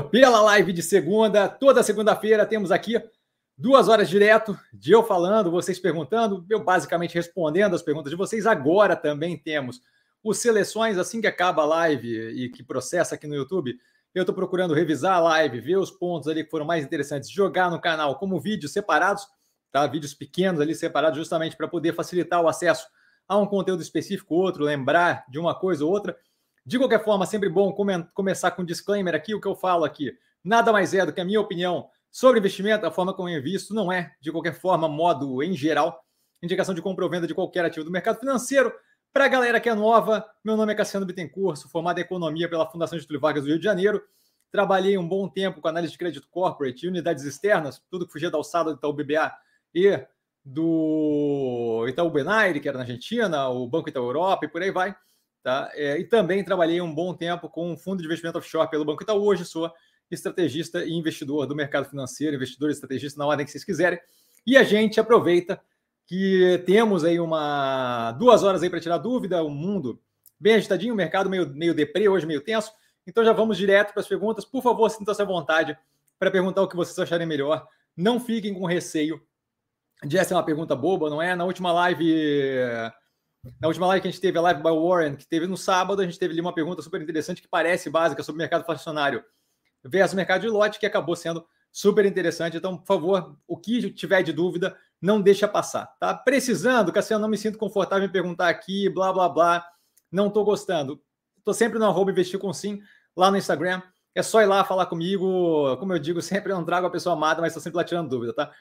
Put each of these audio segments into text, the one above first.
pela live de segunda. Toda segunda-feira temos aqui duas horas direto de eu falando, vocês perguntando, eu basicamente respondendo as perguntas de vocês. Agora também temos os seleções, assim que acaba a live e que processa aqui no YouTube. Eu estou procurando revisar a live, ver os pontos ali que foram mais interessantes, jogar no canal como vídeos separados, tá? Vídeos pequenos ali separados, justamente para poder facilitar o acesso a um conteúdo específico, outro, lembrar de uma coisa ou outra. De qualquer forma, sempre bom começar com um disclaimer aqui. O que eu falo aqui nada mais é do que a minha opinião sobre investimento, a forma como eu invisto, não é, de qualquer forma, modo em geral, indicação de compra ou venda de qualquer ativo do mercado financeiro. Para a galera que é nova, meu nome é Cassiano Bittencourt, sou formado em Economia pela Fundação Getúlio Vargas do Rio de Janeiro. Trabalhei um bom tempo com análise de crédito corporate e unidades externas, tudo que fugia da alçada do Itaú BBA e do Itaú Benaire, que era na Argentina, o Banco Itaú Europa e por aí vai. Tá? É, e também trabalhei um bom tempo com um fundo de investimento offshore pelo Banco Itaú. Hoje sou estrategista e investidor do mercado financeiro, investidor e estrategista na ordem que vocês quiserem. E a gente aproveita que temos aí uma duas horas aí para tirar dúvida, o mundo bem agitadinho, o mercado meio, meio deprê hoje, meio tenso. Então já vamos direto para as perguntas. Por favor, sintam-se à vontade para perguntar o que vocês acharem melhor. Não fiquem com receio de essa é uma pergunta boba, não é? Na última live na última live que a gente teve, a live by Warren, que teve no sábado, a gente teve ali uma pergunta super interessante que parece básica sobre mercado fracionário versus mercado de lote, que acabou sendo super interessante. Então, por favor, o que tiver de dúvida, não deixa passar, tá? Precisando, Cassiano, não me sinto confortável em perguntar aqui, blá, blá, blá, não estou gostando. Estou sempre no arroba investir com sim, lá no Instagram. É só ir lá falar comigo. Como eu digo, sempre eu não trago a pessoa amada, mas estou sempre lá tirando dúvida, tá?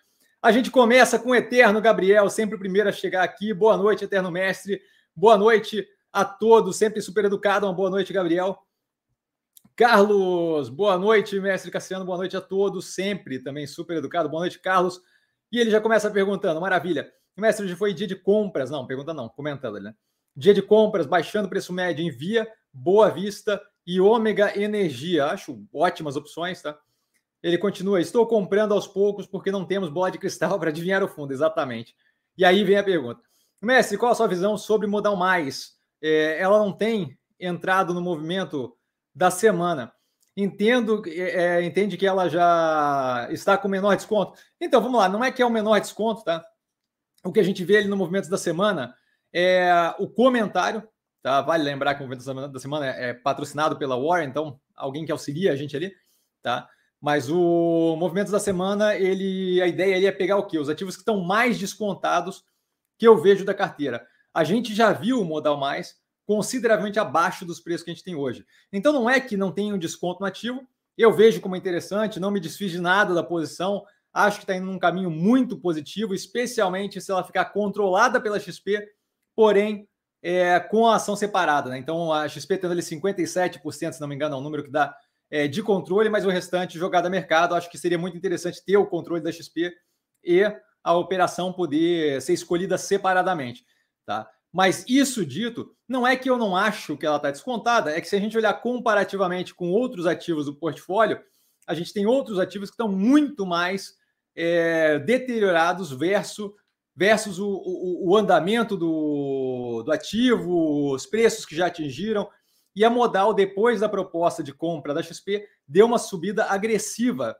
A gente começa com o Eterno Gabriel, sempre o primeiro a chegar aqui. Boa noite, Eterno Mestre. Boa noite a todos, sempre super educado. Uma boa noite, Gabriel. Carlos, boa noite, mestre Cassiano. Boa noite a todos, sempre também super educado. Boa noite, Carlos. E ele já começa perguntando: maravilha. Mestre, hoje foi dia de compras. Não, pergunta não, comentando, né? Dia de compras, baixando preço médio em Via, Boa Vista e Ômega Energia. Acho ótimas opções, tá? Ele continua: estou comprando aos poucos porque não temos bola de cristal para adivinhar o fundo. Exatamente. E aí vem a pergunta: Mestre, qual a sua visão sobre Modal Mais? É, ela não tem entrado no movimento da semana. Entendo, é, entende que ela já está com menor desconto. Então vamos lá, não é que é o menor desconto, tá? O que a gente vê ali no movimento da semana é o comentário, tá? Vale lembrar que o movimento da semana é patrocinado pela Warren, então alguém que auxilia a gente ali, tá? Mas o movimento da semana, ele, a ideia ali é pegar o quê? Os ativos que estão mais descontados que eu vejo da carteira. A gente já viu o Modal Mais consideravelmente abaixo dos preços que a gente tem hoje. Então não é que não tenha um desconto no ativo, eu vejo como interessante, não me desfiz de nada da posição, acho que está indo num caminho muito positivo, especialmente se ela ficar controlada pela XP, porém é, com a ação separada. Né? Então a XP tendo ali 57%, se não me engano, é um número que dá é, de controle, mas o restante jogada a mercado. Acho que seria muito interessante ter o controle da XP e a operação poder ser escolhida separadamente. Tá? Mas isso dito, não é que eu não acho que ela está descontada, é que se a gente olhar comparativamente com outros ativos do portfólio, a gente tem outros ativos que estão muito mais é, deteriorados versus, versus o, o, o andamento do, do ativo, os preços que já atingiram. E a Modal, depois da proposta de compra da XP, deu uma subida agressiva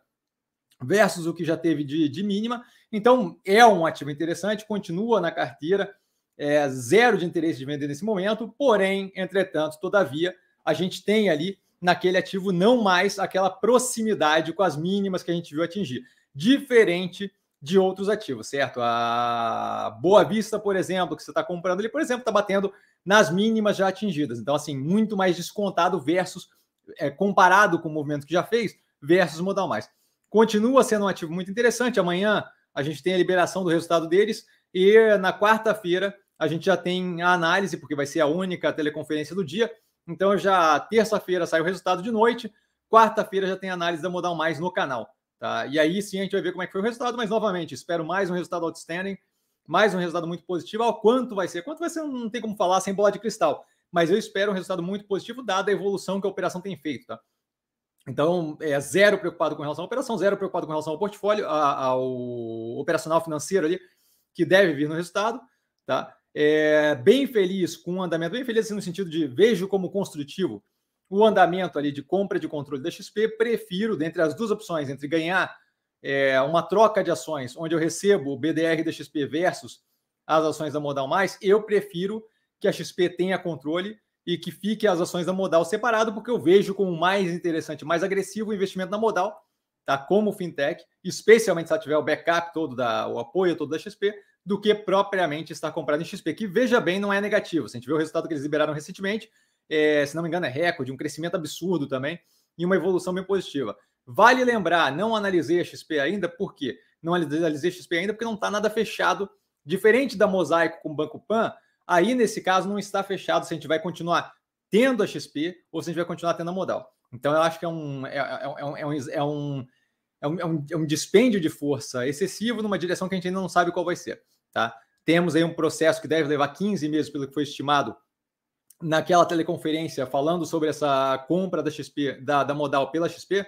versus o que já teve de, de mínima. Então, é um ativo interessante, continua na carteira, é, zero de interesse de vender nesse momento, porém, entretanto, todavia, a gente tem ali naquele ativo não mais aquela proximidade com as mínimas que a gente viu atingir. Diferente de outros ativos, certo? A Boa Vista, por exemplo, que você está comprando ali, por exemplo, está batendo nas mínimas já atingidas. Então, assim, muito mais descontado versus é, comparado com o movimento que já fez versus modal mais. Continua sendo um ativo muito interessante. Amanhã a gente tem a liberação do resultado deles e na quarta-feira a gente já tem a análise, porque vai ser a única teleconferência do dia. Então, já terça-feira sai o resultado de noite, quarta-feira já tem a análise da Modal Mais no canal. Tá? E aí sim a gente vai ver como é que foi o resultado, mas novamente, espero mais um resultado outstanding mais um resultado muito positivo. Ao quanto vai ser? Quanto vai ser? Não tem como falar sem bola de cristal. Mas eu espero um resultado muito positivo, dada a evolução que a operação tem feito, tá? Então, é zero preocupado com relação à operação, zero preocupado com relação ao portfólio, ao operacional financeiro ali, que deve vir no resultado, tá? É, bem feliz com o andamento, bem feliz assim, no sentido de vejo como construtivo o andamento ali de compra de controle da XP, prefiro, dentre as duas opções, entre ganhar é, uma troca de ações, onde eu recebo o BDR da XP versus as ações da Modal Mais, eu prefiro que a XP tenha controle e que fique as ações da Modal separado, porque eu vejo como mais interessante, mais agressivo o investimento na Modal, tá? Como fintech, especialmente se ela tiver o backup todo, da, o apoio todo da XP, do que propriamente estar comprado em XP, que veja bem, não é negativo. Se a gente vê o resultado que eles liberaram recentemente, é, se não me engano, é recorde, um crescimento absurdo também e uma evolução bem positiva. Vale lembrar, não analisei a XP ainda, por quê? Não analisei a XP ainda porque não está nada fechado, diferente da Mosaico com o Banco Pan, aí nesse caso não está fechado se a gente vai continuar tendo a XP ou se a gente vai continuar tendo a Modal. Então eu acho que é um, é, é, é, um, é, um, é, um, é, um, é um dispêndio de força excessivo numa direção que a gente ainda não sabe qual vai ser. Tá? Temos aí um processo que deve levar 15 meses, pelo que foi estimado, naquela teleconferência falando sobre essa compra da XP, da, da modal pela XP,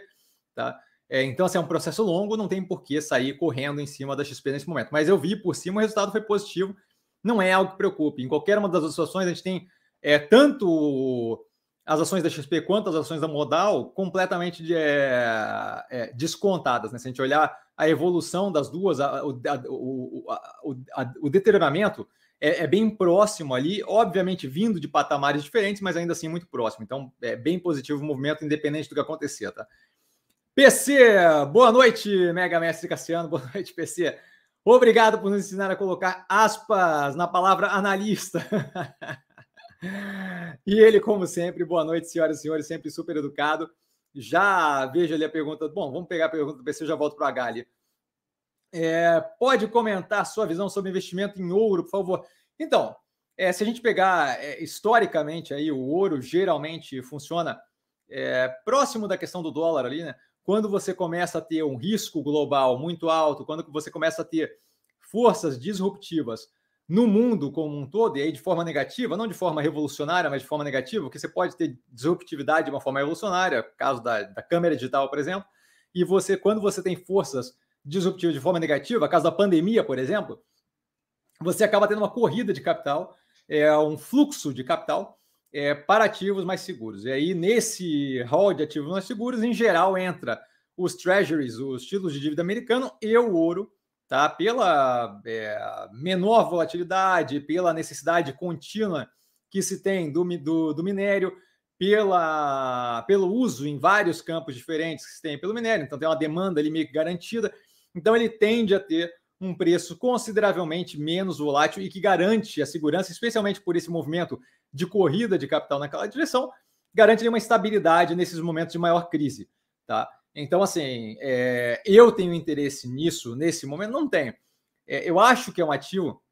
tá? É, então, assim, é um processo longo, não tem por que sair correndo em cima da XP nesse momento. Mas eu vi por cima, o resultado foi positivo, não é algo que preocupe. Em qualquer uma das situações, a gente tem é, tanto as ações da XP quanto as ações da Modal completamente de, é, é, descontadas. Né? Se a gente olhar a evolução das duas, a, o, a, o, a, o, deterioramento é, é, bem próximo ali, obviamente vindo de patamares diferentes, mas ainda assim muito próximo. Então é bem positivo o movimento, independente do que acontecer, tá? PC, boa noite, Mega Mestre Cassiano, boa noite, PC. Obrigado por nos ensinar a colocar aspas na palavra analista. e ele, como sempre, boa noite, senhoras e senhores, sempre super educado. Já vejo ali a pergunta. Bom, vamos pegar a pergunta do PC, eu já volto para a Gali. É, pode comentar sua visão sobre investimento em ouro, por favor. Então, é, se a gente pegar é, historicamente aí, o ouro geralmente funciona é, próximo da questão do dólar ali, né? Quando você começa a ter um risco global muito alto, quando você começa a ter forças disruptivas no mundo como um todo, e aí de forma negativa, não de forma revolucionária, mas de forma negativa, porque você pode ter disruptividade de uma forma revolucionária, caso da, da câmera digital, por exemplo, e você, quando você tem forças disruptivo de forma negativa, caso da pandemia, por exemplo, você acaba tendo uma corrida de capital, é, um fluxo de capital é, para ativos mais seguros. E aí, nesse hall de ativos mais seguros, em geral, entra os treasuries, os títulos de dívida americano e o ouro, tá? Pela é, menor volatilidade, pela necessidade contínua que se tem do, do, do minério, pela, pelo uso em vários campos diferentes que se tem pelo minério, então tem uma demanda ali meio que garantida. Então ele tende a ter um preço consideravelmente menos volátil e que garante a segurança, especialmente por esse movimento de corrida de capital naquela direção, garante uma estabilidade nesses momentos de maior crise, tá? Então, assim, é, eu tenho interesse nisso nesse momento? Não tenho. É, eu acho que é um ativo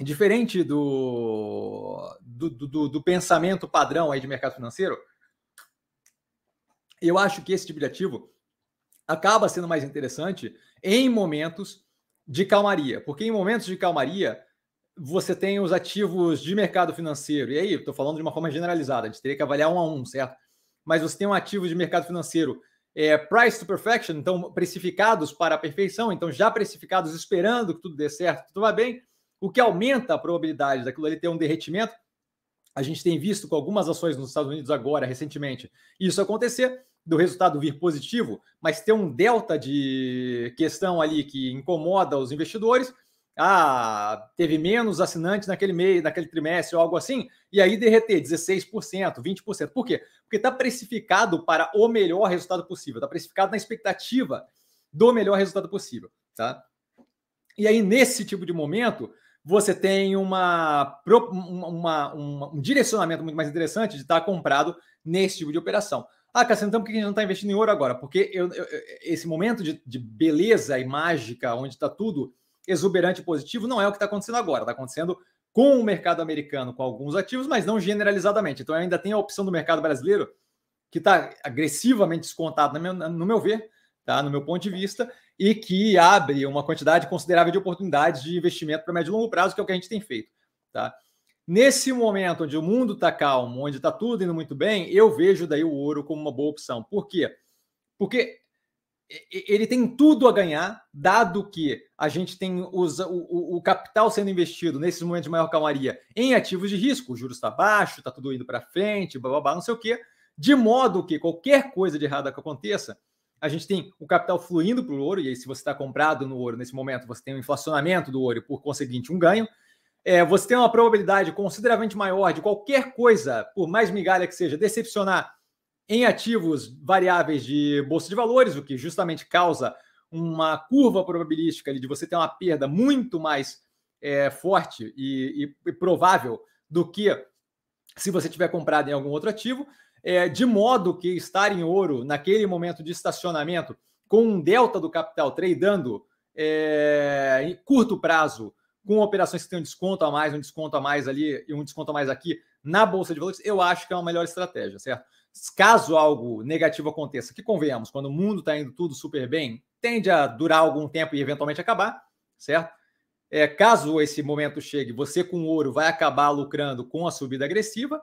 diferente do, do, do, do pensamento padrão aí de mercado financeiro. Eu acho que esse tipo de ativo acaba sendo mais interessante em momentos de calmaria, porque em momentos de calmaria você tem os ativos de mercado financeiro, e aí estou falando de uma forma generalizada, a gente teria que avaliar um a um, certo? Mas você tem um ativo de mercado financeiro é, price to perfection, então precificados para a perfeição, então já precificados esperando que tudo dê certo, tudo vai bem, o que aumenta a probabilidade daquilo ali ter um derretimento. A gente tem visto com algumas ações nos Estados Unidos agora, recentemente, isso acontecer do resultado vir positivo, mas ter um delta de questão ali que incomoda os investidores. Ah, teve menos assinantes naquele mês, naquele trimestre ou algo assim, e aí derreter 16%, 20%. Por quê? Porque está precificado para o melhor resultado possível, está precificado na expectativa do melhor resultado possível, tá? E aí, nesse tipo de momento, você tem uma, uma, uma um direcionamento muito mais interessante de estar comprado nesse tipo de operação. Ah, Cassiano, então por que a gente não está investindo em ouro agora? Porque eu, eu, esse momento de, de, beleza e mágica, onde está tudo exuberante e positivo, não é o que está acontecendo agora. Está acontecendo com o mercado americano, com alguns ativos, mas não generalizadamente. Então, ainda tem a opção do mercado brasileiro, que está agressivamente descontado, no meu, no meu ver, tá? no meu ponto de vista, e que abre uma quantidade considerável de oportunidades de investimento para médio e longo prazo, que é o que a gente tem feito. Tá? Nesse momento onde o mundo está calmo, onde está tudo indo muito bem, eu vejo daí o ouro como uma boa opção. Por quê? Porque ele tem tudo a ganhar, dado que a gente tem os, o, o, capital sendo investido nesses momentos de maior calmaria em ativos de risco, o juros está baixo, está tudo indo para frente, blá, blá, blá, não sei o quê, de modo que qualquer coisa de errada que aconteça, a gente tem o capital fluindo para o ouro, e aí, se você está comprado no ouro nesse momento, você tem um inflacionamento do ouro e, por conseguinte, um ganho. É, você tem uma probabilidade consideravelmente maior de qualquer coisa, por mais migalha que seja, decepcionar em ativos variáveis de bolsa de valores, o que justamente causa uma curva probabilística de você ter uma perda muito mais é, forte e, e, e, provável do que se você tiver comprado em algum outro ativo, é, de modo que estar em ouro naquele momento de estacionamento com um delta do capital tradando é, em curto prazo com operações que têm um desconto a mais, um desconto a mais ali e um desconto a mais aqui na bolsa de valores, eu acho que é uma melhor estratégia, certo? Caso algo negativo aconteça, que convenhamos, quando o mundo está indo tudo super bem, tende a durar algum tempo e eventualmente acabar, certo? É, caso esse momento chegue, você com ouro vai acabar lucrando com a subida agressiva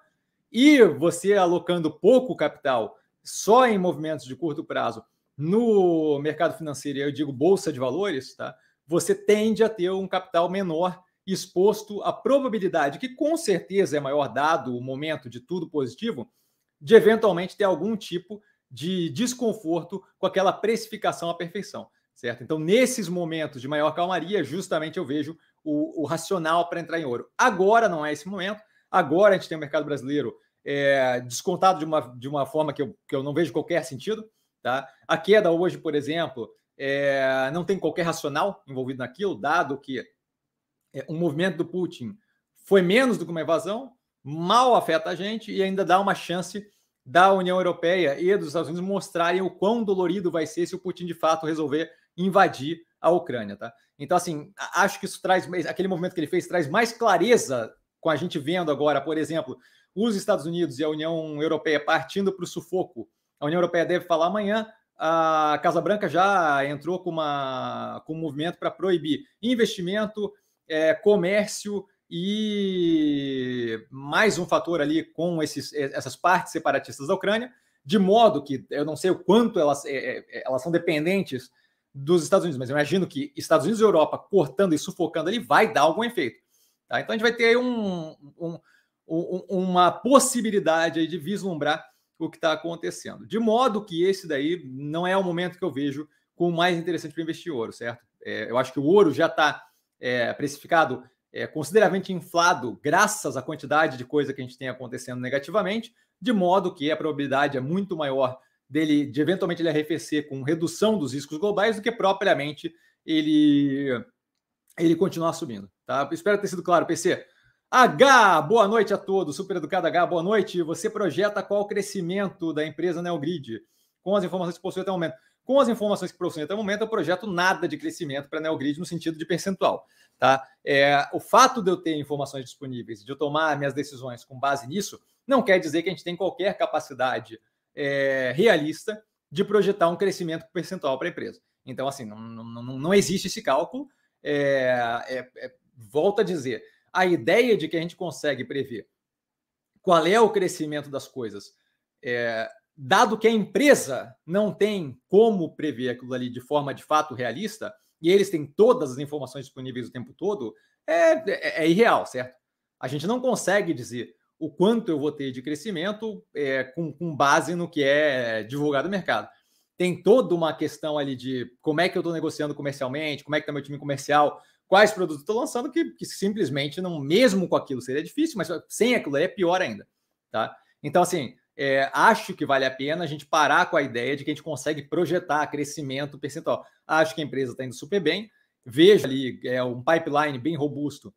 e você alocando pouco capital só em movimentos de curto prazo no mercado financeiro, eu digo bolsa de valores, tá? Você tende a ter um capital menor exposto à probabilidade, que com certeza é maior dado o momento de tudo positivo, de eventualmente ter algum tipo de desconforto com aquela precificação à perfeição, certo? Então, nesses momentos de maior calmaria, justamente eu vejo o, o racional para entrar em ouro. Agora não é esse momento, agora a gente tem o mercado brasileiro é, descontado de uma, de uma forma que eu, que eu não vejo qualquer sentido, tá? A queda hoje, por exemplo, é, não tem qualquer racional envolvido naquilo, dado que é, um movimento do Putin foi menos do que uma invasão, mal afeta a gente e ainda dá uma chance da União Europeia e dos Estados Unidos mostrarem o quão dolorido vai ser se o Putin de fato resolver invadir a Ucrânia, tá? Então, assim, acho que isso traz aquele movimento que ele fez traz mais clareza com a gente vendo agora, por exemplo, os Estados Unidos e a União Europeia partindo para o sufoco. A União Europeia deve falar amanhã. A Casa Branca já entrou com, uma, com um movimento para proibir investimento, é, comércio e mais um fator ali com esses, essas partes separatistas da Ucrânia, de modo que eu não sei o quanto elas, é, é, é, elas são dependentes dos Estados Unidos, mas imagino que Estados Unidos e Europa cortando e sufocando ali vai dar algum efeito. Tá? Então a gente vai ter um, um, um, uma possibilidade de vislumbrar o que está acontecendo. De modo que esse daí não é o momento que eu vejo como mais interessante para investir ouro, certo? É, eu acho que o ouro já está é, precificado é, consideravelmente inflado graças à quantidade de coisa que a gente tem acontecendo negativamente, de modo que a probabilidade é muito maior dele, de eventualmente ele arrefecer com redução dos riscos globais do que propriamente ele, ele continuar subindo. Tá? Espero ter sido claro, PC. H, boa noite a todos. Super Educado H, boa noite. Você projeta qual o crescimento da empresa Neogrid com as informações que possui até o momento? Com as informações que possui até o momento, eu projeto nada de crescimento para a Neogrid no sentido de percentual. Tá? É, o fato de eu ter informações disponíveis, de eu tomar minhas decisões com base nisso, não quer dizer que a gente tem qualquer capacidade é, realista de projetar um crescimento percentual para a empresa. Então, assim, não, não, não existe esse cálculo. É, é, é, volto a dizer, a ideia de que a gente consegue prever qual é o crescimento das coisas, é, dado que a empresa não tem como prever aquilo ali de forma de fato realista, e eles têm todas as informações disponíveis o tempo todo, é, é, é irreal, certo? A gente não consegue dizer o quanto eu vou ter de crescimento é, com, com, base no que é divulgado no mercado. Tem toda uma questão ali de como é que eu estou negociando comercialmente, como é que está meu time comercial, quais produtos estou lançando, que, que, simplesmente não, mesmo com aquilo seria difícil, mas sem aquilo é pior ainda. Tá? Então, assim, é, acho que vale a pena a gente parar com a ideia de que a gente consegue projetar crescimento percentual. Acho que a empresa está indo super bem. Vejo ali é, um pipeline bem robusto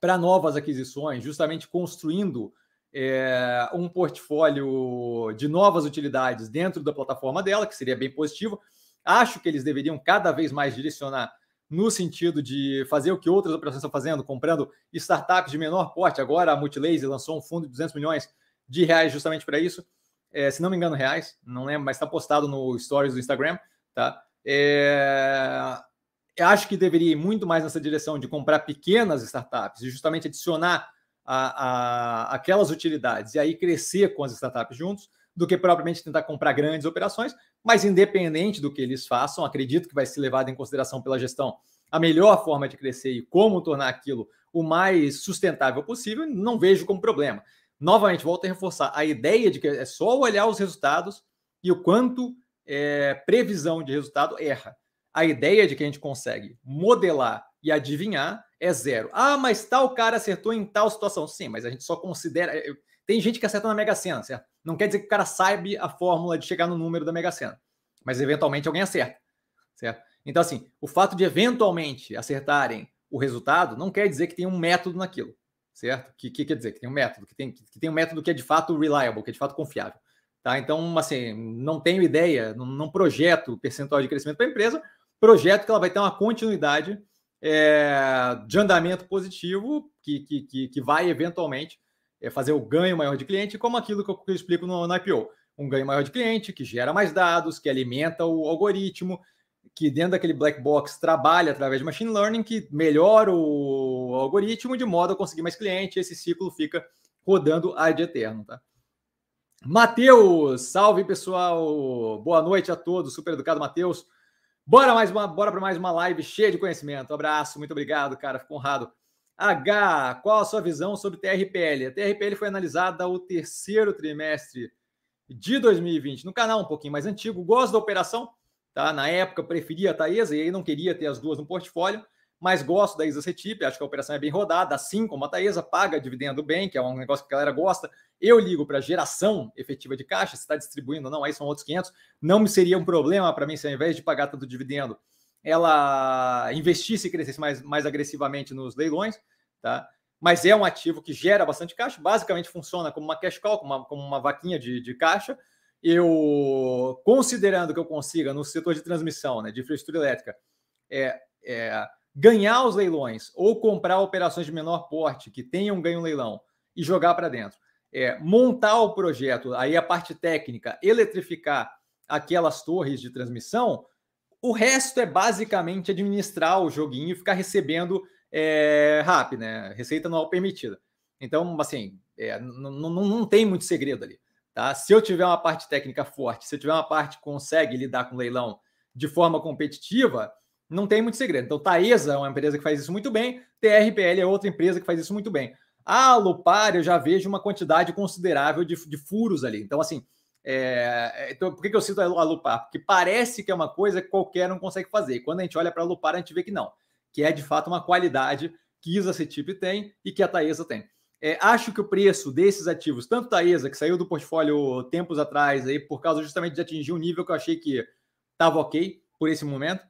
para novas aquisições, justamente construindo é, um portfólio de novas utilidades dentro da plataforma dela, que seria bem positivo. Acho que eles deveriam cada vez mais direcionar no sentido de fazer o que outras operações estão fazendo, comprando startups de menor porte. Agora a Multilaser lançou um fundo de 200 milhões de reais justamente para isso. É, se não me engano, reais, não lembro, mas está postado no stories do Instagram, tá? É, acho que deveria ir muito mais nessa direção de comprar pequenas startups e justamente adicionar a, a, aquelas utilidades e aí crescer com as startups juntos, do que propriamente tentar comprar grandes operações, mas independente do que eles façam, acredito que vai ser levado em consideração pela gestão a melhor forma de crescer e como tornar aquilo o mais sustentável possível, não vejo como problema. novamente, volto a reforçar a ideia de que é só olhar os resultados e o quanto é, previsão de resultado erra. A ideia de que a gente consegue modelar e adivinhar é zero. Ah, mas tal cara acertou em tal situação. Sim, mas a gente só considera. Tem gente que acerta na Mega Sena, certo? Não quer dizer que o cara saiba a fórmula de chegar no número da Mega Sena, mas eventualmente alguém acerta, certo? Então, assim, o fato de eventualmente acertarem o resultado não quer dizer que tem um método naquilo, certo? Que, que quer dizer que tem um método, que tem, que tem um método que é de fato reliable, que é de fato confiável. Tá? Então, assim, não tenho ideia, não, não projeto percentual de crescimento para a empresa, projeto que ela vai ter uma continuidade é, de andamento positivo que, que, que, que vai eventualmente é, fazer o ganho maior de cliente, como aquilo que eu, explico no, no IPO. Um ganho maior de cliente, que gera mais dados, que alimenta o algoritmo, que dentro daquele black box trabalha através de machine learning, que melhora o algoritmo de modo a conseguir mais cliente, esse ciclo fica rodando ad eterno, tá? Matheus, salve pessoal, boa noite a todos, super educado Matheus. Bora mais uma, bora para mais uma live cheia de conhecimento. abraço, muito obrigado, cara, fico honrado. H, qual a sua visão sobre TRPL? A TRPL foi analisada o terceiro trimestre de 2020, no canal um pouquinho mais antigo. Gosto da operação, tá? Na época preferia a Taesa e aí não queria ter as duas no portfólio, mas gosto da Isa Cetip, acho que a operação é bem rodada, assim como a Taesa paga dividendo bem, que é um negócio que a galera gosta. Eu ligo para geração efetiva de caixa, se está distribuindo ou não, aí são outros 500. Não me seria um problema para mim se ao invés de pagar tanto dividendo, ela investisse e crescesse mais, mais agressivamente nos leilões, tá? Mas é um ativo que gera bastante caixa, basicamente funciona como uma cash call, como uma, como uma vaquinha de, de caixa. Eu, considerando que eu consiga no setor de transmissão, né, de infraestrutura elétrica, é, é, ganhar os leilões ou comprar operações de menor porte que tenham ganho leilão e jogar para dentro, é, montar o projeto, aí a parte técnica, eletrificar aquelas torres de transmissão, o resto é basicamente administrar o joguinho e ficar recebendo é, RAP, né? Receita anual permitida. Então, assim, é, não, não tem muito segredo ali. Tá? Se eu tiver uma parte técnica forte, se eu tiver uma parte que consegue lidar com leilão de forma competitiva, não tem muito segredo. Então, Taesa é uma empresa que faz isso muito bem, TRPL é outra empresa que faz isso muito bem. A Lupar, eu já vejo uma quantidade considerável de, de furos ali. Então, assim, é, então, por que, eu cito a Lupar? Porque parece que é uma coisa que qualquer não consegue fazer. E quando a gente olha para a Lupar, a gente vê que não, que é de fato uma qualidade que Isa Cetip tem e que a Taesa tem. É, acho que o preço desses ativos, tanto Taesa, que saiu do portfólio tempos atrás, aí, por causa justamente de atingir um nível que eu achei que estava ok por esse momento,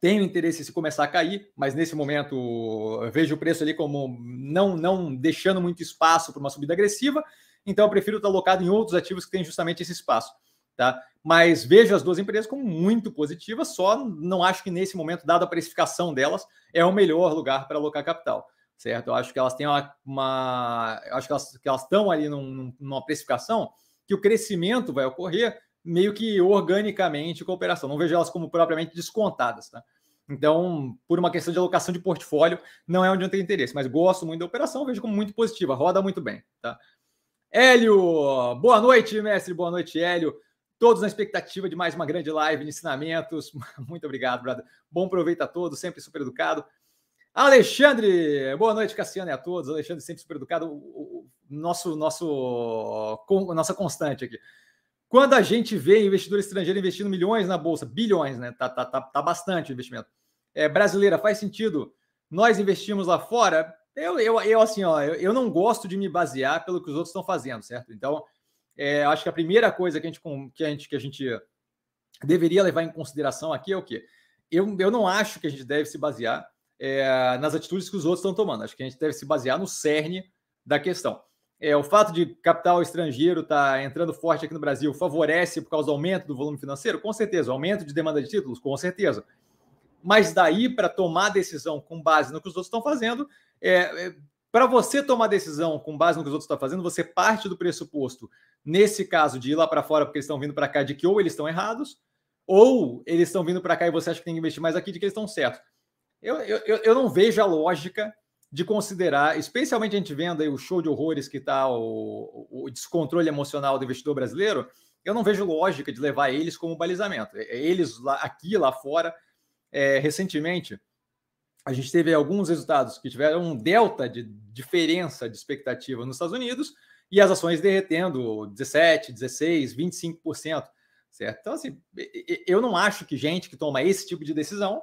tenho interesse se começar a cair, mas nesse momento vejo o preço ali como não, não deixando muito espaço para uma subida agressiva então eu prefiro estar alocado em outros ativos que têm justamente esse espaço. Tá? Mas vejo as duas empresas como muito positivas, só não acho que nesse momento, dada a precificação delas, é o melhor lugar para alocar capital. Certo? Eu acho que elas têm uma. uma acho que elas, que elas estão ali num, numa precificação que o crescimento vai ocorrer meio que organicamente com a operação. Não vejo elas como propriamente descontadas. Tá? Então, por uma questão de alocação de portfólio, não é onde eu tenho interesse, mas gosto muito da operação, vejo como muito positiva, roda muito bem. Tá? Hélio, boa noite, mestre, boa noite, Hélio. Todos na expectativa de mais uma grande live de ensinamentos. Muito obrigado, brother. Bom proveito a todos, sempre super educado. Alexandre, boa noite, Cassiano e a todos. Alexandre, sempre super educado. O, nosso, nosso, nossa constante aqui. Quando a gente vê investidor estrangeiro investindo milhões na bolsa, bilhões, né? Tá, tá, tá, tá bastante investimento. É, brasileira, faz sentido nós investimos lá fora? Eu, eu, eu assim, ó, eu, eu, não gosto de me basear pelo que os outros estão fazendo, certo? Então, é, acho que a primeira coisa que a gente, que a gente, que a gente deveria levar em consideração aqui é o quê? Eu, eu não acho que a gente deve se basear é, nas atitudes que os outros estão tomando. Acho que a gente deve se basear no cerne da questão. É, o fato de capital estrangeiro estar tá entrando forte aqui no Brasil favorece por causa do aumento do volume financeiro? Com certeza. O aumento de demanda de títulos? Com certeza. Mas daí para tomar decisão com base no que os outros estão fazendo, é, é para você tomar decisão com base no que os outros estão fazendo, você parte do pressuposto, nesse caso, de ir lá para fora porque eles estão vindo para cá, de que ou eles estão errados, ou eles estão vindo para cá e você acha que tem que investir mais aqui, de que eles estão certos. Eu, eu, eu não vejo a lógica de considerar, especialmente a gente vendo aí o show de horrores que está o, o, descontrole emocional do investidor brasileiro, eu não vejo lógica de levar eles como balizamento. É, é eles lá, aqui, lá fora, é, recentemente, a gente teve alguns resultados que tiveram um delta de diferença de expectativa nos Estados Unidos e as ações derretendo 17, 16, 25%, certo? Então, assim, eu não acho que gente que toma esse tipo de decisão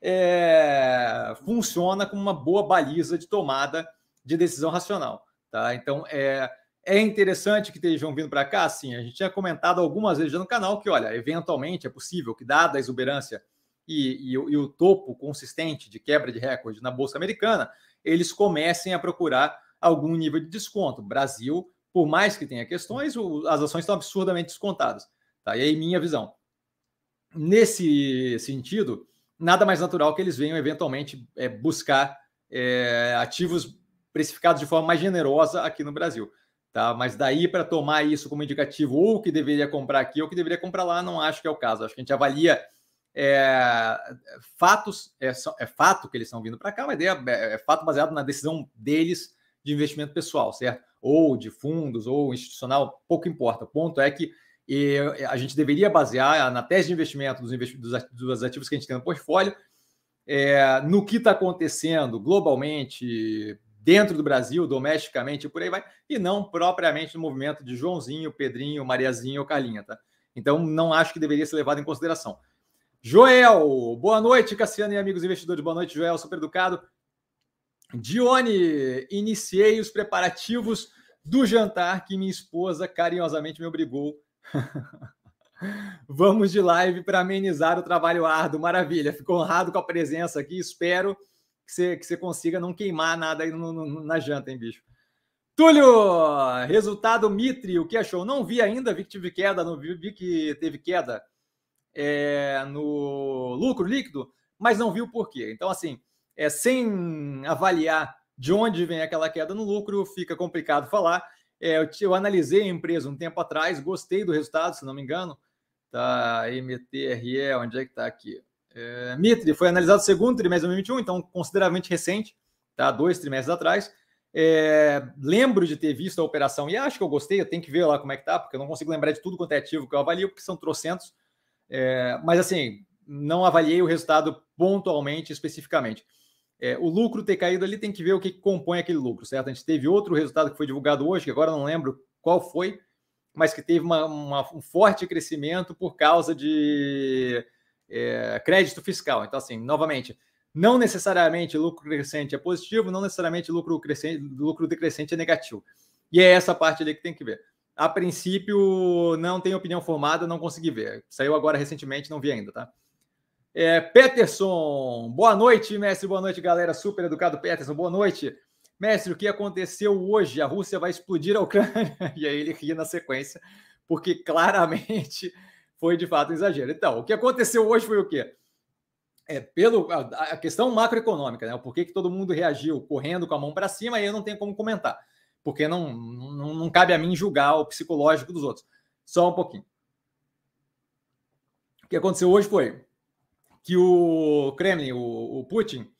é, funciona como uma boa baliza de tomada de decisão racional, tá? Então, é, é interessante que estejam vindo para cá, sim. A gente tinha comentado algumas vezes já no canal que, olha, eventualmente é possível que, dada a exuberância e, e, e o topo consistente de quebra de recorde na Bolsa Americana, eles comecem a procurar algum nível de desconto. Brasil, por mais que tenha questões, o, as ações estão absurdamente descontadas. Tá? E aí, minha visão. Nesse sentido, nada mais natural que eles venham eventualmente é, buscar é, ativos precificados de forma mais generosa aqui no Brasil. Tá? Mas daí para tomar isso como indicativo, ou que deveria comprar aqui ou que deveria comprar lá, não acho que é o caso. Acho que a gente avalia é, fatos, é, é, fato que eles estão vindo para cá, mas é, é, fato baseado na decisão deles de investimento pessoal, certo? Ou de fundos, ou institucional, pouco importa. O ponto é que e, a gente deveria basear na tese de investimento dos, investi dos ativos que a gente tem no portfólio, é, no que está acontecendo globalmente, dentro do Brasil, domesticamente e por aí vai, e não propriamente no movimento de Joãozinho, Pedrinho, Mariazinho ou Carlinha, tá? Então, não acho que deveria ser levado em consideração. Joel, boa noite, Cassiano e amigos investidores. Boa noite, Joel, super educado. Dione, iniciei os preparativos do jantar que minha esposa carinhosamente me obrigou. Vamos de live para amenizar o trabalho árduo. Maravilha, fico honrado com a presença aqui. Espero que você, que você consiga não queimar nada aí no, no, na janta, hein, bicho? Túlio, resultado Mitre, o que achou? Não vi ainda, vi que tive queda, não vi, vi que teve queda é, no lucro líquido, mas não vi o porquê. Então, assim, é, sem avaliar de onde vem aquela queda no lucro, fica complicado falar. É, eu, eu, analisei a empresa um tempo atrás, gostei do resultado, se não me engano. Tá, MTRE, onde é que está aqui? É, Mitre foi analisado segundo trimestre de 2021, então consideravelmente recente, tá? dois trimestres atrás. É, lembro de ter visto a operação e acho que eu gostei, eu tenho que ver lá como é que tá, porque eu não consigo lembrar de tudo quanto é ativo que eu avalio, porque são trocentos. É, mas assim, não avaliei o resultado pontualmente, especificamente. É, o lucro ter caído ali tem que ver o que compõe aquele lucro, certo? A gente teve outro resultado que foi divulgado hoje, que agora não lembro qual foi, mas que teve uma, uma, um forte crescimento por causa de é, crédito fiscal. Então, assim, novamente, não necessariamente lucro crescente é positivo, não necessariamente lucro, crescente, lucro decrescente é negativo. E é essa parte ali que tem que ver. A princípio, não tenho opinião formada, não consegui ver. Saiu agora recentemente, não vi ainda, tá? É, Peterson, boa noite, mestre, boa noite, galera. Super educado, Peterson, boa noite. Mestre, o que aconteceu hoje? A Rússia vai explodir a Ucrânia? E aí ele ria na sequência, porque claramente foi de fato um exagero. Então, o que aconteceu hoje foi o quê? É, pelo, a, a questão macroeconômica, né? Por que, que todo mundo reagiu correndo com a mão para cima, aí eu não tenho como comentar, porque não, não, não cabe a mim julgar o psicológico dos outros. Só um pouquinho. O que aconteceu hoje foi que o Kremlin, o, o Putin,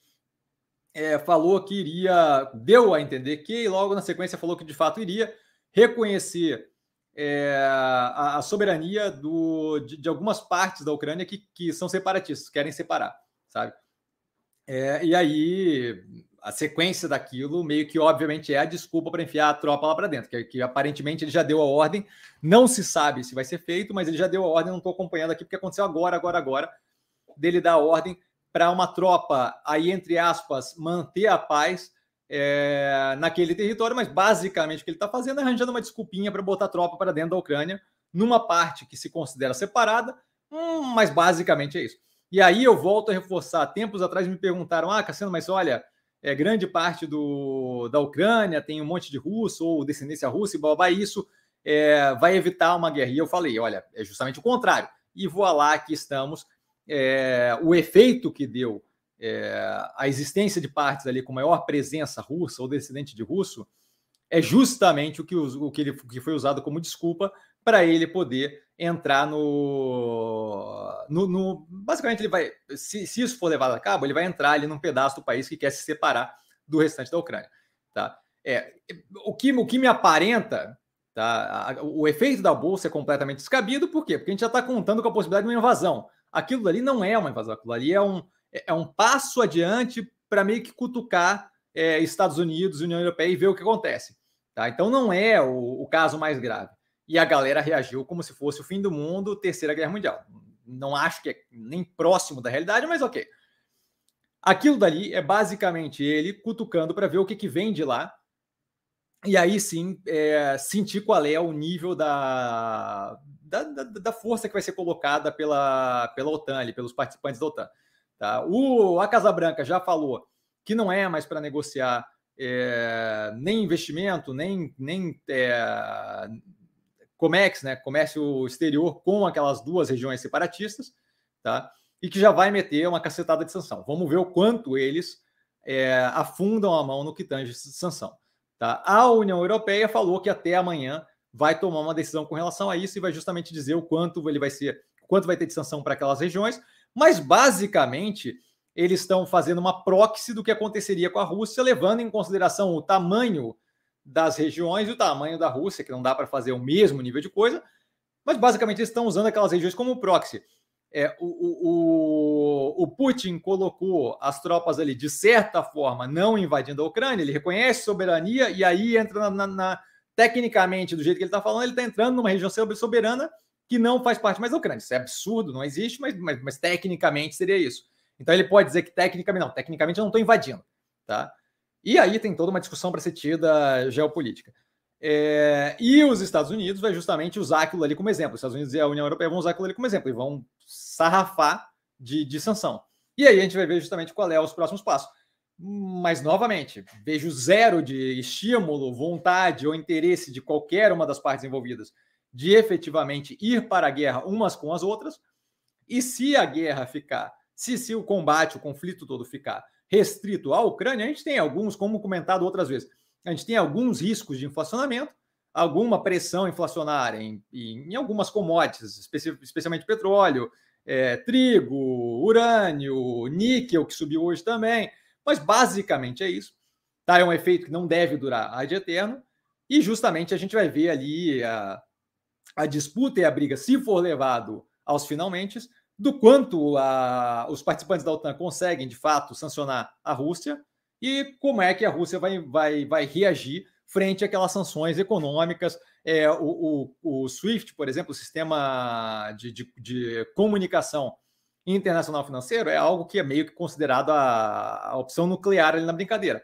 é, falou que iria, deu a entender que, e logo na sequência falou que de fato iria reconhecer é, a, a, soberania do, de, de, algumas partes da Ucrânia que, que são separatistas, querem separar, sabe? É, e aí a sequência daquilo meio que obviamente é a desculpa para enfiar a tropa lá para dentro, que, que, aparentemente ele já deu a ordem, não se sabe se vai ser feito, mas ele já deu a ordem, não estou acompanhando aqui porque aconteceu agora, agora, agora, dele dar a ordem para uma tropa aí entre aspas manter a paz é, naquele território, mas basicamente o que ele está fazendo é arranjando uma desculpinha para botar tropa para dentro da Ucrânia, numa parte que se considera separada, hum, mas basicamente é isso. E aí eu volto a reforçar. Tempos atrás me perguntaram: ah, Cassiano, mas olha, é, grande parte do, da Ucrânia tem um monte de russo ou descendência russa e blá, isso é, vai evitar uma guerra. E eu falei: olha, é justamente o contrário. E vou lá que estamos. É, o efeito que deu é, a existência de partes ali com maior presença russa ou descendente de russo é justamente o que, o que, ele, que foi usado como desculpa para ele poder entrar no, no, no, Basicamente, ele vai. Se, se, isso for levado a cabo, ele vai entrar ali num pedaço do país que quer se separar do restante da Ucrânia. Tá? É, o, que, o que me aparenta. Tá? O efeito da bolsa é completamente descabido, por quê? Porque a gente já está contando com a possibilidade de uma invasão. Aquilo ali não é uma invasão, aquilo ali é um, é, é um passo adiante para meio que cutucar é, Estados Unidos, União Europeia e ver o que acontece. Tá? Então não é o, o caso mais grave. E a galera reagiu como se fosse o fim do mundo, Terceira Guerra Mundial. Não acho que é nem próximo da realidade, mas ok. Aquilo dali é basicamente ele cutucando para ver o que, que vem de lá. E aí sim é, sentir qual é o nível da, da, da, da, força que vai ser colocada pela, pela OTAN, ali, pelos participantes da OTAN. Tá? O, a Casa Branca já falou que não é mais para negociar é, nem investimento, nem, nem é, Comex, né, comércio exterior com aquelas duas regiões separatistas, tá? e que já vai meter uma cacetada de sanção. Vamos ver o quanto eles é, afundam a mão no que tange sanção. Tá? A União Europeia falou que até amanhã vai tomar uma decisão com relação a isso e vai justamente dizer o quanto ele vai ser, quanto vai ter de sanção para aquelas regiões, mas basicamente eles estão fazendo uma proxy do que aconteceria com a Rússia, levando em consideração o tamanho das regiões e o tamanho da Rússia, que não dá para fazer o mesmo nível de coisa, mas basicamente eles estão usando aquelas regiões como proxy. É, o, o, o, Putin colocou as tropas ali, de certa forma, não invadindo a Ucrânia, ele reconhece soberania e aí entra na, na, na tecnicamente, do jeito que ele está falando, ele está entrando numa região soberana que não faz parte mais da Ucrânia. Isso é absurdo, não existe, mas, mas, mas tecnicamente seria isso. Então ele pode dizer que tecnicamente, não, tecnicamente eu não estou invadindo. Tá? E aí tem toda uma discussão para ser tida geopolítica. É, e os Estados Unidos vai justamente usar aquilo ali como exemplo. Os Estados Unidos e a União Europeia vão usar aquilo ali como exemplo e vão sarrafar de, de sanção. E aí a gente vai ver justamente qual é os próximos passos. Mas, novamente, vejo zero de estímulo, vontade ou interesse de qualquer uma das partes envolvidas de efetivamente ir para a guerra umas com as outras. E se a guerra ficar, se, se o combate, o conflito todo ficar restrito à Ucrânia, a gente tem alguns, como comentado outras vezes, a gente tem alguns riscos de inflacionamento, alguma pressão inflacionária em, em, em algumas commodities, especi especialmente petróleo, é, trigo, urânio, níquel, que subiu hoje também. Mas basicamente é isso. Tá? É um efeito que não deve durar ad eterno. E justamente a gente vai ver ali a, a disputa e a briga, se for levado aos finalmente, do quanto a, os participantes da OTAN conseguem, de fato, sancionar a Rússia e como é que a Rússia vai, vai, vai reagir frente àquelas sanções econômicas. É, o, o, o SWIFT, por exemplo, o sistema de, de, de, comunicação internacional financeiro, é algo que é meio que considerado a, a opção nuclear ali na brincadeira.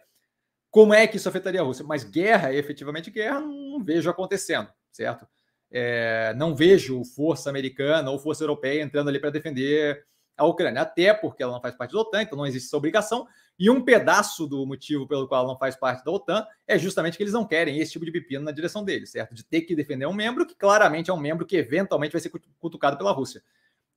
Como é que isso afetaria a Rússia? Mas guerra, efetivamente guerra, não vejo acontecendo, certo? É, não vejo força americana ou força europeia entrando ali para defender a Ucrânia, até porque ela não faz parte da OTAN, então não existe essa obrigação. E um pedaço do motivo pelo qual ela não faz parte da OTAN é justamente que eles não querem esse tipo de pepino na direção deles, certo? De ter que defender um membro que claramente é um membro que eventualmente vai ser cutucado pela Rússia.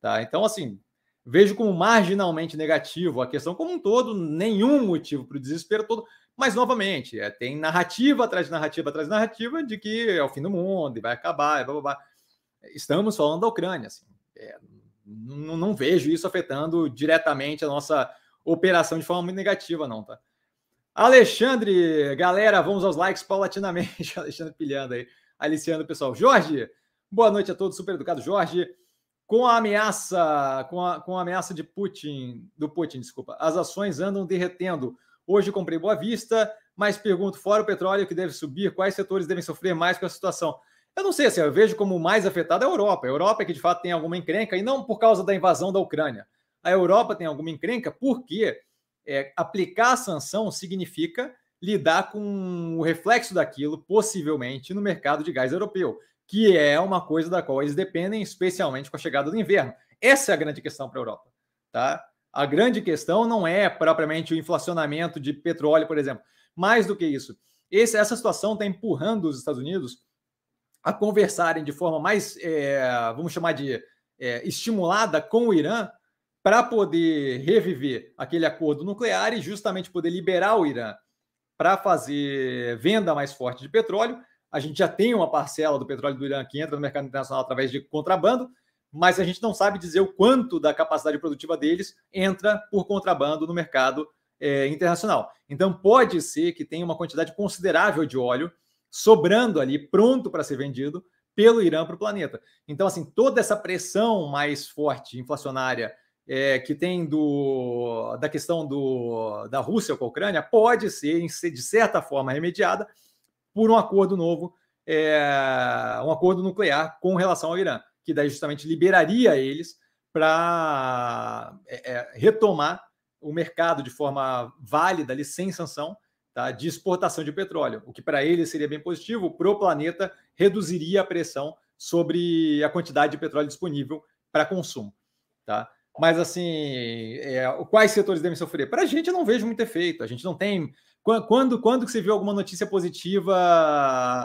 Tá? Então, assim, vejo como marginalmente negativo a questão como um todo, nenhum motivo para o desespero todo, mas novamente, é, tem narrativa atrás de narrativa atrás de narrativa de que é o fim do mundo e vai acabar, e blá, blá, blá. Estamos falando da Ucrânia, assim, é, não, não, vejo isso afetando diretamente a nossa operação de forma muito negativa, não, tá? Alexandre, galera, vamos aos likes paulatinamente. Alexandre pilhando aí, aliciando o pessoal. Jorge, boa noite a todos, super educado. Jorge, com a ameaça, com a, com a ameaça de Putin, do Putin, desculpa, as ações andam derretendo. Hoje comprei Boa Vista, mas pergunto, fora o petróleo que deve subir, quais setores devem sofrer mais com a situação? Eu não sei, assim, eu vejo como mais afetada a Europa. A Europa é que de fato tem alguma encrenca, e não por causa da invasão da Ucrânia. A Europa tem alguma encrenca porque é, aplicar a sanção significa lidar com o reflexo daquilo, possivelmente, no mercado de gás europeu, que é uma coisa da qual eles dependem, especialmente com a chegada do inverno. Essa é a grande questão para a Europa. Tá? A grande questão não é propriamente o inflacionamento de petróleo, por exemplo. Mais do que isso, esse, essa situação está empurrando os Estados Unidos a conversarem de forma mais, é, vamos chamar de é, estimulada com o Irã, para poder reviver aquele acordo nuclear e justamente poder liberar o Irã para fazer venda mais forte de petróleo. A gente já tem uma parcela do petróleo do Irã que entra no mercado internacional através de contrabando, mas a gente não sabe dizer o quanto da capacidade produtiva deles entra por contrabando no mercado é, internacional. Então, pode ser que tenha uma quantidade considerável de óleo sobrando ali, pronto para ser vendido pelo Irã para o planeta. Então, assim, toda essa pressão mais forte inflacionária é, que tem do, da questão do, da Rússia com a Ucrânia pode ser, de certa forma, remediada por um acordo novo, é, um acordo nuclear com relação ao Irã, que daí justamente liberaria eles para é, é, retomar o mercado de forma válida, ali, sem sanção, tá, de exportação de petróleo, o que para eles seria bem positivo, para o planeta reduziria a pressão sobre a quantidade de petróleo disponível para consumo. Tá? Mas, assim, é, quais setores devem sofrer? Para a gente, eu não vejo muito efeito. A gente não tem. Quando, quando que você viu alguma notícia positiva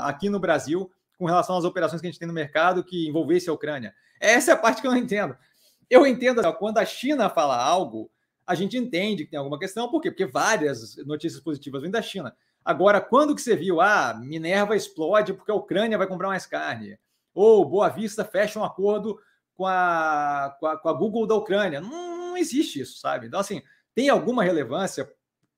aqui no Brasil com relação às operações que a gente tem no mercado que envolvesse a Ucrânia? Essa é a parte que eu não entendo. Eu entendo quando a China fala algo, a gente entende que tem alguma questão. Por quê? Porque várias notícias positivas vêm da China. Agora, quando que você viu? Ah, Minerva explode porque a Ucrânia vai comprar mais carne. Ou Boa Vista fecha um acordo com a, com a, com a Google da Ucrânia. Não, não, existe isso, sabe? Então, assim, tem alguma relevância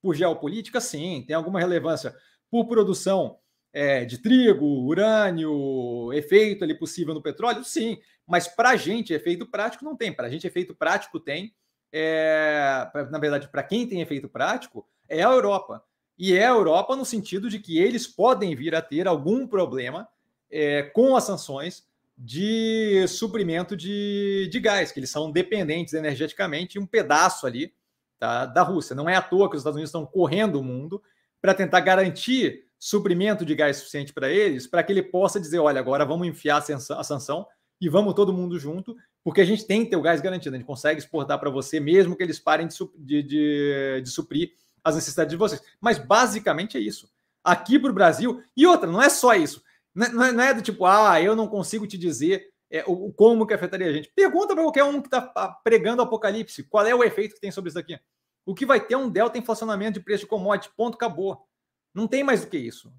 por geopolítica? Sim. Tem alguma relevância por produção é, de trigo, urânio, efeito ali possível no petróleo? Sim. Mas para a gente, efeito prático não tem. Para a gente, efeito prático tem. É, na verdade, para quem tem efeito prático, é a Europa. E é a Europa no sentido de que eles podem vir a ter algum problema é, com as sanções de suprimento de, de gás, que eles são dependentes energeticamente, um pedaço ali tá, da Rússia. Não é à toa que os Estados Unidos estão correndo o mundo para tentar garantir suprimento de gás suficiente para eles, para que ele possa dizer: olha, agora vamos enfiar a sanção e vamos todo mundo junto, porque a gente tem que ter o gás garantido, a gente consegue exportar para você, mesmo que eles parem de, de, de, de suprir as necessidades de vocês. Mas basicamente é isso. Aqui para o Brasil, e outra, não é só isso. Não é, não é, do tipo, ah, eu não consigo te dizer é, o, como que afetaria a gente. Pergunta para qualquer um que está pregando o apocalipse, qual é o efeito que tem sobre isso aqui. O que vai ter um delta inflacionamento de preço de commodity, ponto, acabou. Não tem mais do que isso.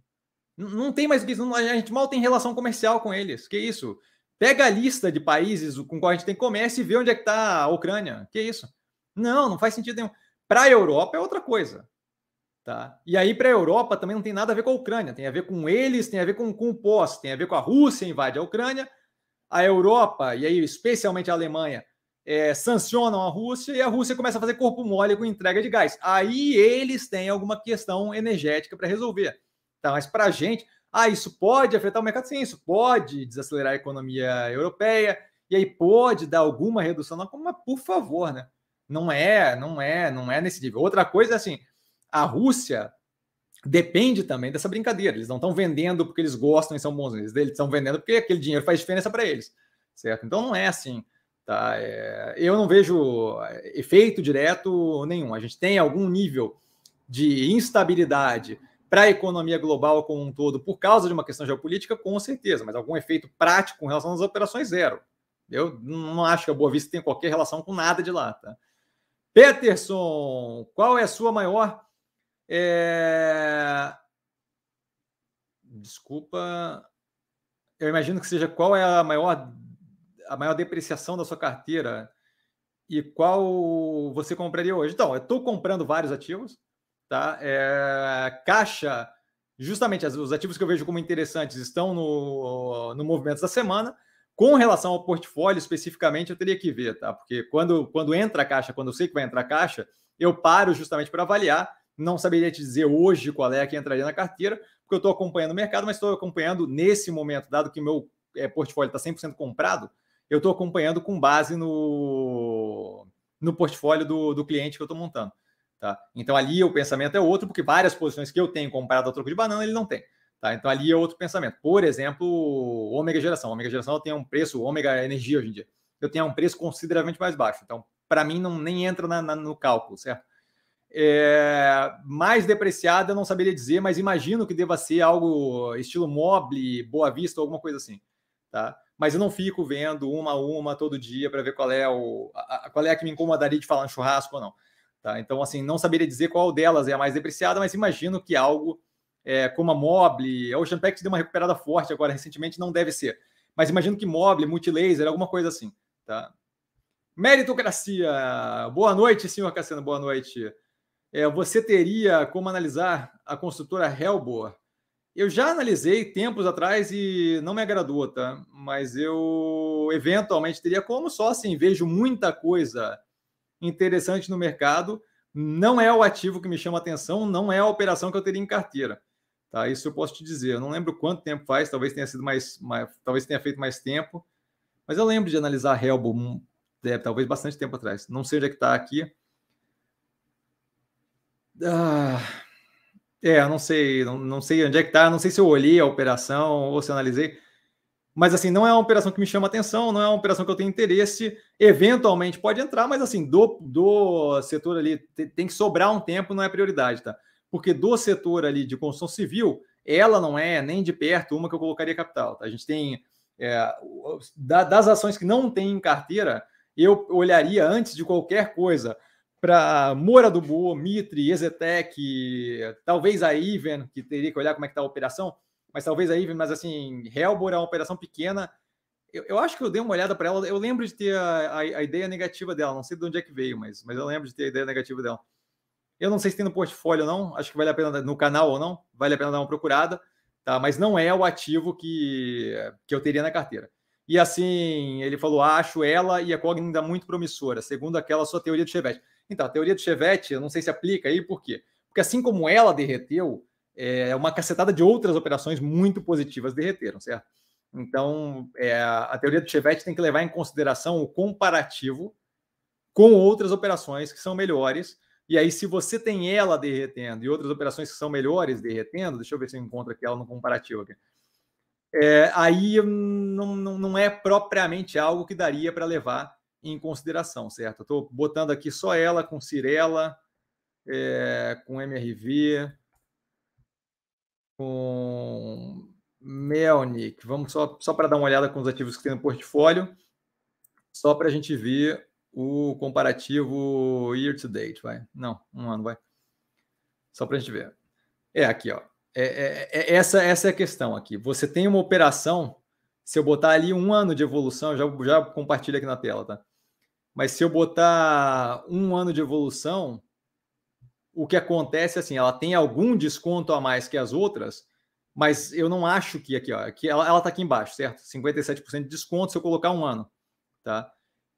Não, tem mais do que isso. a gente mal tem relação comercial com eles. Que isso? Pega a lista de países com qual a gente tem comércio e vê onde é que está a Ucrânia. Que isso? Não, não faz sentido nenhum. Para a Europa é outra coisa. Tá? E aí, para a Europa, também não tem nada a ver com a Ucrânia, tem a ver com eles, tem a ver com, com o pós, tem a ver com a Rússia invade a Ucrânia, a Europa, e aí especialmente a Alemanha, é, sancionam a Rússia e a Rússia começa a fazer corpo mole com entrega de gás. Aí eles têm alguma questão energética para resolver. Tá? Mas para a gente, ah, isso pode afetar o mercado? Sim, isso pode desacelerar a economia europeia, e aí pode dar alguma redução, mas por favor, né? Não é, não é, não é nesse nível. Outra coisa é assim, a Rússia depende também dessa brincadeira. Eles não estão vendendo porque eles gostam e são bons, eles estão vendendo porque aquele dinheiro faz diferença para eles, certo? Então não é assim. Tá? É, eu não vejo é, efeito direto nenhum. A gente tem algum nível de instabilidade para a economia global como um todo por causa de uma questão geopolítica, com certeza, mas algum efeito prático com relação às operações, zero. Eu não acho que a Boa Vista tem qualquer relação com nada de lá. Tá? Peterson, qual é a sua maior é... Desculpa. Eu imagino que seja qual é a maior, a maior depreciação da sua carteira e qual você compraria hoje. Então, eu estou comprando vários ativos, tá? É... Caixa, justamente os ativos que eu vejo como interessantes estão no, no movimento da semana. Com relação ao portfólio especificamente, eu teria que ver, tá? Porque quando, quando entra a caixa, quando eu sei que vai entrar a caixa, eu paro justamente para avaliar não saberia te dizer hoje qual é que entraria na carteira, porque eu estou acompanhando o mercado, mas estou acompanhando nesse momento, dado que meu é, portfólio está 100% comprado, eu estou acompanhando com base no, no portfólio do, do cliente que eu estou montando. Tá? Então ali o pensamento é outro, porque várias posições que eu tenho comprado a troco de banana, ele não tem. Tá? Então ali é outro pensamento. Por exemplo, ômega geração. Ômega geração tem um preço, ômega energia hoje em dia, eu tenho um preço consideravelmente mais baixo. Então, para mim, não nem entra na, na, no cálculo, certo? É, mais depreciada, eu não saberia dizer, mas imagino que deva ser algo estilo Mobile, Boa Vista, alguma coisa assim. Tá? Mas eu não fico vendo uma a uma todo dia para ver qual é, o, a, qual é a que me incomodaria de falar em churrasco ou não. Tá? Então, assim, não saberia dizer qual delas é a mais depreciada, mas imagino que algo é, como a Mobile, a Ocean Pact deu uma recuperada forte agora recentemente, não deve ser. Mas imagino que Mobile, Multilaser, alguma coisa assim. Tá? Meritocracia. Boa noite, senhor Cassiano, boa noite é, você teria como analisar a construtora Hellbor? Eu já analisei tempos atrás e não me agradou, tá? Mas eu eventualmente teria como, só assim, vejo muita coisa interessante no mercado. Não é o ativo que me chama atenção, não é a operação que eu teria em carteira. Tá? Isso eu posso te dizer. Eu não lembro quanto tempo faz, talvez tenha sido mais, mais talvez tenha feito mais tempo, mas eu lembro de analisar Helbo é, talvez bastante tempo atrás. Não sei onde é que está aqui. Ah, é, não sei, não, não sei onde é que está, não sei se eu olhei a operação ou se analisei. Mas assim, não é uma operação que me chama atenção, não é uma operação que eu tenho interesse. Eventualmente pode entrar, mas assim, do, do setor ali tem que sobrar um tempo, não é prioridade, tá? Porque do setor ali de construção civil, ela não é nem de perto uma que eu colocaria capital. Tá? A gente tem é, das ações que não tem em carteira, eu olharia antes de qualquer coisa para Moura do Boa, Mitre, Exetec, talvez a Iven, que teria que olhar como é que está a operação, mas talvez a Iven, mas assim, Helbor é uma operação pequena. Eu, eu acho que eu dei uma olhada para ela, eu lembro de ter a, a, a, ideia negativa dela, não sei de onde é que veio, mas, mas eu lembro de ter a ideia negativa dela. Eu não sei se tem no portfólio ou não, acho que vale a pena, no canal ou não, vale a pena dar uma procurada, tá? mas não é o ativo que, que eu teria na carteira. E assim, ele falou: acho ela e a Cogna muito promissora, segundo aquela sua teoria do Chevette. Então, a teoria do Chevette, eu não sei se aplica aí, por quê? Porque assim como ela derreteu, é, uma cacetada de outras operações muito positivas derreteram, certo? Então, é, a teoria do Chevette tem que levar em consideração o comparativo com outras operações que são melhores. E aí, se você tem ela derretendo e outras operações que são melhores derretendo, deixa eu ver se eu encontro aqui ela no comparativo aqui. É, aí não, não, não é propriamente algo que daria para levar em consideração, certo? Estou botando aqui só ela com Cirela, é, com MRV, com Melnick. Vamos só, só para dar uma olhada com os ativos que tem no portfólio, só para a gente ver o comparativo year to date, vai. Não, um ano, vai. Só para a gente ver. É aqui, ó. É, é, é, essa, essa é a questão aqui. Você tem uma operação, se eu botar ali um ano de evolução, já, já compartilho aqui na tela, tá? Mas se eu botar um ano de evolução, o que acontece é assim, ela tem algum desconto a mais que as outras, mas eu não acho que aqui, ó, que ela, ela tá aqui embaixo, certo? 57% de desconto se eu colocar um ano, tá?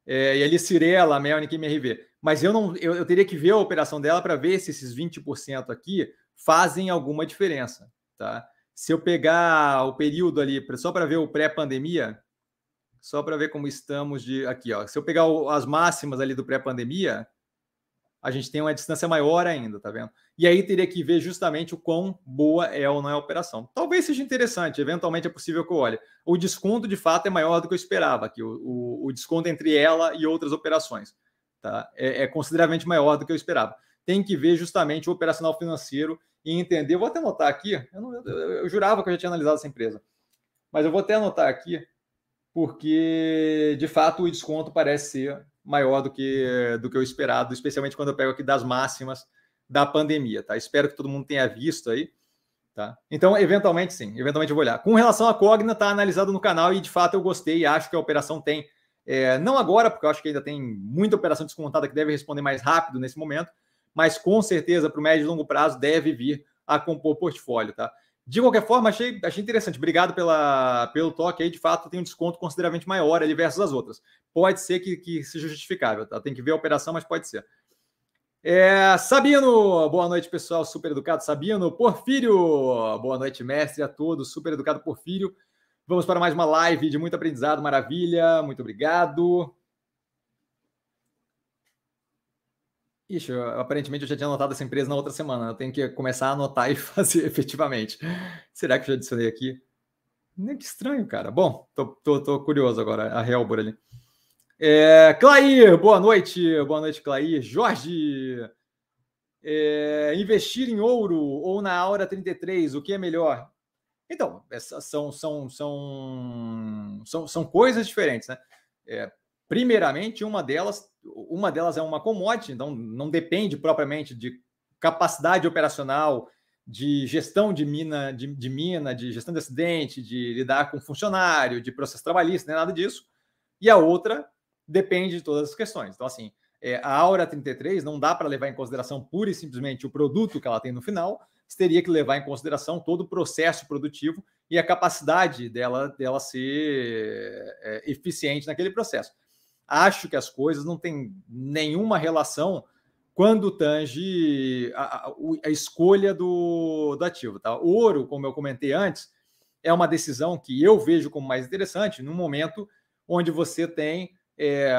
É, e ali Cirela, Melnick e MRV. Mas eu não, eu, eu teria que ver a operação dela para ver se esses 20% aqui fazem alguma diferença, tá? Se eu pegar o período ali só para ver o pré-pandemia, só para ver como estamos de aqui, ó. Se eu pegar o, as máximas ali do pré-pandemia, a gente tem uma distância maior ainda, tá vendo? E aí teria que ver justamente o quão boa é ou não é a operação. Talvez seja interessante, eventualmente é possível que eu olhe. O desconto de fato é maior do que eu esperava aqui, o, o, o desconto entre ela e outras operações, tá? É, é, consideravelmente maior do que eu esperava. Tem que ver justamente o operacional financeiro e entender. Eu vou até anotar aqui, eu, não, eu, eu jurava que eu já tinha analisado essa empresa, mas eu vou até anotar aqui porque de fato o desconto parece ser maior do que, do que o esperado, especialmente quando eu pego aqui das máximas da pandemia, tá? Espero que todo mundo tenha visto aí, tá? Então, eventualmente sim, eventualmente eu vou olhar. Com relação à Cogna, tá analisado no canal e de fato eu gostei e acho que a operação tem, é, não agora, porque eu acho que ainda tem muita operação descontada que deve responder mais rápido nesse momento, mas com certeza para o médio e longo prazo deve vir a compor portfólio, tá? De qualquer forma, achei, achei interessante. Obrigado pela, pelo toque aí. De fato, tem um desconto consideravelmente maior ali versus as outras. Pode ser que, que seja justificável, tá? Tem que ver a operação, mas pode ser. É, Sabino, boa noite, pessoal. Super educado, Sabino. Porfírio, boa noite, mestre, a todos. Super educado, Porfírio. Vamos para mais uma live de muito aprendizado, maravilha. Muito obrigado. Ixi, eu, aparentemente eu já tinha anotado essa empresa na outra semana. Eu tenho que começar a anotar e fazer efetivamente. Será que eu já adicionei aqui? Nem que estranho, cara. Bom, tô, tô, tô curioso agora, a Helbor ali. É, Clair, boa noite. Boa noite, Clair. Jorge, é, investir em ouro ou na Aura 33, o que é melhor? Então, essas são, são, são, são, são coisas diferentes, né? É, primeiramente, uma delas uma delas é uma commodity, então não depende propriamente de capacidade operacional, de gestão de mina, de, de mina, de gestão de acidente, de lidar com funcionário, de processo trabalhista, nem nada disso. E a outra depende de todas as questões. Então, assim, é, a Aura 33 não dá para levar em consideração pura e simplesmente o produto que ela tem no final, você teria que levar em consideração todo o processo produtivo e a capacidade dela, dela ser é, eficiente naquele processo acho que as coisas não têm nenhuma relação quando tange a, a, a escolha do, do, ativo. Tá? O ouro, como eu comentei antes, é uma decisão que eu vejo como mais interessante no momento onde você tem é,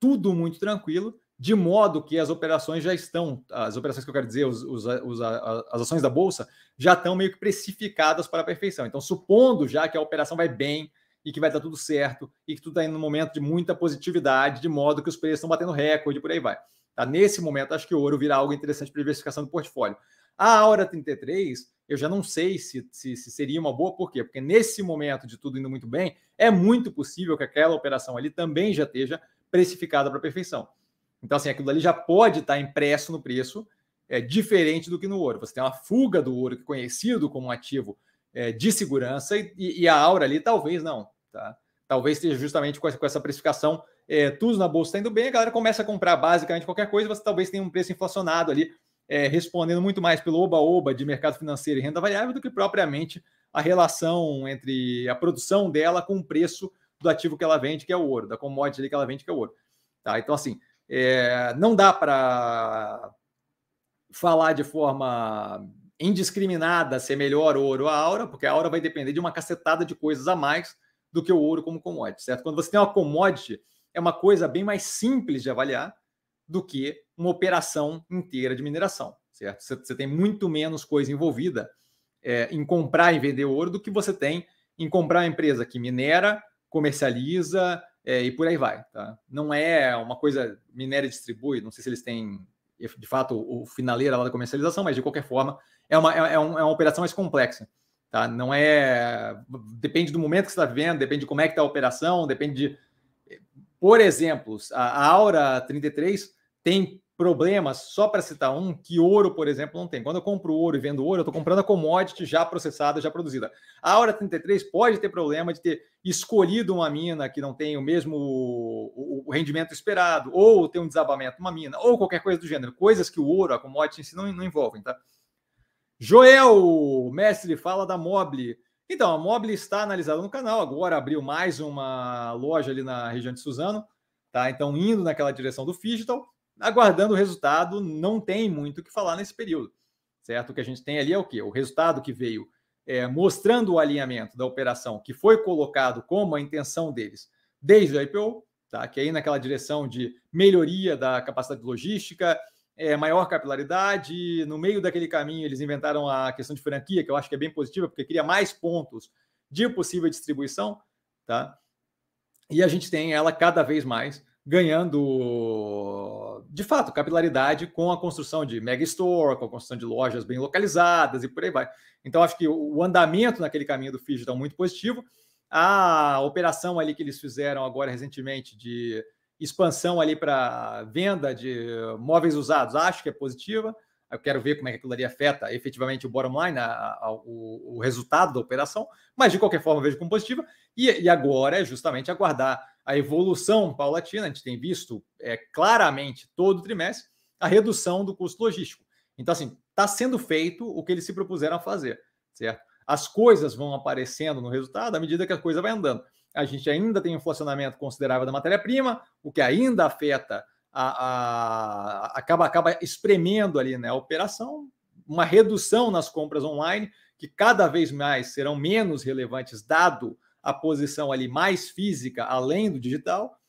tudo muito tranquilo, de modo que as operações já estão, as operações que eu quero dizer, os, os, os, as ações da Bolsa, já estão meio que precificadas para a perfeição. Então, supondo já que a operação vai bem e que vai dar tudo certo e que tudo está indo num momento de muita positividade, de modo que os preços estão batendo recorde por aí vai. Tá? Nesse momento, acho que o ouro virá algo interessante para diversificação do portfólio. A Aura 33, eu já não sei se, se, se, seria uma boa, por quê? Porque nesse momento de tudo indo muito bem, é muito possível que aquela operação ali também já esteja precificada para perfeição. Então, assim, aquilo ali já pode estar impresso no preço, é diferente do que no ouro. Você tem uma fuga do ouro, que é conhecido como um ativo é, de segurança, e, e, a aura ali talvez não. Tá? Talvez esteja justamente com essa, com essa precificação, é, tudo na bolsa está indo bem, a galera começa a comprar basicamente qualquer coisa, você talvez tenha um preço inflacionado ali, é, respondendo muito mais pelo oba-oba de mercado financeiro e renda variável do que propriamente a relação entre a produção dela com o preço do ativo que ela vende, que é o ouro, da commodity que ela vende, que é o ouro. Tá? Então, assim, é, não dá para falar de forma indiscriminada se é melhor ouro ou a aura, porque a aura vai depender de uma cacetada de coisas a mais do que o ouro como commodity, certo? Quando você tem uma commodity, é uma coisa bem mais simples de avaliar do que uma operação inteira de mineração, certo? Você, tem muito menos coisa envolvida é, em comprar e vender ouro do que você tem em comprar uma empresa que minera, comercializa, é, e por aí vai. Tá? Não é uma coisa minério distribui, não sei se eles têm de fato o finaleira lá da comercialização, mas de qualquer forma é uma, é, é, um, é uma operação mais complexa. Tá? Não é. Depende do momento que você está vivendo, depende de como é que está a operação, depende de. Por exemplo, a, Aura 33 tem problemas, só para citar um, que ouro, por exemplo, não tem. Quando eu compro ouro e vendo ouro, eu estou comprando a commodity já processada, já produzida. A Aura 33 pode ter problema de ter escolhido uma mina que não tem o mesmo o, o rendimento esperado, ou ter um desabamento numa mina, ou qualquer coisa do gênero. Coisas que o ouro, a commodity em si, não, não envolvem, tá? Joel, mestre, fala da Mobile. Então, a Mobile está analisada no canal, agora abriu mais uma loja ali na região de Suzano, tá? Então, indo naquela direção do digital aguardando o resultado, não tem muito o que falar nesse período, certo? O que a gente tem ali é o quê? O resultado que veio é, mostrando o alinhamento da operação que foi colocado como a intenção deles desde o IPO, tá? que é aí naquela direção de melhoria da capacidade logística, é, maior capilaridade. No meio daquele caminho, eles inventaram a questão de franquia, que eu acho que é bem positiva, porque cria mais pontos de possível distribuição. Tá? E a gente tem ela cada vez mais ganhando, de fato, capilaridade com a construção de mega store, com a construção de lojas bem localizadas e por aí vai. Então, acho que o andamento naquele caminho do FII está muito positivo. A operação ali que eles fizeram agora recentemente de expansão ali para venda de móveis usados, acho que é positiva. Eu quero ver como é que aquilo ali afeta efetivamente o bottom line, a, a, o, o, resultado da operação, mas de qualquer forma vejo como positiva. E, e agora é justamente aguardar a evolução paulatina, a gente tem visto é, claramente todo trimestre a redução do custo logístico. Então, assim, está sendo feito o que eles se propuseram a fazer, certo? As coisas vão aparecendo no resultado à medida que a coisa vai andando. A gente ainda tem um inflacionamento considerável da matéria-prima, o que ainda afeta a, a, acaba, acaba espremendo ali né, a operação, uma redução nas compras online, que cada vez mais serão menos relevantes, dado a posição ali mais física, além do digital.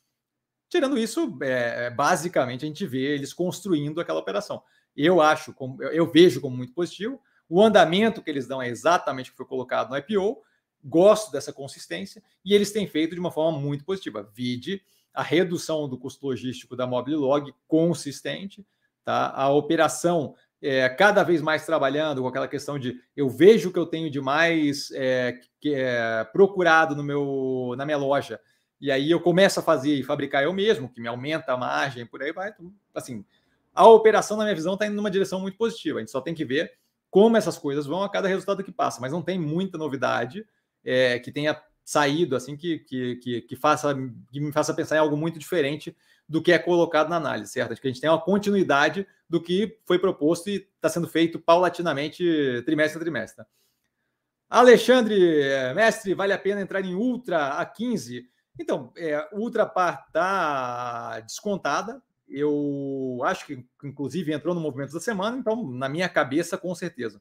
Tirando isso, é, é, basicamente a gente vê eles construindo aquela operação. Eu acho, eu vejo como muito positivo. O andamento que eles dão é exatamente o que foi colocado no IPO. Gosto dessa consistência e eles têm feito de uma forma muito positiva. Vide a redução do custo logístico da Mobilog consistente, tá? A operação é, cada vez mais trabalhando com aquela questão de eu vejo o que eu tenho de mais é, que é procurado no meu, na minha loja, e aí eu começo a fazer e fabricar eu mesmo, que me aumenta a margem, por aí vai. Então, assim, a operação, na minha visão, está indo numa direção muito positiva. A gente só tem que ver como essas coisas vão a cada resultado que passa, mas não tem muita novidade é, que tenha saído assim que, que, que, que, faça que me faça pensar em algo muito diferente do que é colocado na análise, certo? De que a gente tem uma continuidade do que foi proposto e está sendo feito paulatinamente, trimestre a trimestre. Alexandre, é, mestre, vale a pena entrar em Ultra a 15? Então, é, Ultra Par está descontada. eu acho que, inclusive, entrou no movimento da semana, então, na minha cabeça, com certeza.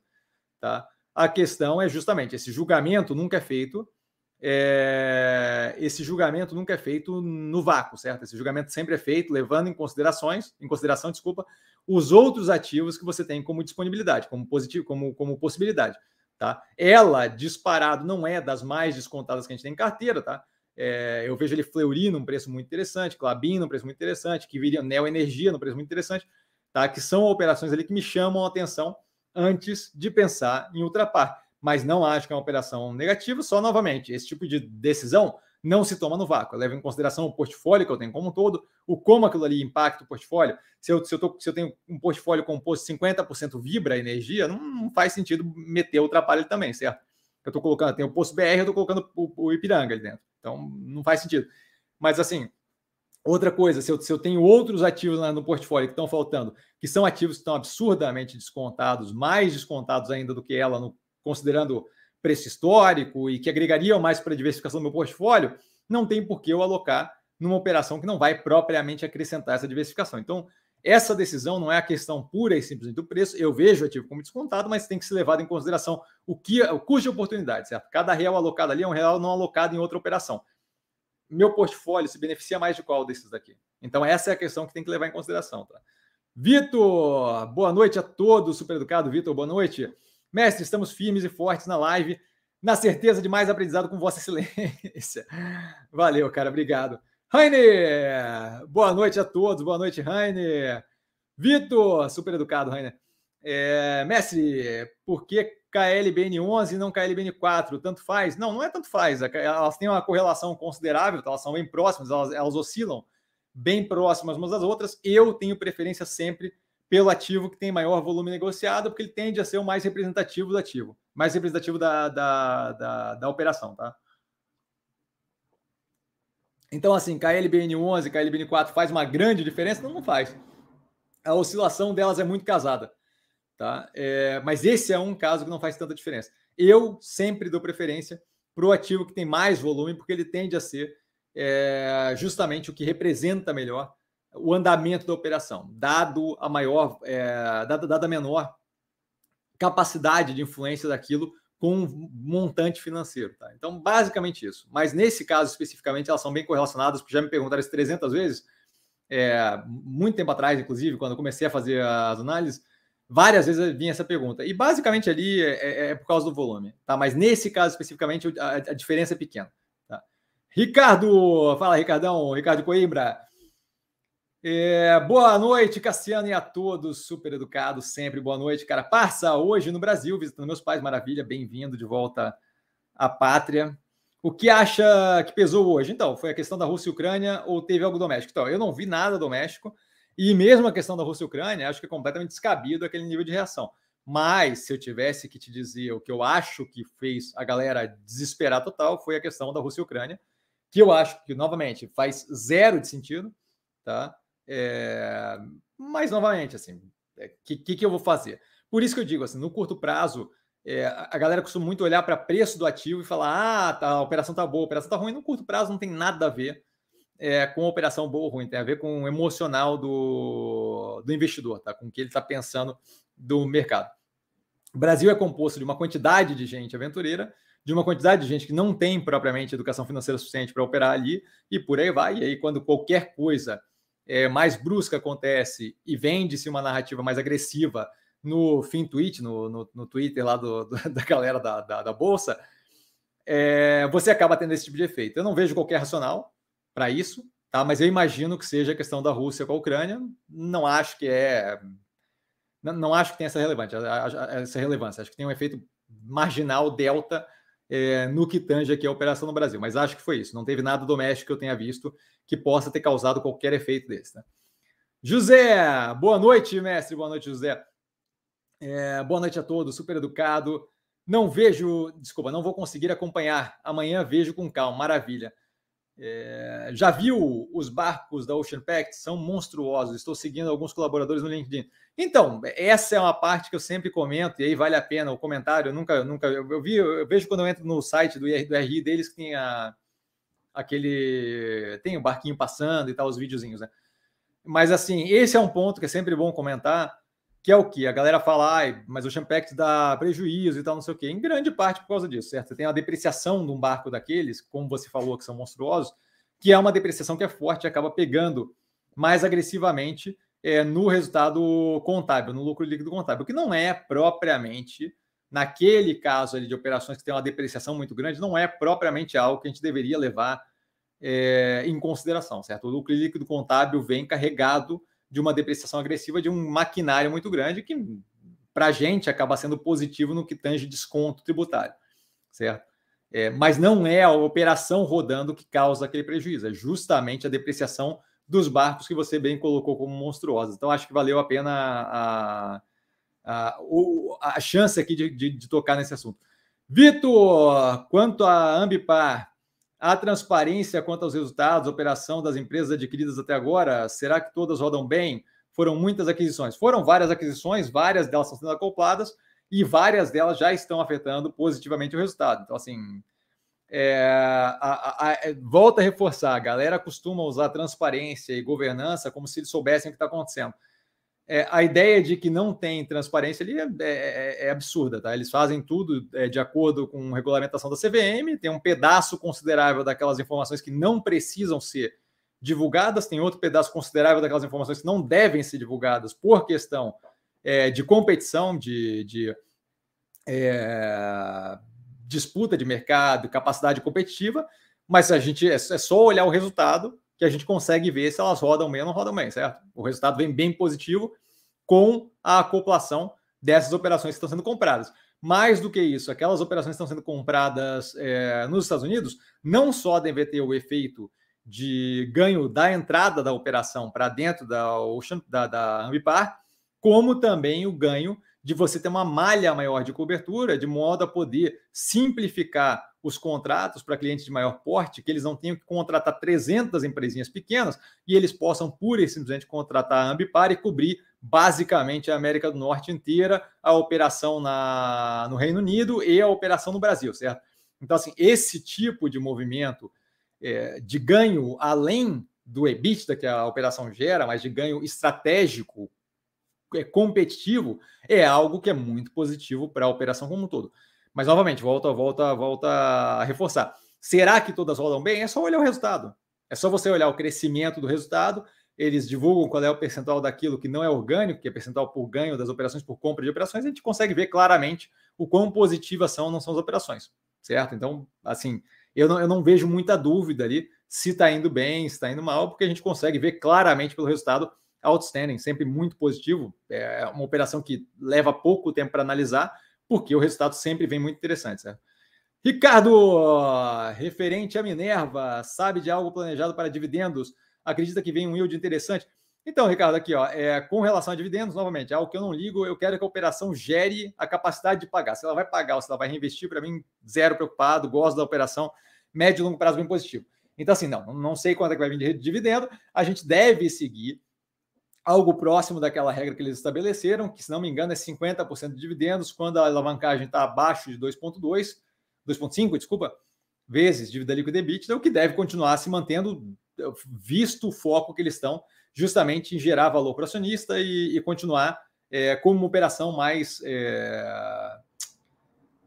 Tá? A questão é justamente esse julgamento nunca é feito. É, esse julgamento nunca é feito no vácuo, certo? Esse julgamento sempre é feito levando em considerações, em consideração, desculpa, os outros ativos que você tem como disponibilidade, como positivo, como, como possibilidade, tá? Ela disparado não é das mais descontadas que a gente tem em carteira, tá? É, eu vejo ele Fleury num preço muito interessante, Clabin num preço muito interessante, que viria Neo Energia num preço muito interessante, tá? Que são operações ali que me chamam a atenção antes de pensar em ultrapar. Mas não acho que é uma operação negativa, só novamente, esse tipo de decisão não se toma no vácuo. Eu levo em consideração o portfólio que eu tenho como um todo, o como aquilo ali impacta o portfólio. Se eu, se eu, tô, se eu tenho um portfólio composto 50% vibra energia, não, não, faz sentido meter o ali também, certo? Eu estou colocando, tem o posto BR, eu estou colocando o, o Ipiranga ali dentro. Então, não faz sentido. Mas, assim, outra coisa, se eu, se eu tenho outros ativos no portfólio que estão faltando, que são ativos que estão absurdamente descontados, mais descontados ainda do que ela, no, considerando preço histórico e que agregariam mais para a diversificação do meu portfólio, não tem por que eu alocar numa operação que não vai propriamente acrescentar essa diversificação. Então, essa decisão não é a questão pura e simplesmente do preço. Eu vejo o ativo como descontado, mas tem que ser levado em consideração o que o custo de oportunidade, certo? Cada real alocado ali é um real não alocado em outra operação. Meu portfólio se beneficia mais de qual desses daqui? Então, essa é a questão que tem que levar em consideração, tá? Vitor, boa noite a todos, super educado. Vitor, boa noite. Mestre, estamos firmes e fortes na live, na certeza de mais aprendizado com Vossa Excelência. Valeu, cara, obrigado. Rainer, boa noite a todos, boa noite, Rainer. Vitor, super educado, Rainer. É, mestre, por que KLBN11 e não KLBN4? Tanto faz? Não, não é tanto faz. Elas têm uma correlação considerável, elas são bem próximas, elas, elas oscilam bem próximas umas das outras. Eu tenho preferência sempre pelo ativo que tem maior volume negociado, porque ele tende a ser o mais representativo do ativo, mais representativo da, da, da, da operação, tá? Então, assim, KLBN11 e KLBN4 faz uma grande diferença? Não, não faz. A oscilação delas é muito casada. Tá? É, mas esse é um caso que não faz tanta diferença. Eu sempre dou preferência para o ativo que tem mais volume, porque ele tende a ser é, justamente o que representa melhor o andamento da operação, dado a maior, é, dada a menor capacidade de influência daquilo com um montante financeiro. Tá? Então, basicamente isso. Mas nesse caso especificamente, elas são bem correlacionadas, porque já me perguntaram isso 300 vezes, é, muito tempo atrás, inclusive, quando eu comecei a fazer as análises, várias vezes vinha essa pergunta. E basicamente ali é, é, é por causa do volume. Tá? Mas nesse caso especificamente, a, a diferença é pequena. Tá? Ricardo, fala Ricardão, Ricardo Coimbra. É, boa noite, Cassiano, e a todos, super educados sempre. Boa noite, cara. Passa hoje no Brasil, visitando meus pais, maravilha, bem-vindo de volta à pátria. O que acha que pesou hoje? Então, foi a questão da Rússia e Ucrânia ou teve algo doméstico? Então, eu não vi nada doméstico, e mesmo a questão da Rússia e Ucrânia, acho que é completamente descabido aquele nível de reação. Mas, se eu tivesse que te dizer o que eu acho que fez a galera desesperar total, foi a questão da Rússia e Ucrânia, que eu acho que, novamente, faz zero de sentido, tá? É, mas, novamente, assim, o é, que, que, que, eu vou fazer? Por isso que eu digo, assim, no curto prazo, é, a galera costuma muito olhar para preço do ativo e falar: ah, tá, a operação tá boa, a operação tá ruim. No curto prazo não tem nada a ver é, com operação boa ou ruim, tem a ver com o emocional do, do investidor, tá? com o que ele está pensando do mercado. O Brasil é composto de uma quantidade de gente aventureira, de uma quantidade de gente que não tem propriamente educação financeira suficiente para operar ali, e por aí vai. E aí, quando qualquer coisa é, mais brusca acontece e vende-se uma narrativa mais agressiva no fim tweet, no, no, no Twitter lá do, do, da galera da, da, da Bolsa, é, você acaba tendo esse tipo de efeito. Eu não vejo qualquer racional para isso, tá? mas eu imagino que seja a questão da Rússia com a Ucrânia. Não acho que é. Não, não acho que tenha essa relevância, essa relevância. Acho que tem um efeito marginal, delta, é, no que tange aqui a operação no Brasil. Mas acho que foi isso. Não teve nada doméstico que eu tenha visto que possa ter causado qualquer efeito desse. Né? José, boa noite, mestre. Boa noite, José. É, boa noite a todos, super educado. Não vejo, desculpa, não vou conseguir acompanhar. Amanhã vejo com calma, maravilha. É, já viu os barcos da Ocean Pact? São monstruosos. Estou seguindo alguns colaboradores no LinkedIn. Então, essa é uma parte que eu sempre comento, e aí vale a pena o comentário. Eu nunca, nunca, eu, eu vi, eu vejo quando eu entro no site do, do RI deles que tem a, aquele. Tem o barquinho passando e tal, os videozinhos, né? Mas assim, esse é um ponto que é sempre bom comentar, que é o que? A galera fala, ah, mas o Champex dá prejuízo e tal, não sei o quê. Em grande parte por causa disso, certo? Você tem a depreciação de um barco daqueles, como você falou, que são monstruosos, que é uma depreciação que é forte e acaba pegando mais agressivamente é, no resultado contábil, no lucro líquido contábil, que não é propriamente, naquele caso ali de operações que tem uma depreciação muito grande, não é propriamente algo que a gente deveria levar é, em consideração, certo? O lucro líquido contábil vem carregado de uma depreciação agressiva de um maquinário muito grande que, para a gente, acaba sendo positivo no que tange desconto tributário, certo? É, mas não é a operação rodando que causa aquele prejuízo, é justamente a depreciação dos barcos que você bem colocou como monstruosos. Então, acho que valeu a pena a, a, a chance aqui de, de, de tocar nesse assunto. Vitor, quanto à Ambipar, a transparência quanto aos resultados, operação das empresas adquiridas até agora, será que todas rodam bem? Foram muitas aquisições. Foram várias aquisições, várias delas estão sendo acopladas e várias delas já estão afetando positivamente o resultado. Então, assim, é, a, a, a, é, volta a reforçar, a galera costuma usar transparência e governança como se eles soubessem o que está acontecendo é, a ideia de que não tem transparência ali é, é, é absurda, tá? Eles fazem tudo é, de acordo com a regulamentação da CVM, tem um pedaço considerável daquelas informações que não precisam ser divulgadas, tem outro pedaço considerável daquelas informações que não devem ser divulgadas por questão é, de competição, de, de é, disputa de mercado, capacidade competitiva, mas a gente é só olhar o resultado que a gente consegue ver se elas rodam bem ou não rodam bem, certo? O resultado vem bem positivo com a acoplação dessas operações que estão sendo compradas. Mais do que isso, aquelas operações que estão sendo compradas é, nos Estados Unidos não só devem ter o efeito de ganho da entrada da operação para dentro da, Ocean, da, da Ambipar, como também o ganho de você ter uma malha maior de cobertura, de modo a poder simplificar os contratos para clientes de maior porte, que eles não tenham que contratar 300 empresinhas pequenas e eles possam pura e simplesmente contratar a Ambipar e cobrir basicamente a América do Norte inteira, a operação na, no Reino Unido e a operação no Brasil, certo? Então, assim, esse tipo de movimento é, de ganho além do EBITDA que a operação gera, mas de ganho estratégico é competitivo, é algo que é muito positivo para a operação como um todo. Mas, novamente, volta, volta, volta a reforçar. Será que todas rodam bem? É só olhar o resultado. É só você olhar o crescimento do resultado. Eles divulgam qual é o percentual daquilo que não é orgânico, que é percentual por ganho das operações, por compra de operações. A gente consegue ver claramente o quão positivas são ou não são as operações, certo? Então, assim, eu não, eu não vejo muita dúvida ali se está indo bem, se está indo mal, porque a gente consegue ver claramente pelo resultado outstanding, sempre muito positivo. É uma operação que leva pouco tempo para analisar, porque o resultado sempre vem muito interessante, certo? Ricardo, referente a Minerva, sabe de algo planejado para dividendos? Acredita que vem um yield interessante? Então, Ricardo, aqui, ó, é, com relação a dividendos, novamente, algo que eu não ligo, eu quero que a operação gere a capacidade de pagar. Se ela vai pagar ou se ela vai reinvestir, para mim, zero preocupado, gosto da operação, médio e longo prazo bem positivo. Então, assim, não, não sei quanto é que vai vir de dividendo, a gente deve seguir algo próximo daquela regra que eles estabeleceram, que, se não me engano, é 50% de dividendos, quando a alavancagem está abaixo de 2,2, 2,5, desculpa, vezes dívida líquida EBITDA, o que deve continuar se mantendo, visto o foco que eles estão, justamente em gerar valor para o acionista e, e continuar é, como uma operação mais é,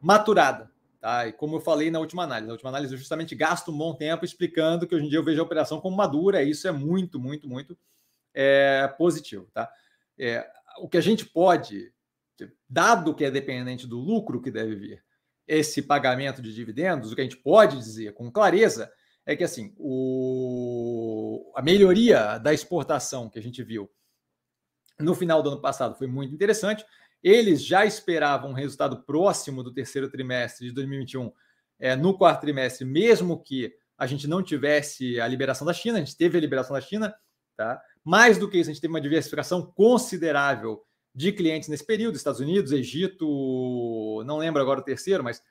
maturada. Tá? E como eu falei na última análise, na última análise eu justamente gasto um bom tempo explicando que hoje em dia eu vejo a operação como madura, e isso é muito, muito, muito é, positivo. Tá? É, o que a gente pode, dado que é dependente do lucro que deve vir, esse pagamento de dividendos, o que a gente pode dizer com clareza é que assim o, a melhoria da exportação que a gente viu no final do ano passado foi muito interessante. Eles já esperavam um resultado próximo do terceiro trimestre de 2021 é, no quarto trimestre, mesmo que a gente não tivesse a liberação da China, a gente teve a liberação da China, tá? Mais do que isso, a gente teve uma diversificação considerável de clientes nesse período, Estados Unidos, Egito, não lembro agora o terceiro, mas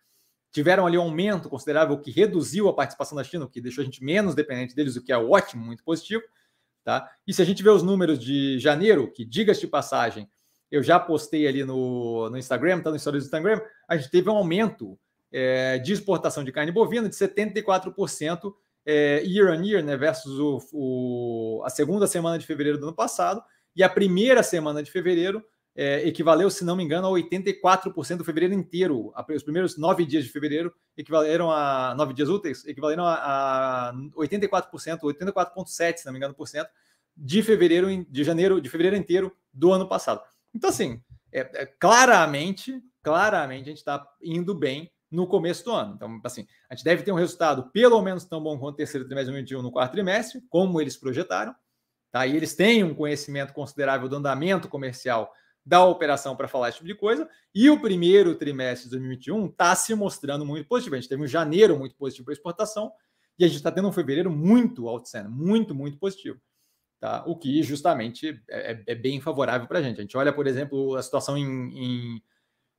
tiveram ali um aumento considerável que reduziu a participação da China, o que deixou a gente menos dependente deles, o que é ótimo, muito positivo. Tá? E se a gente vê os números de janeiro, que diga-se de passagem, eu já postei ali no, no Instagram, tá no stories do Instagram, a gente teve um aumento é, de exportação de carne bovina de 74% é, year on year, né, versus o, o, a segunda semana de fevereiro do ano passado, e a primeira semana de fevereiro é, equivaleu, se não me engano, a 84% do fevereiro inteiro. Os primeiros nove dias de fevereiro equivaleram a nove dias úteis, equivaleram a, a 84%, 84,7%, se não me engano, por cento, de fevereiro, de janeiro, de fevereiro inteiro do ano passado. Então, assim, é, é claramente, claramente a gente está indo bem no começo do ano. Então, assim, a gente deve ter um resultado pelo menos tão bom quanto o terceiro trimestre de 2021 no quarto trimestre, como eles projetaram. Tá? E eles têm um conhecimento considerável do andamento comercial da operação para falar esse tipo de coisa. E o primeiro trimestre de 2021 está se mostrando muito positivo. A gente teve um janeiro muito positivo para exportação e a gente está tendo um fevereiro muito outstanding, muito, muito positivo. Tá? O que justamente é, é, é bem favorável para a gente. A gente olha, por exemplo, a situação em, em,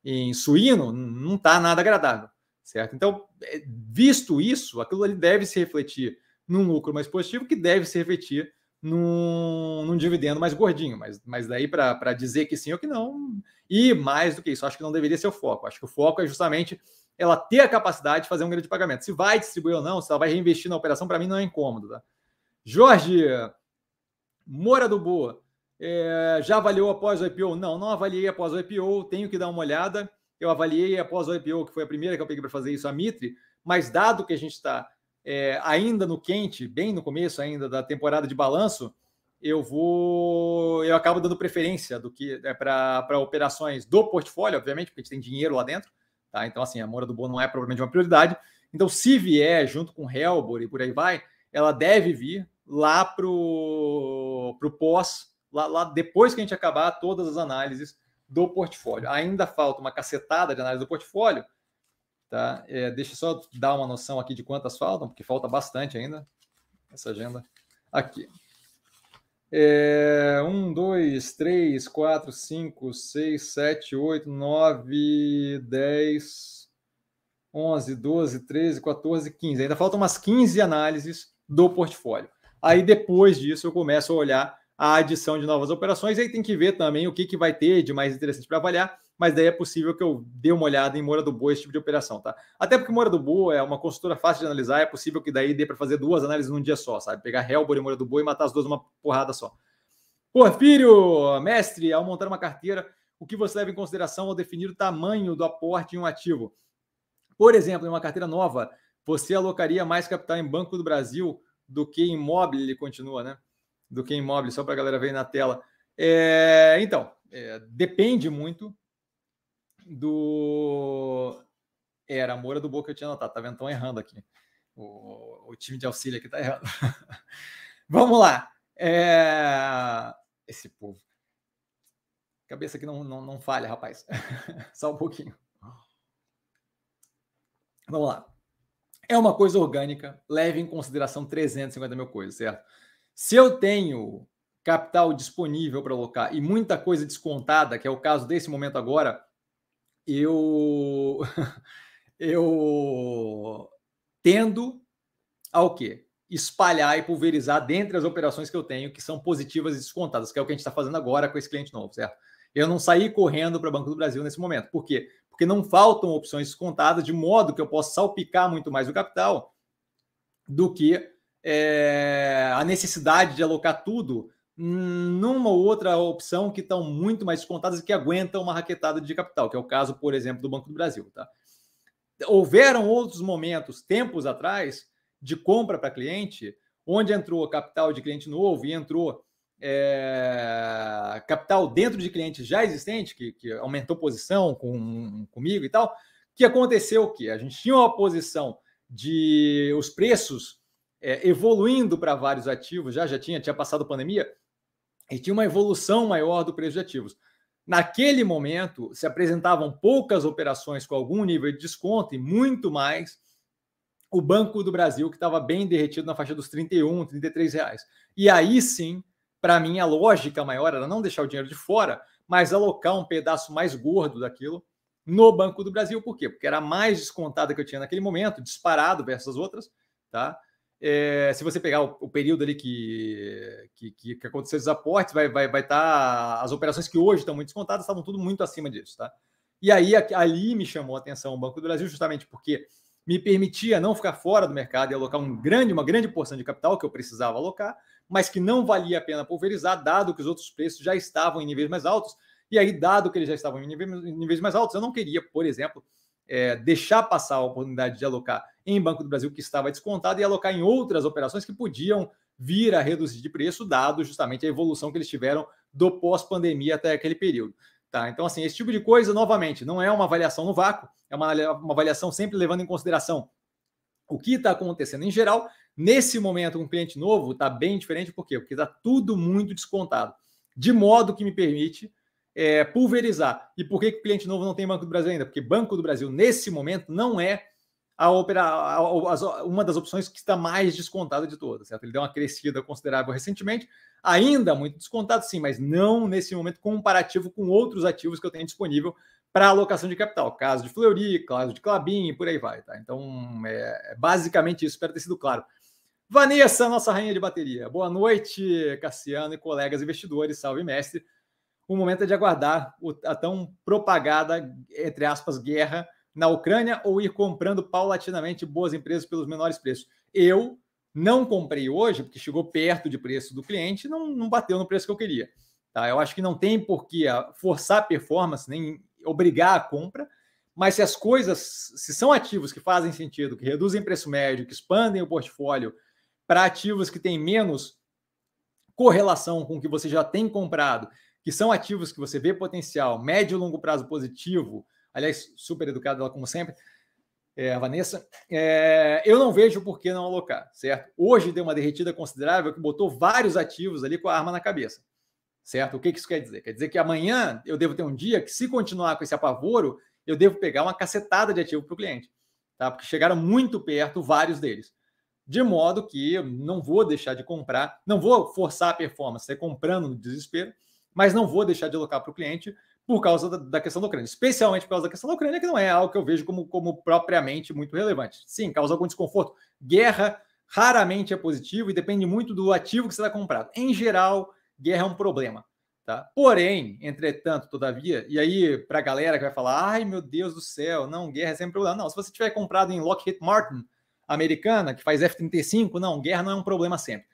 em suíno, não está nada agradável, certo? Então, é, visto isso, aquilo ali deve se refletir num lucro mais positivo, que deve se refletir num, num dividendo mais gordinho, mas, mas daí para dizer que sim ou que não, e mais do que isso, acho que não deveria ser o foco. Acho que o foco é justamente ela ter a capacidade de fazer um grande pagamento. Se vai distribuir ou não, se ela vai reinvestir na operação, para mim não é incômodo. Tá? Jorge Mora do Boa, é, já avaliou após o IPO? Não, não avaliei após o IPO, tenho que dar uma olhada. Eu avaliei após o IPO, que foi a primeira que eu peguei para fazer isso, a Mitre, mas dado que a gente está é, ainda no quente, bem no começo ainda da temporada de balanço, eu vou, eu acabo dando preferência do que é, para operações do portfólio, obviamente, porque a gente tem dinheiro lá dentro, tá? Então, assim, a mora do bolo não é provavelmente uma prioridade. Então, se vier junto com Helbor e por aí vai, ela deve vir lá para o pós, lá, lá depois que a gente acabar todas as análises do portfólio. Ainda falta uma cacetada de análise do portfólio, Tá? É, deixa só dar uma noção aqui de quantas faltam, porque falta bastante ainda essa agenda. Aqui. É, 1, 2, 3, 4, 5, 6, 7, 8, 9, 10, 11, 12, 13, 14, 15. Ainda faltam umas 15 análises do portfólio. Aí depois disso eu começo a olhar a adição de novas operações. Aí tem que ver também o que, que vai ter de mais interessante para avaliar mas daí é possível que eu dê uma olhada em Moura do Boa, esse tipo de operação, tá? Até porque Moura do Boa é uma consultora fácil de analisar, é possível que daí dê para fazer duas análises num dia só, sabe? Pegar Hellboy e Moura do Boa e matar as duas numa porrada só. Porfírio, mestre, ao montar uma carteira, o que você leva em consideração ao definir o tamanho do aporte em um ativo? Por exemplo, em uma carteira nova, você alocaria mais capital em Banco do Brasil do que em imóvel, ele continua, né? Do que imóvel, só para a galera ver na tela. É, então, é, depende muito do. Era a Moura do Boca que eu tinha notado, tá vendo? Estão errando aqui. O, o, time de auxílio aqui tá errando. Vamos lá. É... Esse povo. Cabeça aqui não, não, não falha, rapaz. Só um pouquinho. Vamos lá. É uma coisa orgânica, leve em consideração 350 mil coisas, certo? Se eu tenho capital disponível para alocar e muita coisa descontada, que é o caso desse momento agora, eu eu tendo ao quê? Espalhar e pulverizar dentre as operações que eu tenho que são positivas e descontadas, que é o que a gente está fazendo agora com esse cliente novo, certo? Eu não saí correndo para o Banco do Brasil nesse momento. Por quê? Porque não faltam opções descontadas, de modo que eu possa salpicar muito mais o capital do que é, a necessidade de alocar tudo numa outra opção que estão muito mais descontadas e que aguentam uma raquetada de capital, que é o caso, por exemplo, do Banco do Brasil. Tá? Houveram outros momentos, tempos atrás, de compra para cliente, onde entrou capital de cliente novo e entrou é, capital dentro de cliente já existente, que, que aumentou posição com, comigo e tal, que aconteceu o que? A gente tinha uma posição de os preços é, evoluindo para vários ativos, já já tinha, tinha passado a pandemia, e tinha uma evolução maior do preço de ativos. Naquele momento, se apresentavam poucas operações com algum nível de desconto e muito mais o Banco do Brasil, que estava bem derretido na faixa dos 31, 33 reais. E aí sim, para mim, a lógica maior era não deixar o dinheiro de fora, mas alocar um pedaço mais gordo daquilo no Banco do Brasil. Por quê? Porque era mais descontada que eu tinha naquele momento, disparado versus as outras, tá? É, se você pegar o, o período ali que, que, que, aconteceu os aportes, vai estar. Vai, vai tá, as operações que hoje estão muito descontadas estavam tudo muito acima disso, tá? E aí ali me chamou a atenção o Banco do Brasil, justamente porque me permitia não ficar fora do mercado e alocar um grande, uma grande porção de capital que eu precisava alocar, mas que não valia a pena pulverizar, dado que os outros preços já estavam em níveis mais altos. E aí, dado que eles já estavam em níveis mais altos, eu não queria, por exemplo, é, deixar passar a oportunidade de alocar em Banco do Brasil, que estava descontado, e alocar em outras operações que podiam vir a reduzir de preço, dado justamente a evolução que eles tiveram do pós-pandemia até aquele período. Tá? Então, assim, esse tipo de coisa, novamente, não é uma avaliação no vácuo, é uma, uma avaliação sempre levando em consideração o que está acontecendo em geral. Nesse momento, um cliente novo está bem diferente, por quê? Porque está tudo muito descontado, de modo que me permite é, pulverizar. E por que, que o cliente novo não tem Banco do Brasil ainda? Porque Banco do Brasil, nesse momento, não é a opera, a, a, uma das opções que está mais descontada de todas, certo? Ele deu uma crescida considerável recentemente, ainda muito descontado, sim, mas não nesse momento comparativo com outros ativos que eu tenho disponível para alocação de capital. Caso de Fleury, caso de Clabin e por aí vai, tá? Então, é, é basicamente isso, espero ter sido claro. Vanessa, nossa rainha de bateria. Boa noite, Cassiano e colegas investidores. Salve, mestre. O momento é de aguardar a tão propagada, entre aspas, guerra na Ucrânia ou ir comprando paulatinamente boas empresas pelos menores preços. Eu não comprei hoje, porque chegou perto de preço do cliente, não, não bateu no preço que eu queria. Tá? Eu acho que não tem por que forçar a performance, nem obrigar a compra, mas se as coisas, se são ativos que fazem sentido, que reduzem preço médio, que expandem o portfólio para ativos que têm menos correlação com o que você já tem comprado, que são ativos que você vê potencial, médio e longo prazo positivo, aliás, super educada ela como sempre, é, a Vanessa, é, eu não vejo por que não alocar, certo? Hoje deu uma derretida considerável que botou vários ativos ali com a arma na cabeça, certo? O que, que isso quer dizer? Quer dizer que amanhã eu devo ter um dia que, se continuar com esse apavoro, eu devo pegar uma cacetada de ativo para o cliente, tá? Porque chegaram muito perto vários deles. De modo que eu não vou deixar de comprar, não vou forçar a performance, sair comprando no desespero, mas não vou deixar de alocar para o cliente por causa da, da, questão da Ucrânia, especialmente por causa da questão da Ucrânia, que não é algo que eu vejo como, como propriamente muito relevante. Sim, causa algum desconforto. Guerra raramente é positivo e depende muito do ativo que você está comprado. Em geral, guerra é um problema. Tá? Porém, entretanto, todavia, e aí para a galera que vai falar, ai meu Deus do céu, não, guerra é sempre problema. Não, se você tiver comprado em Lockheed Martin, americana, que faz F-35, não, guerra não é um problema sempre.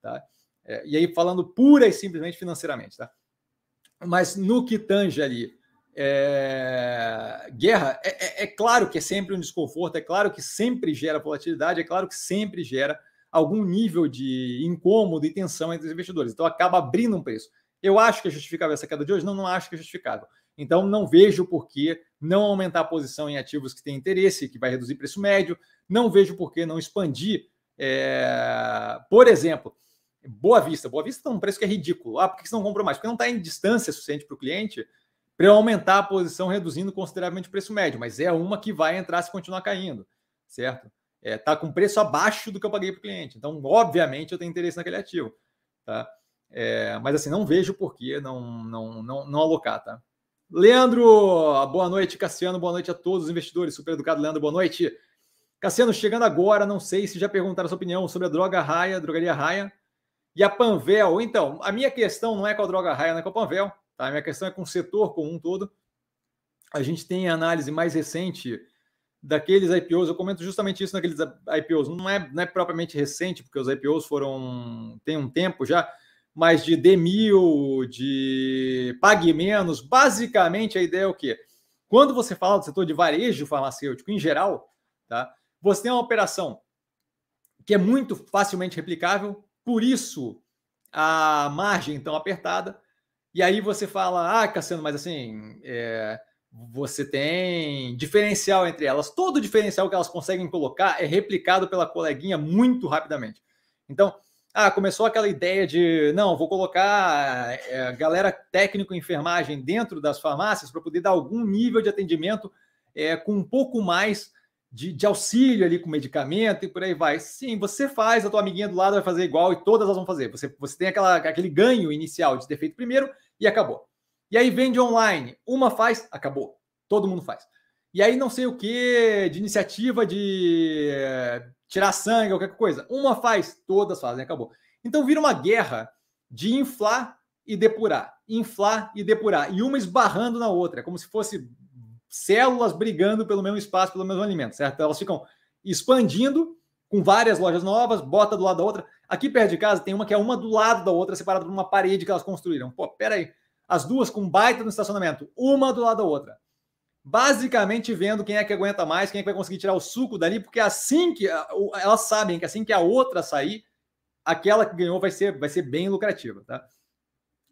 Tá? É, e aí falando pura e simplesmente financeiramente. Tá? Mas no que tange ali, é... guerra, é, é, é, claro que é sempre um desconforto, é claro que sempre gera volatilidade, é claro que sempre gera algum nível de incômodo e tensão entre os investidores. Então acaba abrindo um preço. Eu acho que é justificável essa queda de hoje? Não, não acho que é justificável. Então não vejo por que não aumentar a posição em ativos que têm interesse, que vai reduzir preço médio. Não vejo por que não expandir. É... Por exemplo, Boa Vista. Boa Vista está um preço que é ridículo. Ah, por que você não comprou mais? Porque não está em distância suficiente para o cliente para eu aumentar a posição, reduzindo consideravelmente o preço médio. Mas é uma que vai entrar se continuar caindo, certo? Está é, tá com preço abaixo do que eu paguei para o cliente. Então, obviamente, eu tenho interesse naquele ativo. Tá? É, mas assim, não vejo por que não, não, não, não alocar, tá? Leandro, boa noite, Cassiano, boa noite a todos os investidores. Super educado, Leandro, boa noite. Cassiano, chegando agora, não sei se já perguntaram a sua opinião sobre a droga raia, drogaria raia. E a Panvel, então, a minha questão não é com a droga raia, não é com a Panvel, tá? A minha questão é com o setor como um todo. A gente tem análise mais recente daqueles IPOs, eu comento justamente isso naqueles IPOs, não é, não é propriamente recente, porque os IPOs foram, tem um tempo já, mas de D1000, de pague menos, basicamente a ideia é o quê? Quando você fala do setor de varejo farmacêutico em geral, tá? Você tem uma operação que é muito facilmente replicável, por isso a margem tão apertada. E aí você fala, ah, Cassiano, mas assim, é, você tem diferencial entre elas. Todo diferencial que elas conseguem colocar é replicado pela coleguinha muito rapidamente. Então, ah, começou aquela ideia de, não, vou colocar é, galera técnico enfermagem dentro das farmácias para poder dar algum nível de atendimento é, com um pouco mais de, de, auxílio ali com medicamento e por aí vai. Sim, você faz, a tua amiguinha do lado vai fazer igual e todas elas vão fazer. Você, você tem aquela, aquele ganho inicial de ter feito primeiro e acabou. E aí vende online, uma faz, acabou. Todo mundo faz. E aí não sei o que, de iniciativa de é, tirar sangue qualquer coisa. Uma faz, todas fazem, acabou. Então vira uma guerra de inflar e depurar, inflar e depurar, e uma esbarrando na outra, é como se fosse células brigando pelo mesmo espaço, pelo mesmo alimento, certo? Elas ficam expandindo com várias lojas novas, bota do lado da outra. Aqui perto de casa tem uma que é uma do lado da outra, separada por uma parede que elas construíram. Pô, peraí. As duas com baita no estacionamento, uma do lado da outra. Basicamente vendo quem é que aguenta mais, quem é que vai conseguir tirar o suco dali, porque assim que elas sabem que assim que a outra sair, aquela que ganhou vai ser, vai ser bem lucrativa, tá?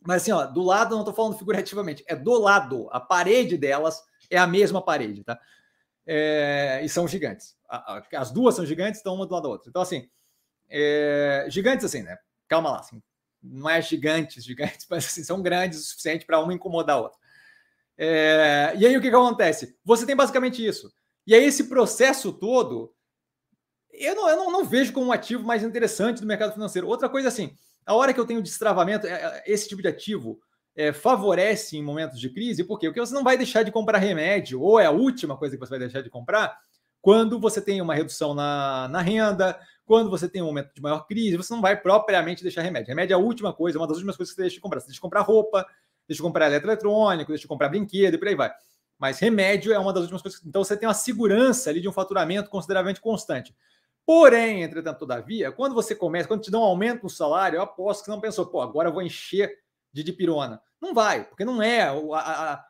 Mas assim, ó, do lado, não estou falando figurativamente, é do lado. A parede delas é a mesma parede, tá? É, e são gigantes. As duas são gigantes, estão uma do lado da outra. Então, assim, é, gigantes assim, né? Calma lá, assim, não é gigantes, gigantes, mas assim, são grandes o suficiente para uma incomodar a outra. É, e aí o que, que acontece? Você tem basicamente isso. E aí esse processo todo, eu não, eu não, não vejo como um ativo mais interessante do mercado financeiro. Outra coisa assim, a hora que eu tenho destravamento, é, é, esse tipo de ativo é, favorece em momentos de crise, por quê? Porque você não vai deixar de comprar remédio, ou é a última coisa que você vai deixar de comprar, quando você tem uma redução na, na renda, quando você tem um momento de maior crise, você não vai propriamente deixar remédio. Remédio é a última coisa, uma das últimas coisas que você deixa de comprar. Você deixa de comprar roupa, deixa de comprar eletroeletrônico, deixa de comprar brinquedo e por aí vai. Mas remédio é uma das últimas coisas. Então você tem uma segurança ali de um faturamento consideravelmente constante. Porém, entretanto, todavia, quando você começa, quando te dão um aumento no salário, eu aposto que você não pensou, pô, agora eu vou encher de dipirona. Não vai, porque não é. A, a,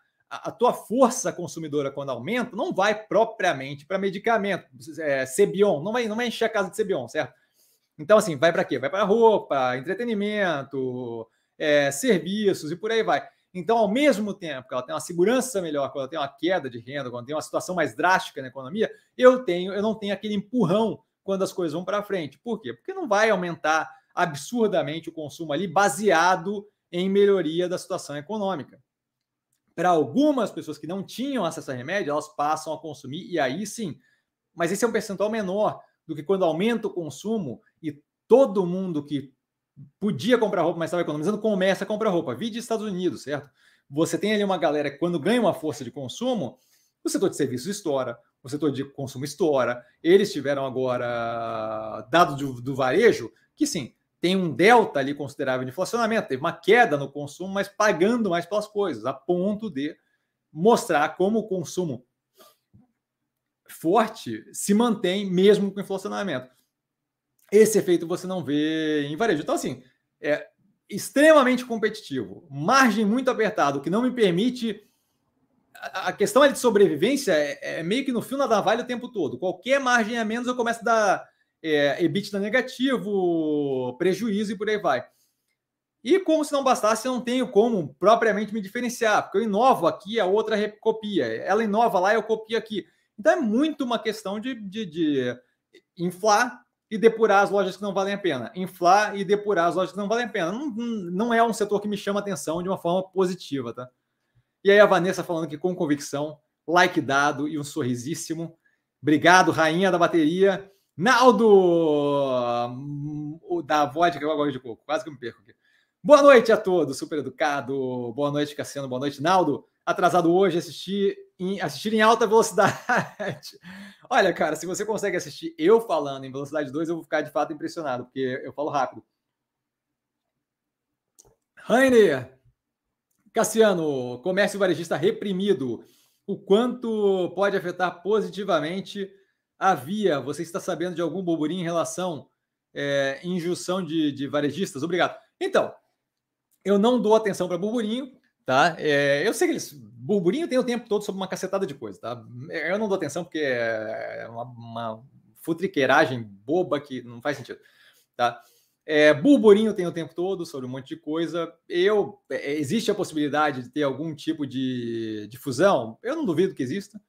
a tua força consumidora, quando aumenta, não vai propriamente para medicamento, é, Cebion, não vai, não vai encher a casa de Cebion, certo? Então, assim, vai para quê? Vai para roupa, entretenimento, é, serviços e por aí vai. Então, ao mesmo tempo que ela tem uma segurança melhor, quando ela tem uma queda de renda, quando tem uma situação mais drástica na economia, eu tenho, eu não tenho aquele empurrão quando as coisas vão para frente. Por quê? Porque não vai aumentar absurdamente o consumo ali baseado em melhoria da situação econômica. Para algumas pessoas que não tinham acesso a remédio, elas passam a consumir e aí sim. Mas esse é um percentual menor do que quando aumenta o consumo e todo mundo que podia comprar roupa, mas estava economizando, começa a comprar roupa. Vide Estados Unidos, certo? Você tem ali uma galera que, quando ganha uma força de consumo, o setor de serviços estoura, o setor de consumo estoura. Eles tiveram agora dados do, do varejo que sim, tem um delta ali considerável de inflacionamento, teve uma queda no consumo, mas pagando mais pelas coisas, a ponto de mostrar como o consumo forte se mantém mesmo com inflacionamento. Esse efeito você não vê em varejo. Então, assim, é extremamente competitivo, margem muito apertado, que não me permite a questão de sobrevivência é, é, meio que no fio da navalha o tempo todo. Qualquer margem a menos eu começo a dar é, EBITDA negativo, prejuízo e por aí vai. E como se não bastasse, eu não tenho como propriamente me diferenciar, porque eu inovo aqui, a outra copia. Ela inova lá, eu copio aqui. Então é muito uma questão de, de, de inflar e depurar as lojas que não valem a pena. Inflar e depurar as lojas que não valem a pena. Não, não é um setor que me chama atenção de uma forma positiva, tá? E aí a Vanessa falando que com convicção, like dado e um sorrisíssimo. Obrigado, rainha da bateria. Naldo, o da vodka com água de coco. Quase que eu me perco aqui. Boa noite a todos, super educado. Boa noite, Cassiano. Boa noite, Naldo. Atrasado hoje, assistir em, assistir em alta velocidade. Olha, cara, se você consegue assistir eu falando em velocidade 2, eu vou ficar de fato impressionado, porque eu falo rápido. Rainer, Cassiano, comércio varejista reprimido. O quanto pode afetar positivamente a via? Você está sabendo de algum burburinho em relação é, injunção de, de varejistas? Obrigado. Então, eu não dou atenção para burburinho, tá? É, eu sei que eles. Burburinho tem o tempo todo sobre uma cacetada de coisa, tá? Eu não dou atenção porque é uma, uma futriqueiragem boba que não faz sentido, tá? É, burburinho tem o tempo todo sobre um monte de coisa. Eu é, existe a possibilidade de ter algum tipo de, de fusão? Eu não duvido que exista,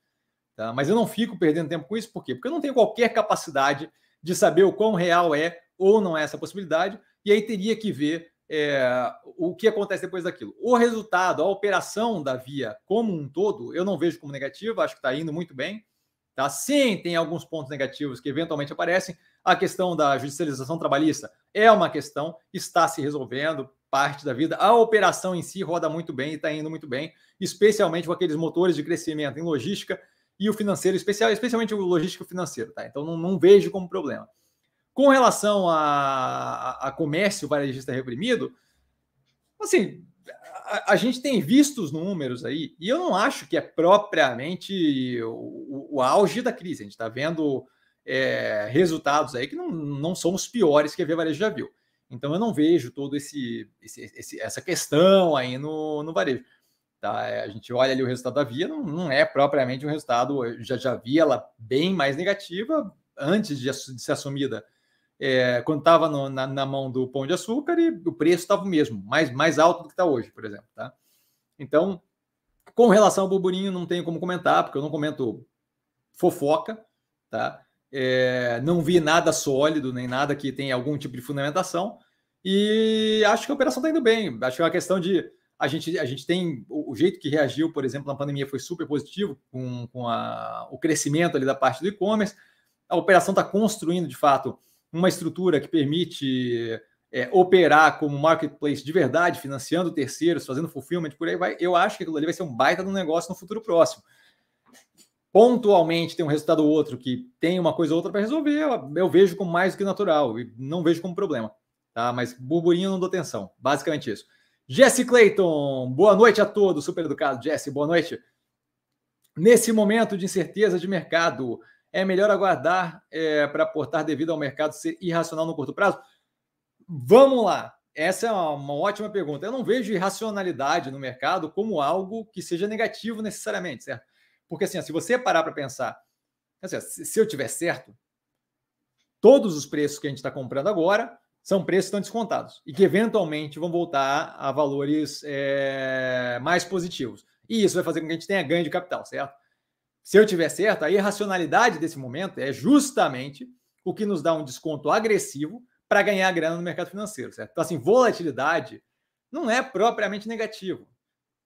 tá? mas eu não fico perdendo tempo com isso, por quê? Porque eu não tenho qualquer capacidade de saber o quão real é ou não é essa possibilidade, e aí teria que ver é, o que acontece depois daquilo. O resultado, a operação da via como um todo, eu não vejo como negativa, acho que está indo muito bem. Tá? Sim, tem alguns pontos negativos que eventualmente aparecem, a questão da judicialização trabalhista é uma questão, está se resolvendo, parte da vida. A operação em si roda muito bem e está indo muito bem, especialmente com aqueles motores de crescimento em logística e o financeiro, especial, especialmente o logístico financeiro. Tá? Então, não, não vejo como problema. Com relação a, a comércio varejista reprimido, assim, a, a, gente tem visto os números aí, e eu não acho que é propriamente o, o auge da crise. A gente está vendo é, resultados aí que não, não são os piores que a Via Varejo já viu. Então eu não vejo todo esse, esse, esse essa questão aí no, no varejo. Tá? É, a gente olha ali o resultado da Via, não, não é propriamente um resultado, já, já vi ela bem mais negativa antes de, de ser assumida é, quando estava na, na, mão do Pão de Açúcar e o preço estava o mesmo, mais, mais alto do que está hoje, por exemplo. Tá? Então, com relação ao burburinho, não tenho como comentar, porque eu não comento fofoca, tá? É, não vi nada sólido, nem nada que tenha algum tipo de fundamentação, e acho que a operação está indo bem. Acho que é uma questão de. A gente, a gente tem. O, jeito que reagiu, por exemplo, na pandemia foi super positivo, com, com a, o crescimento ali da parte do e-commerce. A operação está construindo, de fato, uma estrutura que permite é, operar como marketplace de verdade, financiando terceiros, fazendo fulfillment, por aí vai, eu acho que aquilo ali vai ser um baita de um negócio no futuro próximo. Pontualmente tem um resultado ou outro que tem uma coisa ou outra para resolver, eu, eu, vejo como mais do que natural e não vejo como problema. Tá? Mas burburinho não dou atenção. Basicamente isso. Jesse Clayton, boa noite a todos, super educado. Jesse, boa noite. Nesse momento de incerteza de mercado, é melhor aguardar é, para aportar devido ao mercado ser irracional no curto prazo? Vamos lá. Essa é uma ótima pergunta. Eu não vejo irracionalidade no mercado como algo que seja negativo necessariamente, certo? Porque assim, se você parar para pensar, assim, se eu tiver certo, todos os preços que a gente está comprando agora são preços que estão descontados e que eventualmente vão voltar a valores é, mais positivos. E isso vai fazer com que a gente tenha ganho de capital, certo? se eu tiver certo, a irracionalidade desse momento é justamente o que nos dá um desconto agressivo para ganhar grana no mercado financeiro, certo? Então, assim, volatilidade não é propriamente negativo,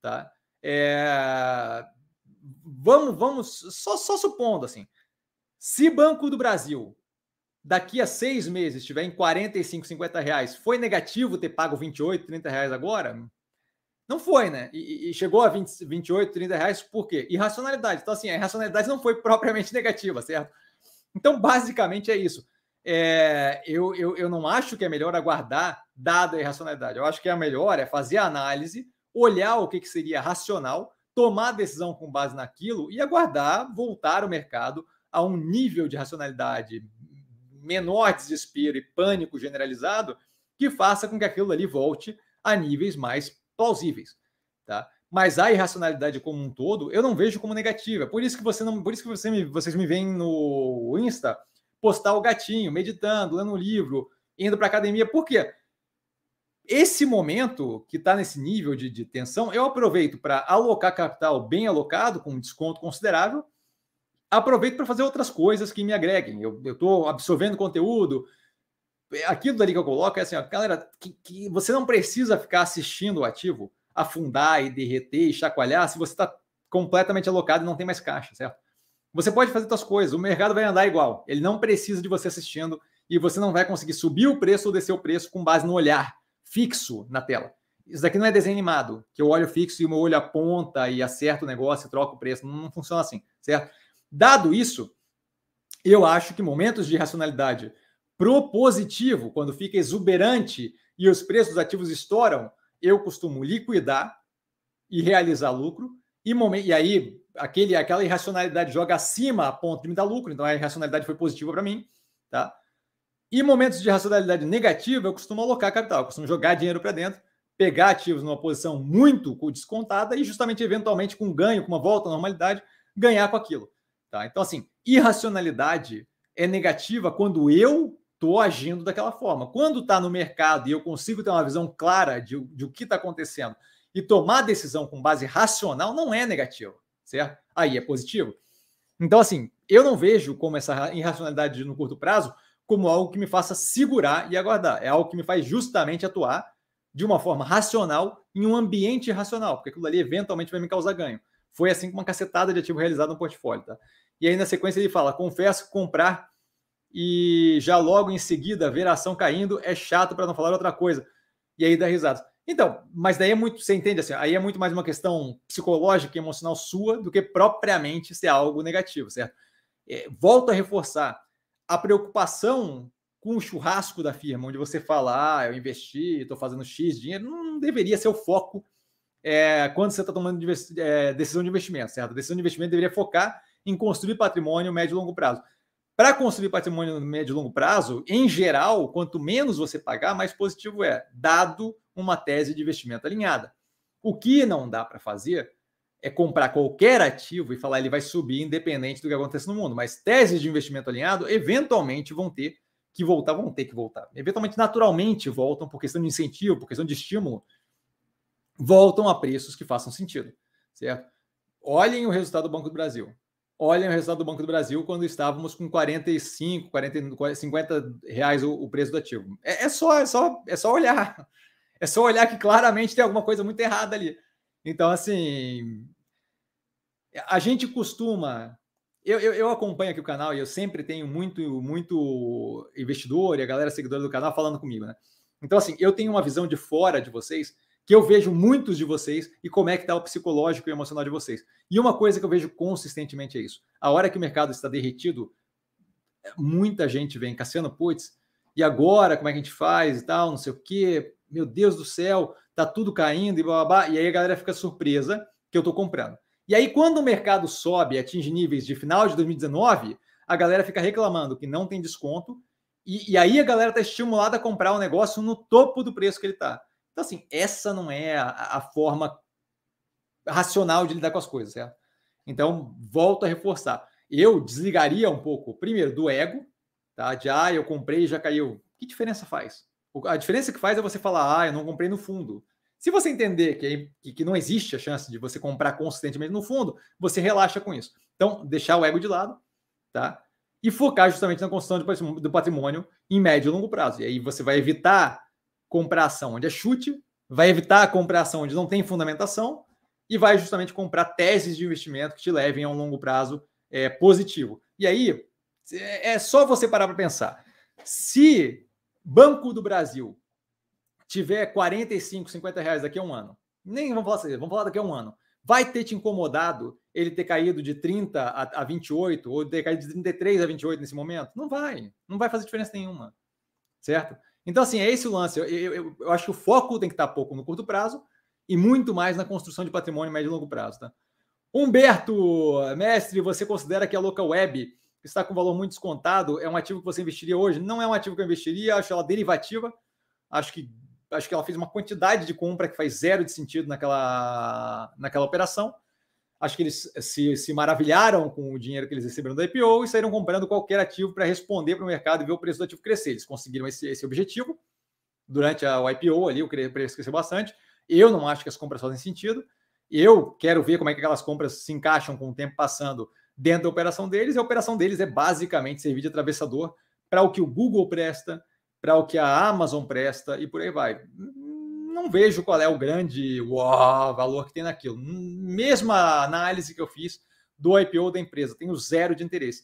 tá? É... Vamos, vamos, só, só supondo, assim, se Banco do Brasil daqui a seis meses estiver em 45, 50 reais, foi negativo ter pago 28, 30 reais agora? Não foi, né? E, e, chegou a 20, 28, 30 reais, por quê? Irracionalidade. Então, assim, a irracionalidade não foi propriamente negativa, certo? Então, basicamente é isso. É, eu, eu, eu não acho que é melhor aguardar dada a irracionalidade. Eu acho que é melhor é fazer a análise, olhar o que, que seria racional, tomar decisão com base naquilo e aguardar voltar o mercado a um nível de racionalidade menor desespero e pânico generalizado que faça com que aquilo ali volte a níveis mais plausíveis, tá? Mas a irracionalidade como um todo, eu não vejo como negativa. Por isso que você não, por isso que você me, vocês me veem no Insta postar o gatinho, meditando, lendo um livro, indo para academia. Por quê? Esse momento que está nesse nível de, de tensão, eu aproveito para alocar capital bem alocado, com um desconto considerável. Aproveito para fazer outras coisas que me agreguem. Eu estou absorvendo conteúdo, aquilo dali que eu coloco é assim, ó, galera, que, que, você não precisa ficar assistindo o ativo afundar e derreter e chacoalhar se você está completamente alocado e não tem mais caixa, certo? Você pode fazer suas coisas, o mercado vai andar igual, ele não precisa de você assistindo e você não vai conseguir subir o preço ou descer o preço com base no olhar fixo na tela. Isso daqui não é desenho animado, que eu olho fixo e o meu olho aponta e acerta o negócio e troca o preço. Não, não funciona assim, certo? Dado isso, eu acho que momentos de racionalidade propositivo, quando fica exuberante e os preços dos ativos estouram, eu costumo liquidar e realizar lucro. E, e aí, aquele, aquela irracionalidade joga acima a ponto de me dar lucro, então a irracionalidade foi positiva para mim. Tá? E momentos de racionalidade negativa, eu costumo alocar capital, eu costumo jogar dinheiro para dentro, pegar ativos numa posição muito descontada e justamente, eventualmente, com ganho, com uma volta à normalidade, ganhar com aquilo. Tá? Então, assim, irracionalidade é negativa quando eu estou agindo daquela forma. Quando está no mercado e eu consigo ter uma visão clara de, de o que está acontecendo e tomar decisão com base racional, não é negativo, certo? Aí é positivo. Então, assim, eu não vejo como essa irracionalidade no curto prazo como algo que me faça segurar e aguardar. É algo que me faz justamente atuar de uma forma racional em um ambiente racional, porque aquilo ali eventualmente vai me causar ganho. Foi assim com uma cacetada de ativo realizado no portfólio, tá? E aí na sequência ele fala: confesso comprar e já logo em seguida ver a ação caindo é chato para não falar outra coisa. E aí dá risada. Então, mas daí é muito, você entende assim, aí é muito mais uma questão psicológica e emocional sua do que propriamente ser algo negativo, certo? É, volto a reforçar, a preocupação com o churrasco da firma, onde você fala, ah, eu investi, estou fazendo X dinheiro, não deveria ser o foco é, quando você está tomando é, decisão de investimento, certo? A decisão de investimento deveria focar em construir patrimônio médio e longo prazo. Para construir patrimônio médio e longo prazo, em geral, quanto menos você pagar, mais positivo é, dado uma tese de investimento alinhada. O que não dá para fazer é comprar qualquer ativo e falar ele vai subir independente do que aconteça no mundo. Mas teses de investimento alinhado eventualmente vão ter que voltar, vão ter que voltar. Eventualmente, naturalmente, voltam por questão de incentivo, por questão de estímulo, voltam a preços que façam sentido, certo? Olhem o resultado do Banco do Brasil. Olhem o resultado do Banco do Brasil quando estávamos com 45, 40, 50 reais o, o preço do ativo. É, é, só, é, só, é só olhar. É só olhar que claramente tem alguma coisa muito errada ali. Então, assim, a gente costuma eu, eu, eu, acompanho aqui o canal e eu sempre tenho muito, muito investidor e a galera seguidora do canal falando comigo, né? Então, assim, eu tenho uma visão de fora de vocês que eu vejo muitos de vocês e como é que está o psicológico e emocional de vocês. E uma coisa que eu vejo consistentemente é isso. A hora que o mercado está derretido, muita gente vem, Cassiano, putz, e agora como é que a gente faz e tal, não sei o quê, meu Deus do céu, tá tudo caindo e blá, blá, blá. E aí a galera fica surpresa que eu estou comprando. E aí, quando o mercado sobe atinge níveis de final de 2019, a galera fica reclamando que não tem desconto, e, e aí a galera está estimulada a comprar o negócio no topo do preço que ele está. Então, assim, essa não é a, a, forma racional de lidar com as coisas, certo? Então, volto a reforçar. Eu desligaria um pouco, primeiro, do ego, tá? De, ah, eu comprei e já caiu. Que diferença faz? A diferença que faz é você falar, ah, eu não comprei no fundo. Se você entender que, que não existe a chance de você comprar consistentemente no fundo, você relaxa com isso. Então, deixar o ego de lado, tá? E focar justamente na construção do patrimônio em médio e longo prazo. E aí você vai evitar comprar ação onde é chute, vai evitar comprar ação onde não tem fundamentação e vai justamente comprar teses de investimento que te levem a um longo prazo é, positivo. E aí é, é só você parar para pensar. Se Banco do Brasil tiver 45, 50 reais daqui a um ano, nem vamos falar assim, vamos falar daqui a um ano, vai ter te incomodado ele ter caído de 30 a, a 28 ou ter caído de 33 a 28 nesse momento? Não vai, não vai fazer diferença nenhuma, certo? Então, assim, é esse o lance. Eu, eu, eu acho que o foco tem que estar pouco no curto prazo e muito mais na construção de patrimônio médio e longo prazo, tá? Humberto, mestre, você considera que a local web está com valor muito descontado? É um ativo que você investiria hoje? Não é um ativo que eu investiria, acho ela derivativa. Acho que acho que ela fez uma quantidade de compra que faz zero de sentido naquela, naquela operação. Acho que eles se, se maravilharam com o dinheiro que eles receberam da IPO e saíram comprando qualquer ativo para responder para o mercado e ver o preço do ativo crescer. Eles conseguiram esse, esse objetivo durante a, o IPO ali, o preço cresceu bastante. Eu não acho que as compras fazem sentido. Eu quero ver como é que aquelas compras se encaixam com o tempo passando dentro da operação deles. E a operação deles é basicamente servir de atravessador para o que o Google presta, para o que a Amazon presta e por aí vai. Não vejo qual é o grande uau, valor que tem naquilo. Mesma análise que eu fiz do IPO da empresa, tenho zero de interesse.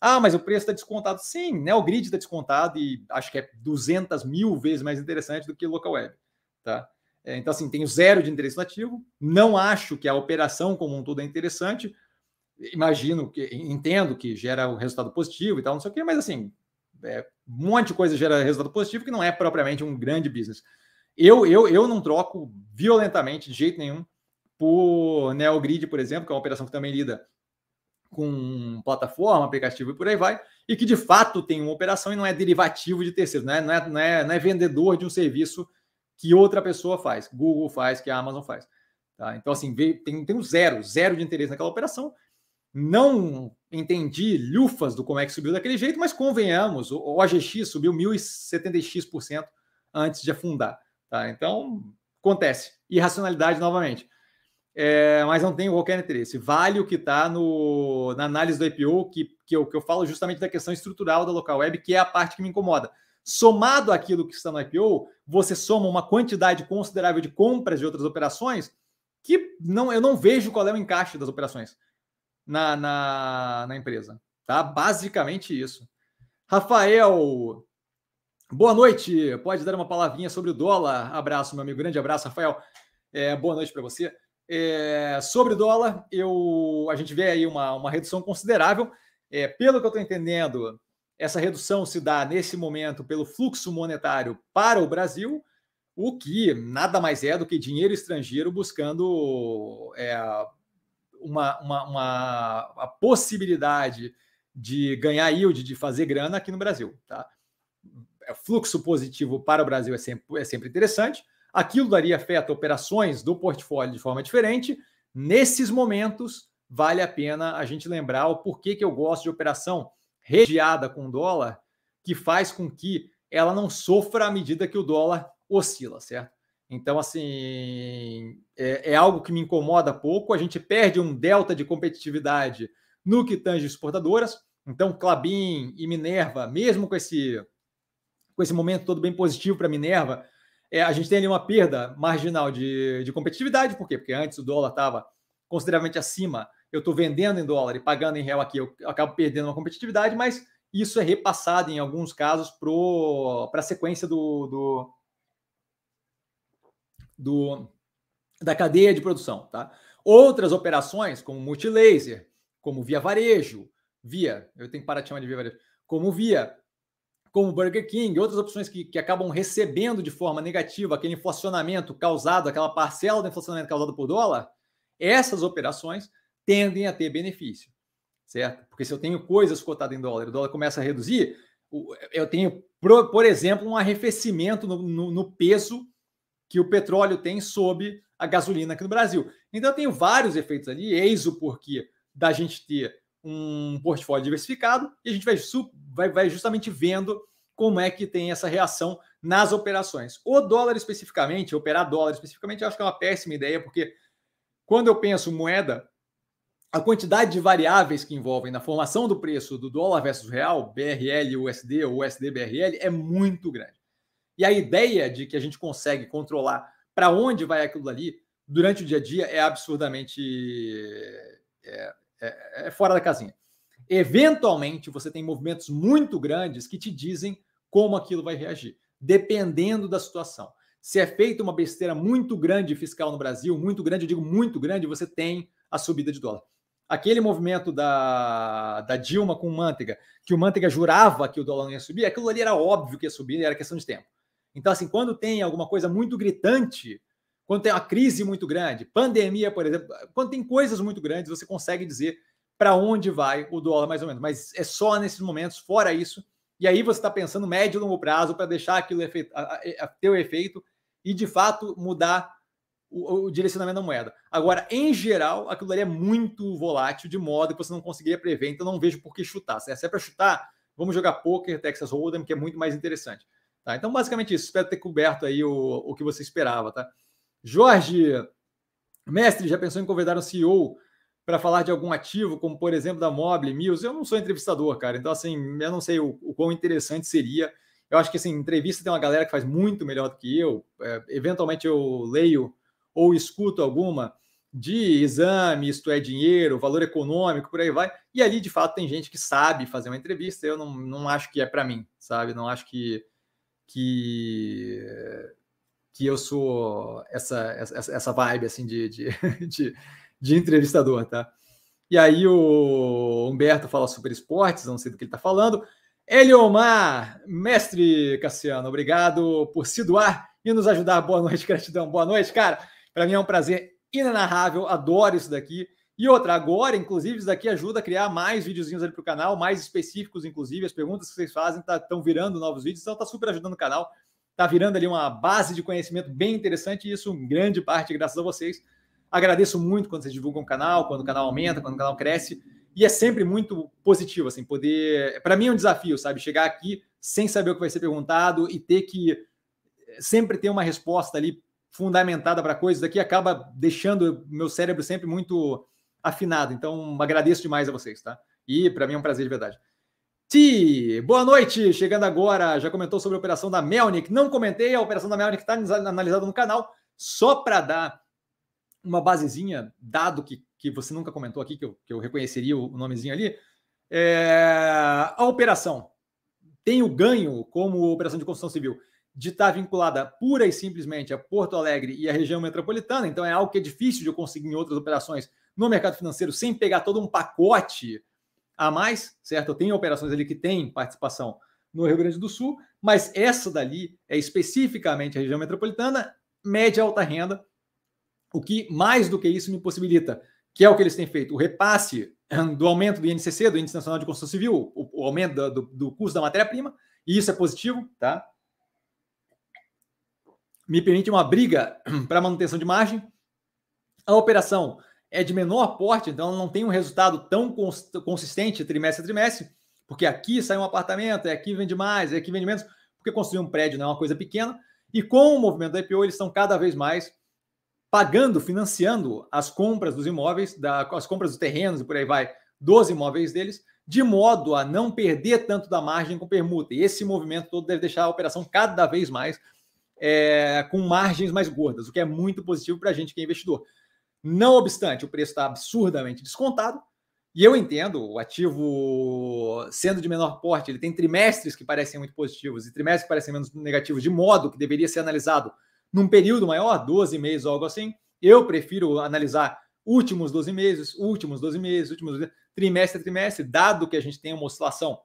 Ah, mas o preço está descontado. Sim, né? o grid está descontado e acho que é 200 mil vezes mais interessante do que o local web. Tá? É, então, assim, tenho zero de interesse no ativo. Não acho que a operação como um todo é interessante. Imagino que, entendo que gera um resultado positivo e tal, não sei o quê, mas assim, é, um monte de coisa gera resultado positivo que não é propriamente um grande business. Eu, eu, eu não troco violentamente, de jeito nenhum, por NeoGrid, por exemplo, que é uma operação que também lida com plataforma, aplicativo e por aí vai, e que de fato tem uma operação e não é derivativo de terceiros, não é, não é, não é, não é vendedor de um serviço que outra pessoa faz, Google faz, que a Amazon faz. Tá? Então, assim, tem, tem um zero, zero de interesse naquela operação, não entendi lufas do como é que subiu daquele jeito, mas convenhamos, o OGX subiu 1.070x% antes de afundar. Tá? Então, acontece. Irracionalidade novamente. É, mas não tenho qualquer interesse. Vale o que está na análise do IPO, que, que, eu, que eu falo justamente da questão estrutural da local web, que é a parte que me incomoda. Somado àquilo que está no IPO, você soma uma quantidade considerável de compras de outras operações que não, eu não vejo qual é o encaixe das operações na, na, na empresa. Tá? Basicamente isso. Rafael, boa noite. Pode dar uma palavrinha sobre o dólar? Abraço, meu amigo. Grande abraço, Rafael. É, boa noite para você. É, sobre o dólar, eu, a gente vê aí uma, uma redução considerável. É, pelo que eu estou entendendo, essa redução se dá nesse momento pelo fluxo monetário para o Brasil, o que nada mais é do que dinheiro estrangeiro buscando é, uma, uma, uma possibilidade de ganhar yield, de fazer grana aqui no Brasil. Tá? É, fluxo positivo para o Brasil é sempre, é sempre interessante. Aquilo daria afeta operações do portfólio de forma diferente. Nesses momentos, vale a pena a gente lembrar o porquê que eu gosto de operação regiada com dólar, que faz com que ela não sofra à medida que o dólar oscila, certo? Então, assim, é, é, algo que me incomoda pouco. A gente perde um delta de competitividade no que tange exportadoras. Então, Clabin e Minerva, mesmo com esse, com esse momento todo bem positivo para Minerva, é, a gente tem ali uma perda marginal de, de competitividade. Por quê? Porque antes o dólar estava consideravelmente acima eu estou vendendo em dólar e pagando em real aqui, eu acabo perdendo uma competitividade, mas isso é repassado em alguns casos para a sequência do, do, do, da cadeia de produção. Tá? Outras operações, como multilaser, como via varejo, via, eu tenho que parar de chamar de via varejo, como via, como Burger King, outras opções que, que acabam recebendo de forma negativa aquele inflacionamento causado, aquela parcela do inflacionamento causado por dólar, essas operações tendem a ter benefício, certo? Porque se eu tenho coisas cotadas em dólar, o dólar começa a reduzir, eu tenho, por exemplo, um arrefecimento no, no, no peso que o petróleo tem sobre a gasolina aqui no Brasil. Então, tenho vários efeitos ali, eis o porquê da gente ter um portfólio diversificado e a gente vai, vai, vai justamente vendo como é que tem essa reação nas operações. O dólar especificamente, operar dólar especificamente, eu acho que é uma péssima ideia, porque quando eu penso moeda, a quantidade de variáveis que envolvem na formação do preço do dólar versus real, BRL, USD ou USD BRL, é muito grande. E a ideia de que a gente consegue controlar para onde vai aquilo ali durante o dia a dia é absurdamente é, é, é fora da casinha. Eventualmente, você tem movimentos muito grandes que te dizem como aquilo vai reagir, dependendo da situação. Se é feita uma besteira muito grande fiscal no Brasil, muito grande, eu digo muito grande, você tem a subida de dólar aquele movimento da, da Dilma com o Manteiga, que o Manteiga jurava que o dólar não ia subir, aquilo ali era óbvio que ia subir, era questão de tempo. Então, assim, quando tem alguma coisa muito gritante, quando tem uma crise muito grande, pandemia, por exemplo, quando tem coisas muito grandes, você consegue dizer para onde vai o dólar, mais ou menos. Mas é só nesses momentos, fora isso. E aí você está pensando médio e longo prazo para deixar aquilo efeito, ter o efeito e, de fato, mudar o, o, direcionamento da moeda. Agora, em geral, aquilo ali é muito volátil, de modo que você não conseguiria prever, então não vejo por que chutar. Se é para chutar, vamos jogar poker, Texas Hold'em, que é muito mais interessante. Tá? Então, basicamente isso. Espero ter coberto aí o, o que você esperava. Tá? Jorge, mestre, já pensou em convidar um CEO para falar de algum ativo, como por exemplo da Mobile, Mills? Eu não sou entrevistador, cara, então assim, eu não sei o, o quão interessante seria. Eu acho que assim, entrevista tem uma galera que faz muito melhor do que eu. É, eventualmente eu leio ou escuto alguma de exame, isto é, dinheiro, valor econômico, por aí vai. E ali, de fato, tem gente que sabe fazer uma entrevista. Eu não, não acho que é para mim, sabe? Não acho que, que, que eu sou essa, essa, essa vibe assim de, de, de, de entrevistador, tá? E aí o Humberto fala super esportes, não sei do que ele está falando. Eliomar, mestre Cassiano, obrigado por se doar e nos ajudar. Boa noite, gratidão. Boa noite, cara. Para mim é um prazer inenarrável, adoro isso daqui. E outra, agora, inclusive, isso daqui ajuda a criar mais videozinhos ali para o canal, mais específicos, inclusive. As perguntas que vocês fazem estão tá, virando novos vídeos, então está super ajudando o canal. Está virando ali uma base de conhecimento bem interessante, e isso, em grande parte, graças a vocês. Agradeço muito quando vocês divulgam o canal, quando o canal aumenta, quando o canal cresce. E é sempre muito positivo, assim, poder. Para mim é um desafio, sabe? Chegar aqui sem saber o que vai ser perguntado e ter que sempre ter uma resposta ali fundamentada para coisas aqui acaba deixando meu cérebro sempre muito afinado. Então, agradeço demais a vocês, tá? E para mim é um prazer de verdade. Ti, boa noite, chegando agora, já comentou sobre a operação da Melnick. Não comentei, a operação da Melnick está analisada no canal, só para dar uma basezinha, dado que, que você nunca comentou aqui, que eu, que eu reconheceria o nomezinho ali. É, a operação tem o ganho como operação de construção civil de estar vinculada pura e simplesmente a Porto Alegre e a região metropolitana, então é algo que é difícil de eu conseguir em outras operações no mercado financeiro sem pegar todo um pacote a mais, certo? Eu tenho operações ali que têm participação no Rio Grande do Sul, mas essa dali é especificamente a região metropolitana, média alta renda, o que mais do que isso me possibilita, que é o que eles têm feito, o repasse do aumento do INCC, do Índice Nacional de Construção Civil, o, aumento do, do custo da matéria-prima, e isso é positivo, tá? Me permite uma briga para manutenção de margem. A operação é de menor porte, então não tem um resultado tão consistente trimestre a trimestre, porque aqui sai um apartamento, é aqui vende mais, é aqui vende menos, porque construir um prédio não é uma coisa pequena. E com o movimento da IPO, eles estão cada vez mais pagando, financiando as compras dos imóveis, da, as compras dos terrenos e por aí vai, dos imóveis deles, de modo a não perder tanto da margem com permuta. E esse movimento todo deve deixar a operação cada vez mais é, com margens mais gordas, o que é muito positivo para a gente que é investidor. Não obstante, o preço está absurdamente descontado. E eu entendo, o ativo sendo de menor porte, ele tem trimestres que parecem muito positivos e trimestres que parecem menos negativos, de modo que deveria ser analisado num período maior, 12 meses ou algo assim. Eu prefiro analisar últimos 12 meses, últimos 12 meses, últimos 12 trimestre a trimestre, dado que a gente tem uma oscilação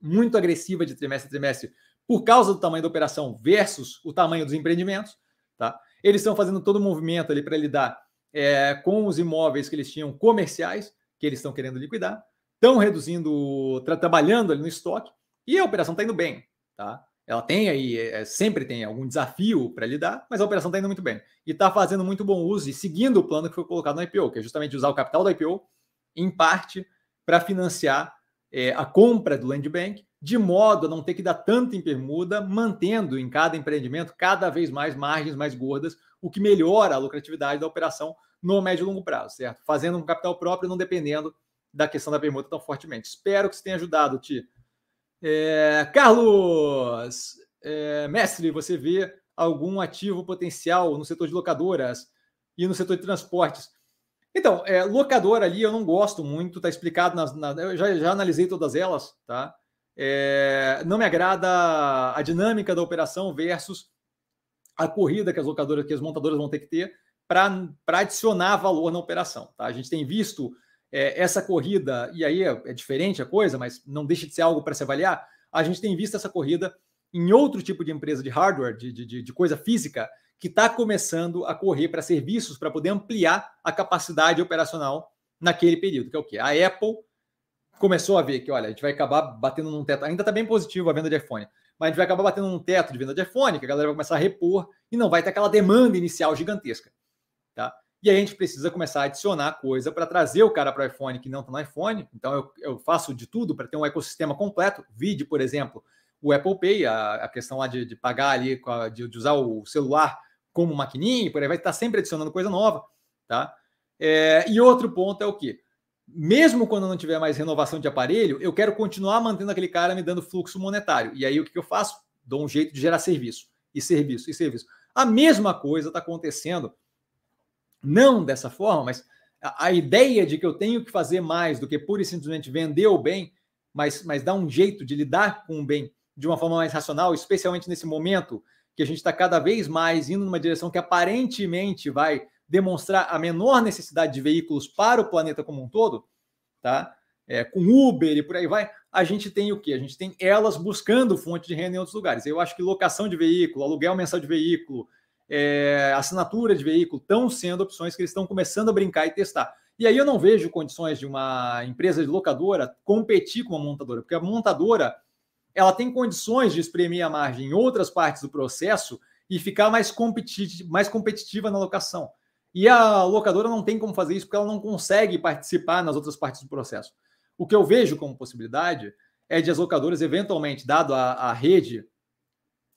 muito agressiva de trimestre a trimestre por causa do tamanho da operação versus o tamanho dos empreendimentos, tá? Eles estão fazendo todo o movimento ali para lidar é, com os imóveis que eles tinham comerciais, que eles estão querendo liquidar, estão reduzindo, tra trabalhando ali no estoque, e a operação está indo bem, tá? Ela tem aí, é, sempre tem algum desafio para lidar, mas a operação está indo muito bem. E está fazendo muito bom uso e seguindo o plano que foi colocado no IPO, que é justamente usar o capital do IPO, em parte, para financiar é, a compra do Land Bank, de modo a não ter que dar tanto em permuda, mantendo em cada empreendimento cada vez mais margens mais gordas, o que melhora a lucratividade da operação no médio e longo prazo, certo? Fazendo um capital próprio, não dependendo da questão da permuta tão fortemente. Espero que isso tenha ajudado, Ti. É, Carlos, é, mestre, você vê algum ativo potencial no setor de locadoras e no setor de transportes? Então, é, locadora ali eu não gosto muito, tá explicado nas, na, eu já, já analisei todas elas, tá? É, não me agrada a dinâmica da operação versus a corrida que as locadoras, que as montadoras vão ter que ter para adicionar valor na operação. Tá? A gente tem visto é, essa corrida, e aí é, é, diferente a coisa, mas não deixa de ser algo para se avaliar. A gente tem visto essa corrida em outro tipo de empresa de hardware, de, de, de coisa física, que está começando a correr para serviços para poder ampliar a capacidade operacional naquele período, que é o quê? A Apple começou a ver que, olha, a gente vai acabar batendo num teto, ainda está bem positivo a venda de iPhone, mas a gente vai acabar batendo num teto de venda de iPhone, que a galera vai começar a repor e não vai ter aquela demanda inicial gigantesca. Tá? E aí a gente precisa começar a adicionar coisa para trazer o cara para o iPhone que não está no iPhone. Então eu, eu faço de tudo para ter um ecossistema completo. Vide, por exemplo, o Apple Pay, a, a questão lá de, de pagar ali, de, de, usar o celular como maquininha, por aí vai estar sempre adicionando coisa nova. Tá? É, e outro ponto é o que? Mesmo quando não tiver mais renovação de aparelho, eu quero continuar mantendo aquele cara me dando fluxo monetário. E aí o que, que eu faço? Dou um jeito de gerar serviço, e serviço, e serviço. A mesma coisa está acontecendo não dessa forma, mas a, a, ideia de que eu tenho que fazer mais do que pura e simplesmente vender o bem, mas, mas dar um jeito de lidar com o bem de uma forma mais racional, especialmente nesse momento que a gente está cada vez mais indo numa direção que aparentemente vai demonstrar a menor necessidade de veículos para o planeta como um todo, tá? É, com Uber e por aí vai, a gente tem o que? A gente tem elas buscando fonte de renda em outros lugares. Eu acho que locação de veículo, aluguel mensal de veículo, é, assinatura de veículo estão sendo opções que eles estão começando a brincar e testar. E aí eu não vejo condições de uma empresa de locadora competir com uma montadora, porque a montadora ela tem condições de espremer a margem em outras partes do processo e ficar mais, competitiva, mais competitiva na locação. E a locadora não tem como fazer isso porque ela não consegue participar nas outras partes do processo. O que eu vejo como possibilidade é de as locadoras, eventualmente, dado a, a rede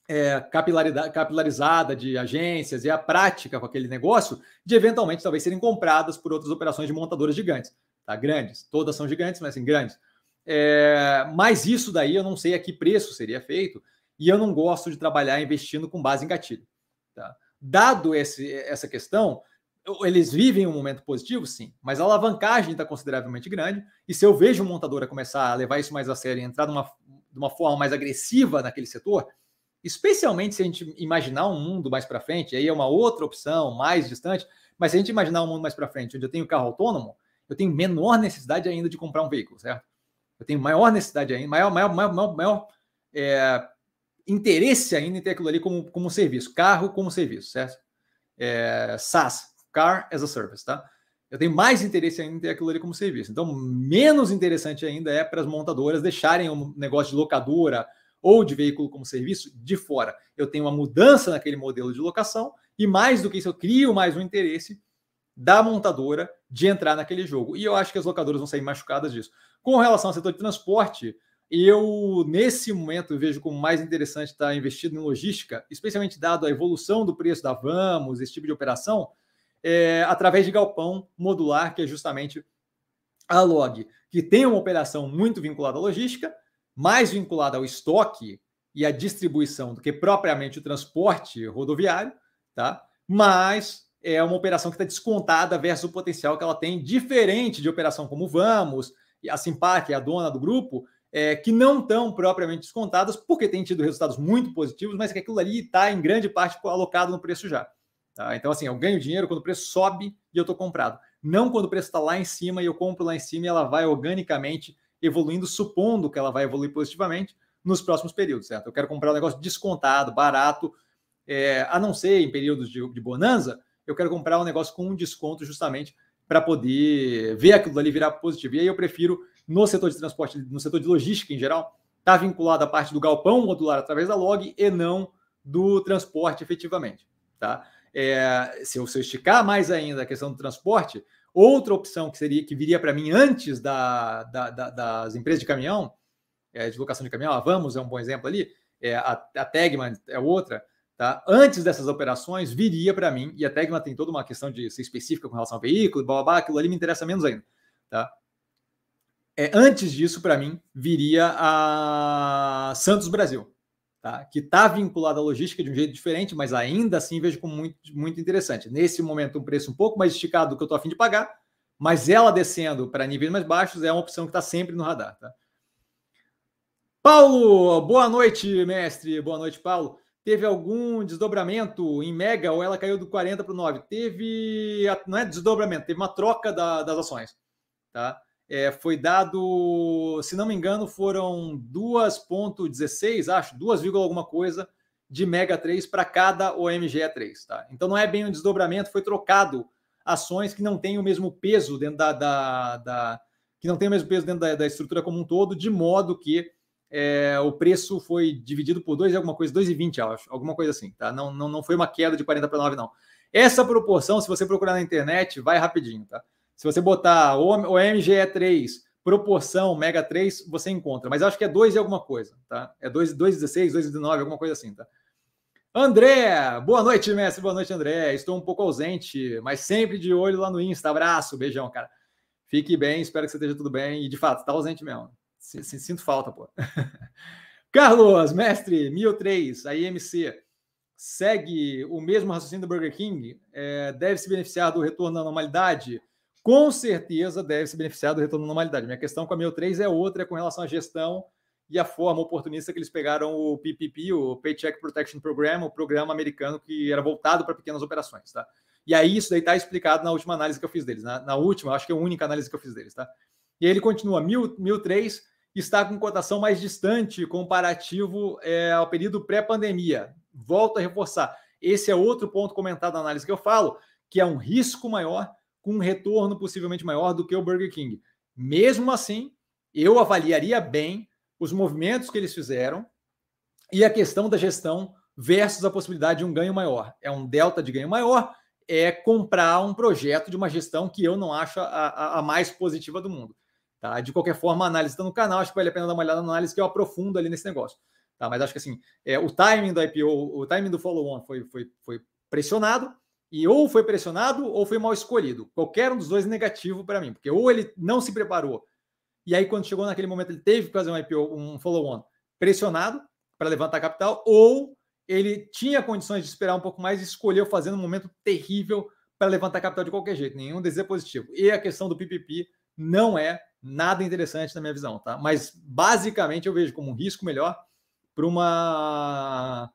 é, capilarizada de agências e a prática com aquele negócio de eventualmente talvez serem compradas por outras operações de montadoras gigantes, tá? Grandes, todas são gigantes, mas assim, grandes. É, mas isso daí eu não sei a que preço seria feito e eu não gosto de trabalhar investindo com base em gatilho. Tá? Dado esse, essa questão, eles vivem um momento positivo, sim, mas a alavancagem está consideravelmente grande. E se eu vejo uma montadora começar a levar isso mais a sério e entrar de uma, de uma forma mais agressiva naquele setor, especialmente se a gente imaginar um mundo mais para frente, aí é uma outra opção mais distante, mas se a gente imaginar um mundo mais para frente, onde eu tenho carro autônomo, eu tenho menor necessidade ainda de comprar um veículo, certo? Eu tenho maior necessidade ainda, maior, maior, maior, maior é, interesse ainda em ter aquilo ali como, como serviço, carro como serviço, certo? É, SaaS, Car as a Service, tá? Eu tenho mais interesse ainda em ter aquilo ali como serviço. Então, menos interessante ainda é para as montadoras deixarem um negócio de locadora ou de veículo como serviço de fora. Eu tenho uma mudança naquele modelo de locação e mais do que isso, eu crio mais um interesse da montadora de entrar naquele jogo. E eu acho que as locadoras vão sair machucadas disso. Com relação ao setor de transporte, eu, nesse momento, vejo como mais interessante estar investido em logística, especialmente dado a evolução do preço da Vamos, esse tipo de operação, é, através de galpão modular, que é justamente a Log, que tem uma operação muito vinculada à logística, mais vinculada ao estoque e à distribuição do que propriamente o transporte rodoviário, tá? Mas é uma operação que está descontada versus o potencial que ela tem, diferente de operação como Vamos, a Simpac, a dona do grupo, é, que não estão propriamente descontadas, porque tem tido resultados muito positivos, mas que aquilo ali está em grande parte alocado no preço já. Tá? Então, assim, eu ganho dinheiro quando o preço sobe e eu estou comprado. Não quando o preço está lá em cima e eu compro lá em cima e ela vai organicamente evoluindo, supondo que ela vai evoluir positivamente nos próximos períodos, certo? Eu quero comprar um negócio descontado, barato, é, a não ser em períodos de, de eu quero comprar um negócio com um desconto justamente para poder ver aquilo ali virar positivo. E aí eu prefiro, no setor de transporte, no setor de logística em geral, estar tá vinculado à parte do galpão modular através da log e não do transporte efetivamente. Tá? É, se, eu, se eu esticar mais ainda a questão do transporte, outra opção que seria que viria para mim antes da, da, da, das empresas de caminhão, é, de locação de caminhão, a Vamos é um bom exemplo ali, é, a, a Tegman é outra, tá? Antes dessas operações, viria para mim, e a Tegman tem toda uma questão de ser específica com relação ao veículo, blá, blá, blá aquilo ali me interessa menos ainda, tá? É, antes disso, para mim, viria a Santos Brasil tá? que está vinculada à logística de um jeito diferente, mas ainda assim vejo como muito, muito interessante. Nesse momento, um preço um pouco mais esticado do que eu estou a fim de pagar, mas ela descendo para níveis mais baixos é uma opção que está sempre no radar. Tá? Paulo, boa noite, mestre. Boa noite, Paulo. Teve algum desdobramento em Mega ou ela caiu do 40 para o 9? Teve, não é desdobramento, teve uma troca da, das ações. Tá? É, foi dado, se não me engano, foram 2,16, acho, 2, alguma coisa de Mega 3 para cada OMGE3. Tá? Então não é bem um desdobramento, foi trocado ações que não têm o mesmo peso dentro da, da, da que não tem o mesmo peso dentro da, da, estrutura como um todo, de modo que é, o preço foi dividido por 2 e alguma coisa, 2,20, acho, alguma coisa assim, tá? Não, não, não foi uma queda de 40 para 9, não. Essa proporção, se você procurar na internet, vai rapidinho, tá? Se você botar o MGE3, proporção Mega 3, você encontra. Mas acho que é 2 e alguma coisa, tá? É 2,16, 2,19, alguma coisa assim, tá? André, boa noite, mestre. Boa noite, André. Estou um pouco ausente, mas sempre de olho lá no Insta. Abraço, beijão, cara. Fique bem, espero que você esteja tudo bem. E de fato, está ausente mesmo. Sinto falta, pô. Carlos, mestre, 1003, a IMC segue o mesmo raciocínio do Burger King? É, deve se beneficiar do retorno à normalidade? Com certeza deve se beneficiar do retorno à normalidade. Minha questão com a meu 3 é outra, é com relação à gestão e a forma oportunista que eles pegaram o PPP, o Paycheck Protection Program, o programa americano que era voltado para pequenas operações, tá? E aí isso daí está explicado na última análise que eu fiz deles, na, na, última, acho que é a única análise que eu fiz deles, tá? E ele continua, 1003 está com cotação mais distante comparativo é, ao período pré-pandemia. Volto a reforçar, esse é outro ponto comentado na análise que eu falo, que é um risco maior com um retorno possivelmente maior do que o Burger King. Mesmo assim, eu avaliaria bem os movimentos que eles fizeram e a questão da gestão versus a possibilidade de um ganho maior. É um delta de ganho maior, é comprar um projeto de uma gestão que eu não acho a, a, a mais positiva do mundo. Tá? De qualquer forma, a análise está no canal, acho que vale a pena dar uma olhada na análise que eu aprofundo ali nesse negócio. Tá? Mas acho que assim, é, o timing do IPO, o timing do follow-on foi, foi, foi pressionado, e ou foi pressionado ou foi mal escolhido. Qualquer um dos dois é negativo para mim, porque ou ele não se preparou e aí quando chegou naquele momento ele teve que fazer um IPO, um follow-on pressionado para levantar capital, ou ele tinha condições de esperar um pouco mais e escolheu fazer um momento terrível para levantar capital de qualquer jeito. Nenhum deles é positivo. E a questão do PPP não é nada interessante na minha visão, tá? Mas basicamente eu vejo como um risco melhor para uma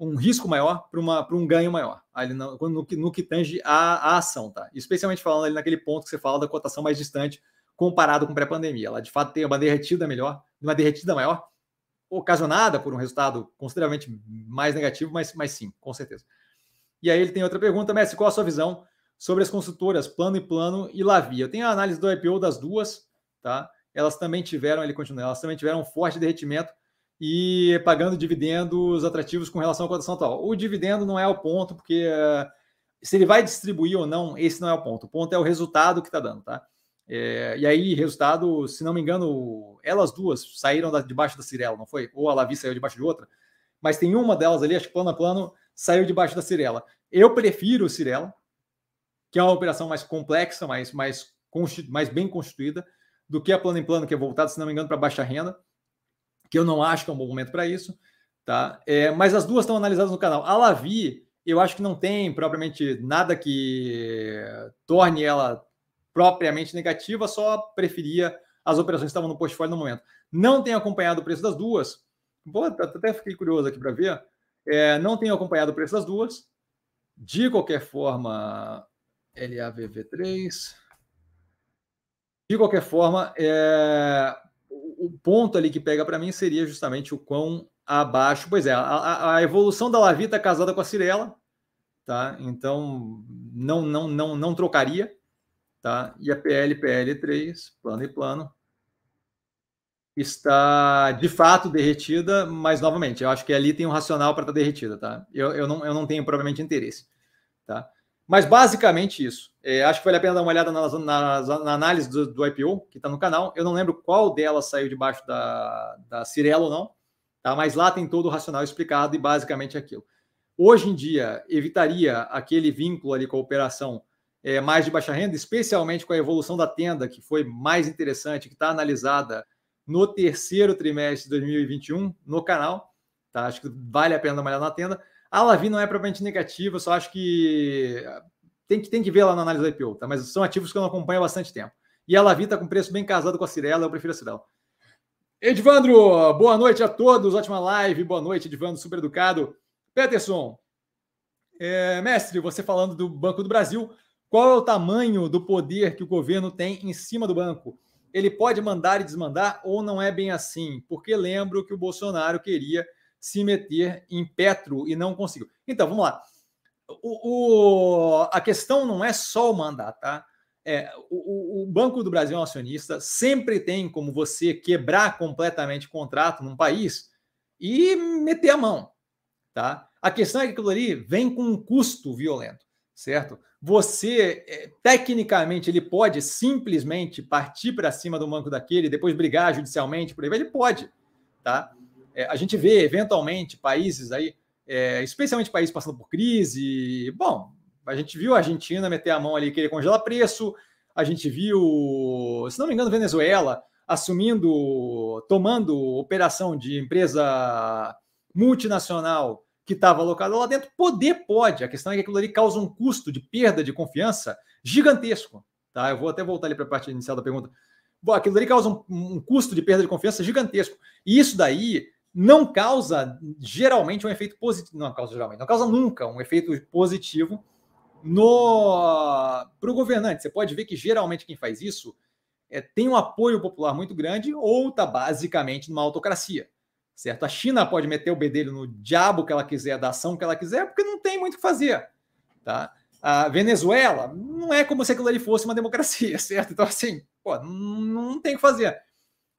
um risco maior para um ganho maior, ali no, no, no que tange a, a, ação, tá? Especialmente falando ali naquele ponto que você fala da cotação mais distante comparado com pré-pandemia. Ela de fato tem uma derretida melhor, uma derretida maior, ocasionada por um resultado consideravelmente mais negativo, mas, mas sim, com certeza. E aí ele tem outra pergunta, Messi, qual a sua visão sobre as consultoras Plano e Plano e Lavia? Eu tenho a análise do IPO das duas, tá? Elas também tiveram, ele continua, elas também tiveram um forte derretimento e pagando dividendos atrativos com relação à cotação atual. O dividendo não é o ponto, porque uh, se ele vai distribuir ou não, esse não é o ponto. O ponto é o resultado que está dando, tá? É, e aí, resultado, se não me engano, elas duas saíram da, debaixo da Cirela, não foi? Ou a Lavi saiu debaixo de outra. Mas tem uma delas ali, acho que plano a plano, saiu debaixo da Cirela. Eu prefiro o Cirela, que é uma operação mais complexa, mais, mais, mais bem constituída, do que a plano em plano, que é voltada, se não me engano, para baixa renda que eu não acho que é um bom momento para isso, tá? É, mas as duas estão analisadas no canal. A Lavi, eu acho que não tem propriamente nada que torne ela propriamente negativa, só preferia as operações que estavam no portfólio no momento. Não tenho acompanhado o preço das duas. Pô, até fiquei curioso aqui para ver. É, não tenho acompanhado o preço das duas. De qualquer forma, LAVV3. De qualquer forma, é, o ponto ali que pega para mim seria justamente o quão abaixo. Pois é, a, a evolução da Lavi está casada com a Cirela, tá? Então não não não não trocaria, tá? E a PL PL3, plano e plano, está de fato derretida, mas novamente, eu acho que ali tem um racional para estar tá derretida, tá? Eu, eu, não, eu não tenho provavelmente interesse, tá? Mas basicamente isso. É, acho que vale a pena dar uma olhada na, na, na análise do, do, IPO, que está no canal. Eu não lembro qual delas saiu debaixo da, da Cirela ou não, tá? mas lá tem todo o racional explicado e basicamente aquilo. Hoje em dia, evitaria aquele vínculo ali com a operação é, mais de baixa renda, especialmente com a evolução da tenda, que foi mais interessante, que está analisada no terceiro trimestre de 2021 no canal. Tá? Acho que vale a pena dar uma olhada na tenda. A Lavi não é propriamente negativa, só acho que tem que, tem que ver lá na análise do IPO, tá? Mas são ativos que eu não acompanho há bastante tempo. E a Lavi está com preço bem casado com a Cirela, eu prefiro a Cirela. Edvandro, boa noite a todos, ótima live, boa noite, Edvandro, super educado. Peterson, é, mestre, você falando do Banco do Brasil, qual é o tamanho do poder que o governo tem em cima do banco? Ele pode mandar e desmandar ou não é bem assim? Porque lembro que o Bolsonaro queria se meter em Petro e não conseguiu. Então, vamos lá. O, o, a questão não é só o mandato, tá? É, o, o, Banco do Brasil é um acionista, sempre tem como você quebrar completamente o contrato num país e meter a mão, tá? A questão é que aquilo ali vem com um custo violento, certo? Você, é, tecnicamente, ele pode simplesmente partir para cima do banco daquele depois brigar judicialmente por aí, ele pode, tá? É, a gente vê, eventualmente, países aí, é, especialmente países passando por crise. Bom, a gente viu a Argentina meter a mão ali, querer congelar preço. A gente viu, se não me engano, Venezuela assumindo, tomando operação de empresa multinacional que estava alocada lá dentro. Poder pode. A questão é que aquilo ali causa um custo de perda de confiança gigantesco. Tá? Eu vou até voltar ali para a parte inicial da pergunta. Bom, aquilo ali causa um, um, custo de perda de confiança gigantesco. E isso daí não causa geralmente um efeito positivo, não causa geralmente, não causa nunca um efeito positivo no para o governante. Você pode ver que geralmente quem faz isso é, tem um apoio popular muito grande ou está basicamente numa autocracia, certo? A China pode meter o bedelho no diabo que ela quiser, da ação que ela quiser, porque não tem muito o que fazer, tá? A Venezuela não é como se aquilo ali fosse uma democracia, certo? Então assim, pô, não, tem o que fazer.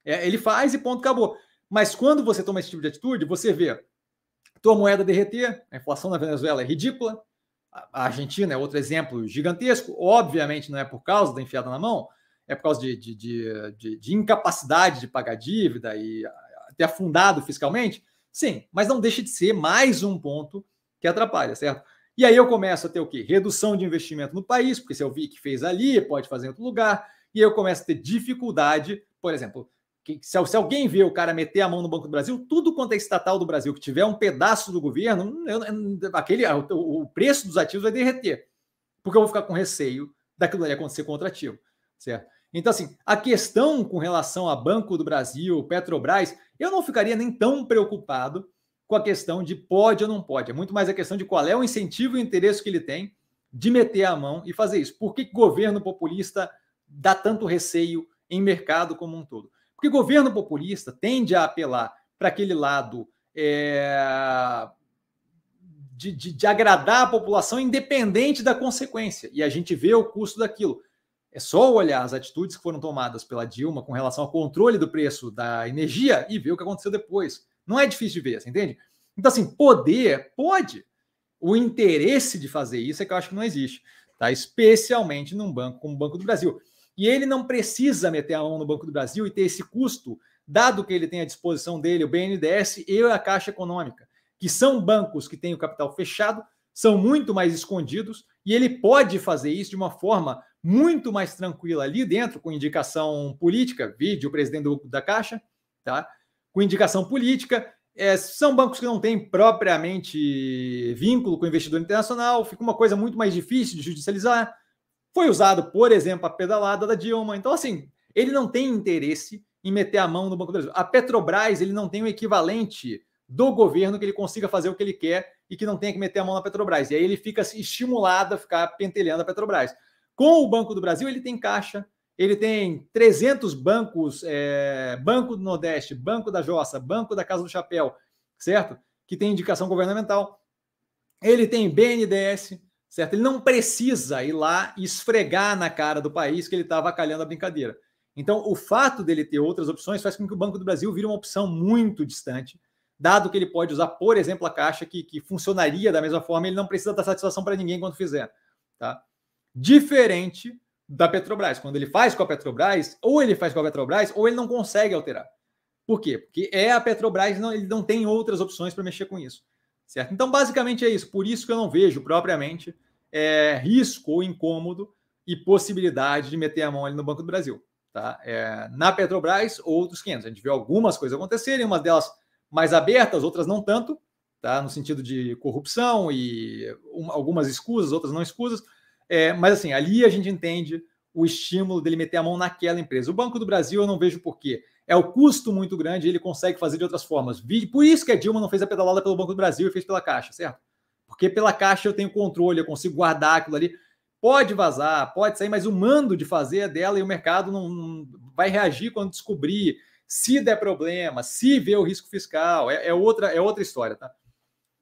É, ele faz e ponto, acabou. Mas quando você toma esse tipo de atitude, você vê tua moeda derreter, a inflação na Venezuela é ridícula, a Argentina é outro exemplo gigantesco, obviamente não é por causa da enfiada na mão, é por causa de, de, de, de incapacidade de pagar dívida e até afundado fiscalmente, sim, mas não deixa de ser mais um ponto que atrapalha, certo? E aí eu começo a ter o quê? Redução de investimento no país, porque se eu vi que fez ali, pode fazer em outro lugar, e eu começo a ter dificuldade, por exemplo, se, se, alguém vê o cara meter a mão no Banco do Brasil, tudo quanto é estatal do Brasil que tiver um pedaço do governo, eu, aquele, o, o, preço dos ativos vai derreter. Porque eu vou ficar com receio daquilo ali acontecer com outro ativo. Certo? Então, assim, a questão com relação a Banco do Brasil, Petrobras, eu não ficaria nem tão preocupado com a questão de pode ou não pode. É muito mais a questão de qual é o incentivo e o interesse que ele tem de meter a mão e fazer isso. Por que governo populista dá tanto receio em mercado como um todo? Porque governo populista tende a apelar para aquele lado é, de, de, de, agradar a população independente da consequência. E a gente vê o custo daquilo. É só olhar as atitudes que foram tomadas pela Dilma com relação ao controle do preço da energia e ver o que aconteceu depois. Não é difícil de ver, você entende? Então, assim, poder, pode. O interesse de fazer isso é que eu acho que não existe, tá? Especialmente num banco como o Banco do Brasil. E ele não precisa meter a mão no Banco do Brasil e ter esse custo, dado que ele tem à disposição dele o BNDES e a Caixa Econômica, que são bancos que têm o capital fechado, são muito mais escondidos, e ele pode fazer isso de uma forma muito mais tranquila ali dentro, com indicação política, vídeo o presidente da Caixa, tá? Com indicação política, é, são bancos que não têm propriamente vínculo com o investidor internacional, fica uma coisa muito mais difícil de judicializar. Foi usado, por exemplo, a pedalada da Dilma. Então, assim, ele não tem interesse em meter a mão no Banco do Brasil. A Petrobras, ele não tem o equivalente do governo que ele consiga fazer o que ele quer e que não tenha que meter a mão na Petrobras. E aí ele fica estimulado a ficar pentelhando a Petrobras. Com o Banco do Brasil, ele tem caixa, ele tem 300 bancos, é, Banco do Nordeste, Banco da Jossa, Banco da Casa do Chapéu, certo? Que tem indicação governamental. Ele tem BNDES, certo? Ele não precisa ir lá e esfregar na cara do país que ele está avacalhando a brincadeira. Então, o fato dele ter outras opções faz com que o Banco do Brasil vire uma opção muito distante, dado que ele pode usar, por exemplo, a Caixa, que, que funcionaria da mesma forma, ele não precisa dar satisfação para ninguém quando fizer. Tá? Diferente da Petrobras. Quando ele faz com a Petrobras, ou ele faz com a Petrobras, ou ele não consegue alterar. Por quê? Porque é a Petrobras, não, ele não tem outras opções para mexer com isso. Certo? Então, basicamente é isso. Por isso que eu não vejo propriamente é, risco ou incômodo e possibilidade de meter a mão ali no Banco do Brasil. Tá? É, na Petrobras, outros 500. A gente vê algumas coisas acontecerem, umas delas mais abertas, outras não tanto, tá? no sentido de corrupção e um, algumas escusas, outras não escusas. É, mas assim, ali a gente entende o estímulo dele meter a mão naquela empresa. O Banco do Brasil eu não vejo porquê. É o custo muito grande, ele consegue fazer de outras formas. Por isso que a Dilma não fez a pedalada pelo Banco do Brasil e fez pela Caixa, certo? Porque pela Caixa eu tenho controle, eu consigo guardar aquilo ali. Pode vazar, pode sair, mas o mando de fazer é dela e o mercado não, não vai reagir quando descobrir se der problema, se vê o risco fiscal. É, é, outra, é outra história, tá?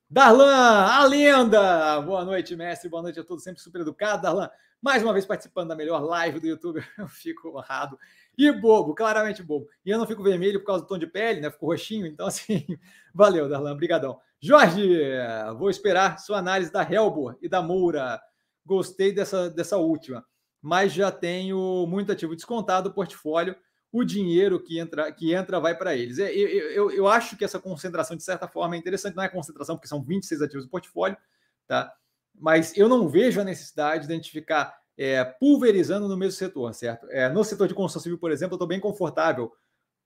Darlan, a lenda! Boa noite, mestre. Boa noite a todos, sempre super educado. Darlan, mais uma vez participando da melhor live do YouTube. Eu fico honrado. E bobo, claramente bobo. E eu não fico vermelho por causa do tom de pele, né? Fico roxinho. Então, assim, valeu, Darlan. Obrigadão. Jorge, vou esperar sua análise da Helbo e da Moura. Gostei dessa, dessa última, mas já tenho muito ativo descontado o portfólio o dinheiro que entra, que entra vai para eles. Eu, é, eu, eu, eu, acho que essa concentração, de certa forma, é interessante. Não é concentração, porque são 26 ativos do portfólio, tá? mas eu não vejo a necessidade de a gente ficar é, pulverizando no mesmo setor, certo? É, no setor de construção civil, por exemplo, eu estou bem confortável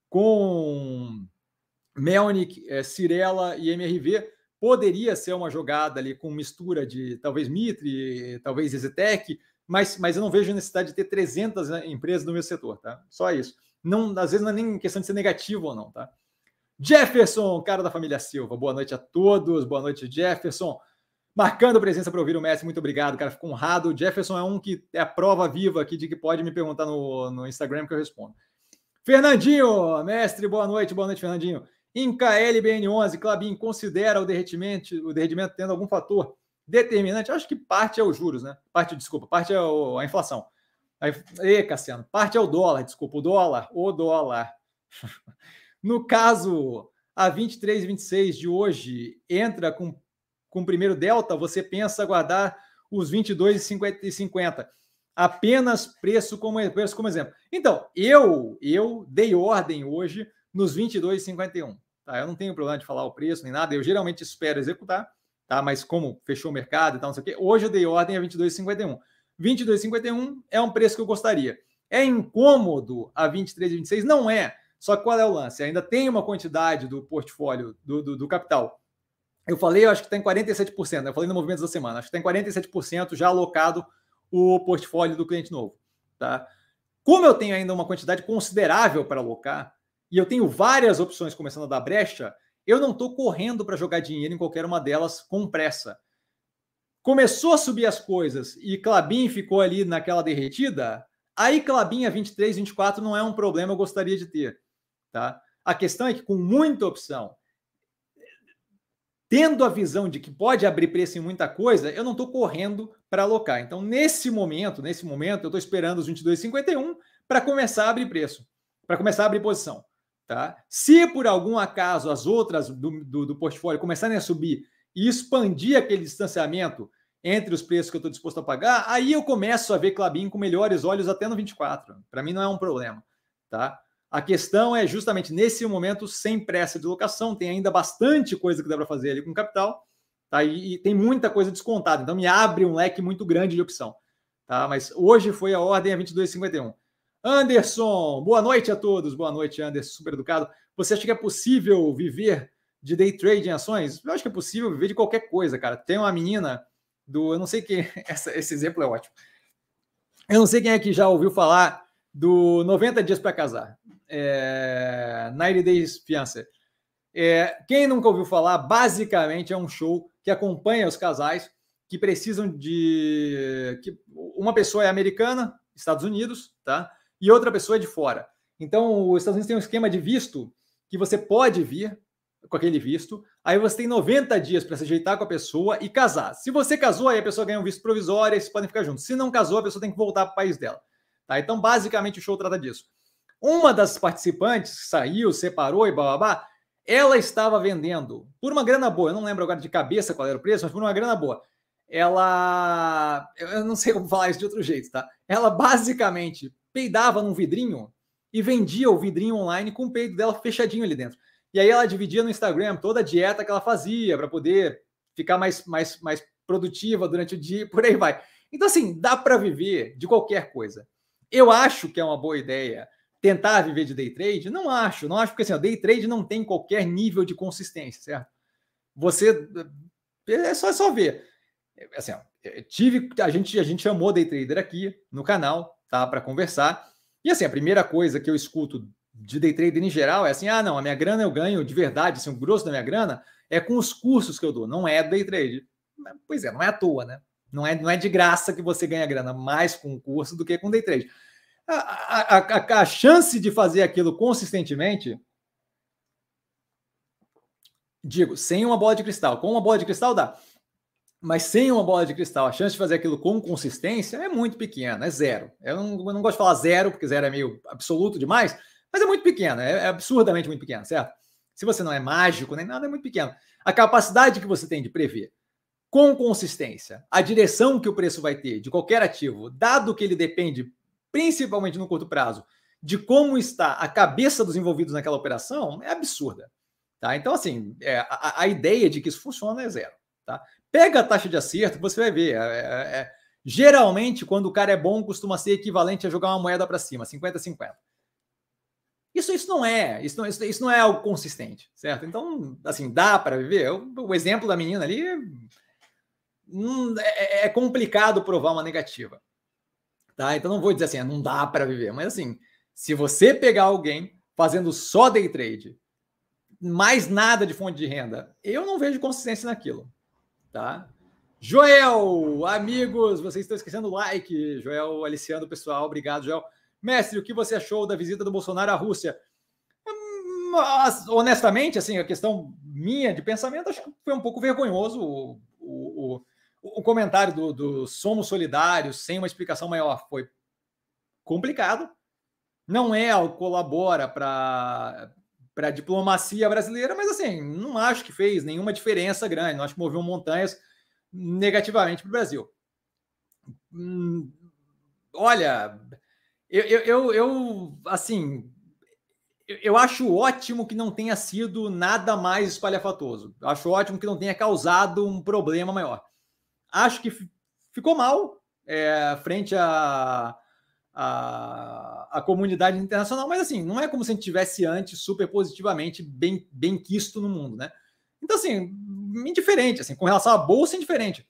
com Melnick, é, Cirela e MRV. Poderia ser uma jogada ali com mistura de talvez Mitre, talvez Exetec, mas, mas eu não vejo necessidade de ter 300 né, empresas no meu setor, tá? Só isso. Não, às vezes não é nem questão de ser negativo ou não, tá? Jefferson, cara da família Silva, boa noite a todos, boa noite, Jefferson. Marcando presença para ouvir o mestre, muito obrigado, cara, fico honrado. Jefferson é um que é a prova viva aqui de que pode me perguntar no, no Instagram que eu respondo. Fernandinho, mestre, boa noite, boa noite, Fernandinho. Em KLBN11, Clabin, considera o derretimento, o derretimento tendo algum fator determinante? Acho que parte é os juros, né? Parte, desculpa, parte é o, a inflação. Aí, e, Cassiano, parte é o dólar, desculpa, o dólar, o dólar. no caso, a 23 e 26 de hoje entra com, com o primeiro delta, você pensa guardar os 22 e 50, Apenas preço como, preço como exemplo. Então, eu eu dei ordem hoje nos 22,51. Tá? Eu não tenho problema de falar o preço nem nada, eu geralmente espero executar, tá? mas como fechou o mercado e tal, não sei o quê, hoje eu dei ordem a 22,51. 22,51 é um preço que eu gostaria. É incômodo a 23,26? Não é. Só que qual é o lance? Ainda tem uma quantidade do portfólio, do, do, do capital. Eu falei, eu acho que está em 47%. Né? Eu falei no movimento da semana. Acho que está em 47% já alocado o portfólio do cliente novo. Tá? Como eu tenho ainda uma quantidade considerável para alocar, e eu tenho várias opções começando a dar brecha, eu não estou correndo para jogar dinheiro em qualquer uma delas com pressa. Começou a subir as coisas e Clabin ficou ali naquela derretida, aí Clabin a 23, 24 não é um problema, eu gostaria de ter. Tá? A questão é que com muita opção, tendo a visão de que pode abrir preço em muita coisa, eu não estou correndo para alocar. Então, nesse momento, nesse momento, eu estou esperando os 22,51 para começar a abrir preço, para começar a abrir posição. Tá? Se por algum acaso as outras do, do, do portfólio começarem a subir e expandir aquele distanciamento entre os preços que eu estou disposto a pagar, aí eu começo a ver Clabin com melhores olhos até no 24. Para mim não é um problema. Tá? A questão é justamente nesse momento, sem pressa de locação, tem ainda bastante coisa que dá para fazer ali com capital, tá? E, e, tem muita coisa descontada, então me abre um leque muito grande de opção, tá? Mas hoje foi a ordem a 22,51. Anderson, boa noite a todos, boa noite, Anderson, super educado. Você acha que é possível viver de day trade em ações? Eu acho que é possível viver de qualquer coisa, cara. Tem uma menina do, eu não sei quem, essa, esse exemplo é ótimo. Eu não sei quem é que já ouviu falar do 90 dias para casar é, 90 Days Fiancé. É, quem nunca ouviu falar, basicamente é um show que acompanha os casais que precisam de. que Uma pessoa é americana, Estados Unidos, tá? E outra pessoa é de fora. Então, os Estados Unidos tem um esquema de visto que você pode vir com aquele visto, aí você tem 90 dias para se ajeitar com a pessoa e casar. Se você casou, aí a pessoa ganha um visto provisório e vocês podem ficar juntos. Se não casou, a pessoa tem que voltar para o país dela. Tá? Então, basicamente, o show trata disso. Uma das participantes saiu, separou e babá, ela estava vendendo por uma grana boa. Eu não lembro agora de cabeça qual era o preço, mas por uma grana boa. Ela. Eu não sei como falar isso de outro jeito, tá? Ela basicamente peidava num vidrinho e vendia o vidrinho online com o peito dela fechadinho ali dentro. E aí ela dividia no Instagram toda a dieta que ela fazia para poder ficar mais, mais, mais produtiva durante o dia, por aí vai. Então, assim, dá para viver de qualquer coisa. Eu acho que é uma boa ideia tentar viver de day trade? Não acho, não acho, porque assim, o day trade não tem qualquer nível de consistência, certo? Você é só, é só ver. Assim, ó, tive a gente a gente chamou day trader aqui no canal, tá, para conversar. E assim, a primeira coisa que eu escuto de day trader em geral é assim: "Ah, não, a minha grana eu ganho de verdade, assim, o grosso da minha grana é com os cursos que eu dou, não é day trade". Pois é, não é à toa, né? Não é, não é de graça que você ganha grana mais com o curso do que com day trade a, a, a chance de fazer aquilo consistentemente, digo, sem uma bola de cristal, com uma bola de cristal dá. Mas sem uma bola de cristal, a chance de fazer aquilo com consistência é muito pequena, é zero. Eu não, eu não gosto de falar zero, porque zero é meio absoluto demais, mas é muito pequena, é, é absurdamente muito pequena, certo? Se você não é mágico nem nada, é muito pequeno. A capacidade que você tem de prever com consistência a direção que o preço vai ter de qualquer ativo, dado que ele depende principalmente no curto prazo, de como está a cabeça dos envolvidos naquela operação é absurda. Tá? Então, assim, é, a, a, ideia de que isso funciona é zero. Tá? Pega a taxa de acerto, você vai ver. É, é, é geralmente, quando o cara é bom, costuma ser equivalente a jogar uma moeda para cima, 50-50. Isso, isso não é, isso não, isso, isso não é algo consistente, certo? Então, assim, dá para viver. O, o, exemplo da menina ali hum, é, é complicado provar uma negativa. Tá? Então não vou dizer assim, não dá para viver, mas assim, se você pegar alguém fazendo só day trade, mais nada de fonte de renda, eu não vejo consistência naquilo, tá? Joel, amigos, vocês estão esquecendo o like. Joel, aliciando o pessoal, obrigado, Joel. Mestre, o que você achou da visita do Bolsonaro à Rússia? Mas, honestamente, assim, a questão minha de pensamento, acho que foi um pouco vergonhoso o, o, o o comentário do, do somos solidários sem uma explicação maior foi complicado. Não é algo colabora para para a diplomacia brasileira, mas assim, não acho que fez nenhuma diferença grande, não acho que moveu montanhas negativamente para o Brasil. Hum, olha, eu, eu, eu, assim, eu acho ótimo que não tenha sido nada mais espalhafatoso. Acho ótimo que não tenha causado um problema maior. Acho que ficou mal é, frente à a, a, comunidade internacional, mas assim, não é como se a gente tivesse antes super positivamente bem, bem quisto no mundo, né? Então, assim, indiferente, assim, com relação à bolsa, indiferente.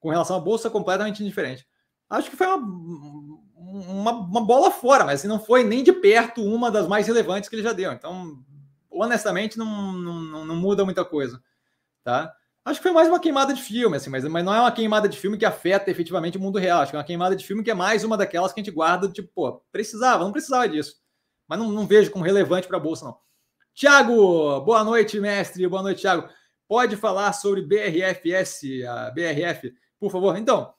Com relação à bolsa, completamente indiferente. Acho que foi uma, uma, uma bola fora, mas assim, não foi nem de perto uma das mais relevantes que ele já deu. Então, honestamente, não, não, não muda muita coisa, tá? Acho que foi mais uma queimada de filme, assim, mas, mas não é uma queimada de filme que afeta efetivamente o mundo real. Acho que é uma queimada de filme que é mais uma daquelas que a gente guarda, tipo, pô, precisava, não precisava disso. Mas não, não vejo como relevante para a Bolsa, não. Tiago, boa noite, mestre. Boa noite, Tiago. Pode falar sobre BRFS, a BRF, por favor? Então,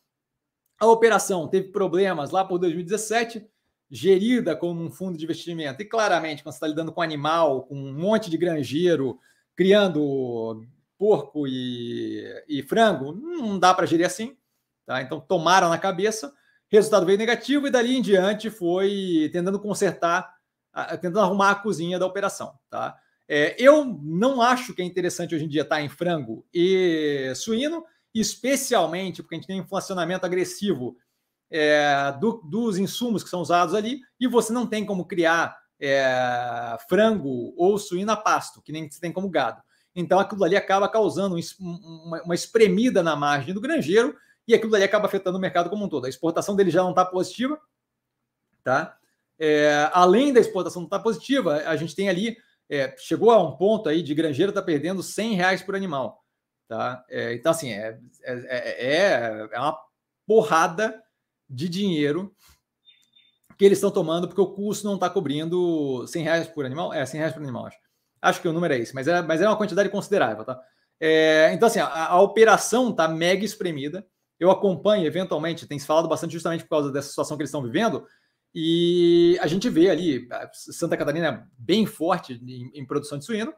a operação teve problemas lá por 2017, gerida como um fundo de investimento. E claramente, quando você está lidando com animal, com um monte de granjeiro, criando porco e, e frango, não dá para gerir assim. Tá? Então tomaram na cabeça, resultado veio negativo e dali em diante foi tentando consertar, tentando arrumar a cozinha da operação. Tá? É, eu não acho que é interessante hoje em dia estar em frango e suíno, especialmente porque a gente tem inflacionamento agressivo é, do, dos insumos que são usados ali e você não tem como criar é, frango ou suíno a pasto, que nem você tem como gado. Então aquilo ali acaba causando uma espremida na margem do granjeiro e aquilo ali acaba afetando o mercado como um todo. A exportação dele já não está positiva, tá? É, além da exportação não estar tá positiva, a gente tem ali é, chegou a um ponto aí de granjeiro está perdendo 100 reais por animal, tá? É, então assim é, é, é, é uma porrada de dinheiro que eles estão tomando porque o custo não está cobrindo 100 reais por animal, é 100 reais por animal, acho. Acho que o número é esse, mas é, mas é uma quantidade considerável, tá? É, então, assim, a, a operação está mega espremida. Eu acompanho, eventualmente, tem se falado bastante justamente por causa dessa situação que eles estão vivendo. E a gente vê ali, Santa Catarina bem forte em, em produção de suíno,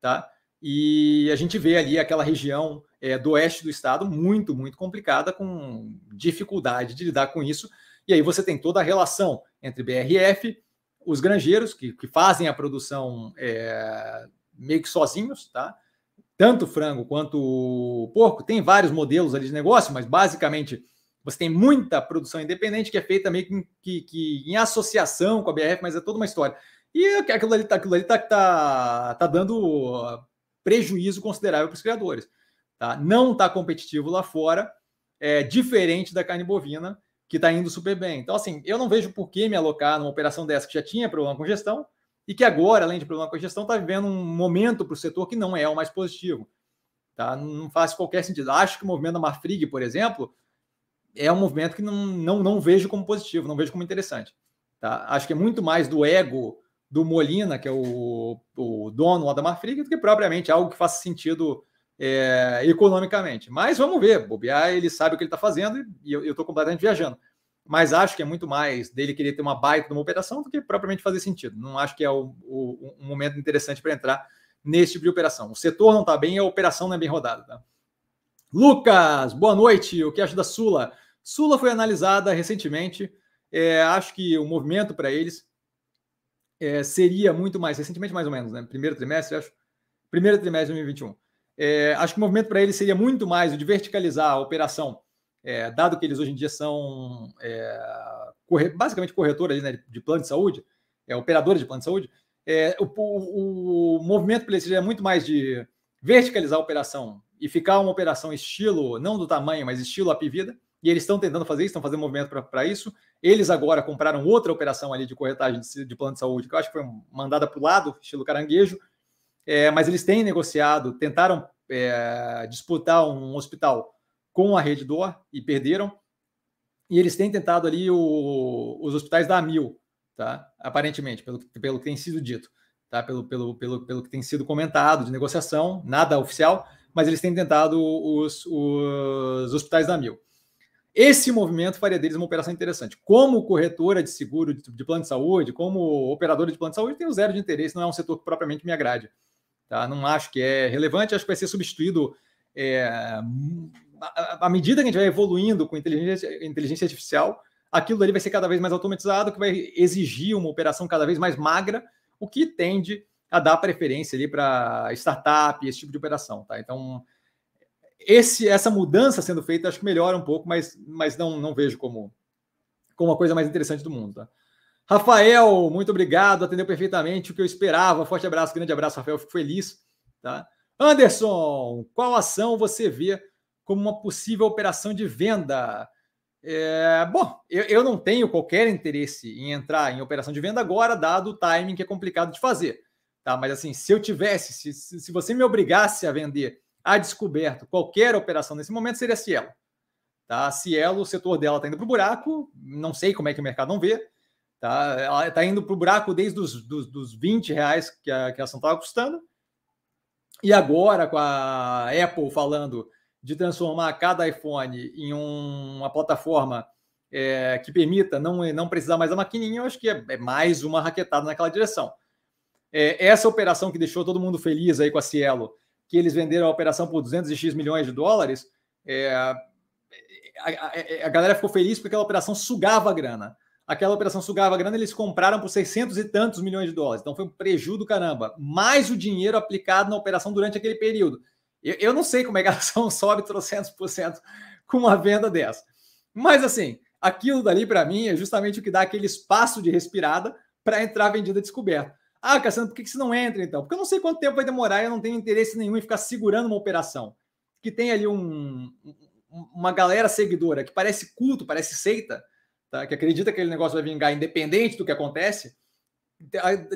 tá? E a gente vê ali aquela região é, do oeste do estado muito, muito complicada, com dificuldade de lidar com isso. E aí você tem toda a relação entre BRF, os granjeiros, que, que fazem a produção é, meio que sozinhos, tá? Tanto frango quanto porco, tem vários modelos ali de negócio, mas basicamente você tem muita produção independente que é feita meio que, que, que em associação com a BRF, mas é toda uma história. E aquilo ali, tá, aquilo ali tá, tá, tá dando prejuízo considerável para os criadores. Tá? Não está competitivo lá fora, é diferente da carne bovina, que está indo super bem. Então, assim, eu não vejo por que me alocar numa operação dessa que já tinha problema com gestão e que agora, além de problema com gestão, está vivendo um momento para o setor que não é o mais positivo. Tá? Não faz qualquer sentido. Acho que o movimento da Marfrig, por exemplo, é um movimento que não, não, não vejo como positivo, não vejo como interessante. Tá? Acho que é muito mais do ego do Molina, que é o, o dono da Marfrig, do que propriamente algo que faça sentido é, economicamente. Mas vamos ver, bobear, ele sabe o que ele está fazendo e eu estou completamente viajando. Mas acho que é muito mais dele querer ter uma baita de uma operação do que propriamente fazer sentido. Não acho que é o, o um momento interessante para entrar nesse tipo de operação. O setor não está bem e a operação não é bem rodada. Tá? Lucas, boa noite. O que acha da Sula? Sula foi analisada recentemente. É, acho que o movimento para eles é, seria muito mais, recentemente mais ou menos, né? Primeiro trimestre, acho. Primeiro trimestre de 2021 é, acho que o movimento para eles seria muito mais o de verticalizar a operação, é, dado que eles hoje em dia são é, corre, basicamente corretores né, de plano de saúde, é, operadores de plano de saúde. É, o, o, o, movimento para eles seria muito mais de verticalizar a operação e ficar uma operação estilo, não do tamanho, mas estilo Apivida. E eles estão tentando fazer isso, estão fazendo movimento para isso. Eles agora compraram outra operação ali de corretagem de, de plano de saúde, que eu acho que foi mandada para o lado, estilo caranguejo, é, mas eles têm negociado, tentaram é, disputar um hospital com a Rede Dor e perderam. E eles têm tentado ali o, os hospitais da Amil, tá? Aparentemente, pelo, pelo que tem sido dito, tá? Pelo, pelo, pelo, pelo que tem sido comentado de negociação, nada oficial, mas eles têm tentado os, os hospitais da Amil. Esse movimento faria deles uma operação interessante. Como corretora de seguro de, de plano de saúde, como operadora de plano de saúde, tem zero de interesse, não é um setor que propriamente me agrade. Tá? Não acho que é relevante, acho que vai ser substituído é, à medida que a gente vai evoluindo com inteligência, inteligência artificial, aquilo ali vai ser cada vez mais automatizado, que vai exigir uma operação cada vez mais magra, o que tende a dar preferência ali para startup, esse tipo de operação. Tá? Então, esse, essa mudança sendo feita, acho que melhora um pouco, mas, mas não, não vejo como, como a coisa mais interessante do mundo. Tá? Rafael, muito obrigado, atendeu perfeitamente o que eu esperava. Forte abraço, grande abraço, Rafael, fico feliz. Tá? Anderson, qual ação você vê como uma possível operação de venda? É, bom, eu, eu, não tenho qualquer interesse em entrar em operação de venda agora, dado o timing que é complicado de fazer. Tá? Mas assim, se eu tivesse, se, se você me obrigasse a vender a descoberto qualquer operação nesse momento, seria Cielo. Tá? Cielo, o setor dela está indo para o buraco, não sei como é que o mercado não vê. Tá? Ela está indo para o buraco desde os dos, dos 20 reais que a, que a ação estava custando. E agora, com a Apple falando de transformar cada iPhone em um, uma plataforma é, que permita não, não precisar mais da maquininha, eu acho que é, é mais uma raquetada naquela direção. É, essa operação que deixou todo mundo feliz aí com a Cielo, que eles venderam a operação por 200 X milhões de dólares, é, a, a, a, galera ficou feliz porque aquela operação sugava a grana. Aquela operação sugava grana, eles compraram por 600 e tantos milhões de dólares. Então foi um prejuízo do caramba. Mais o dinheiro aplicado na operação durante aquele período. Eu, eu não sei como é que a ação sobe 300% com uma venda dessa. Mas assim, aquilo dali para mim é justamente o que dá aquele espaço de respirada para entrar vendida descoberta. Ah, Cassiano, por que, que você não entra então? Porque eu não sei quanto tempo vai demorar e eu não tenho interesse nenhum em ficar segurando uma operação. Que tem ali um, uma galera seguidora que parece culto, parece seita, tá? que acredita que aquele negócio vai vingar independente do que acontece,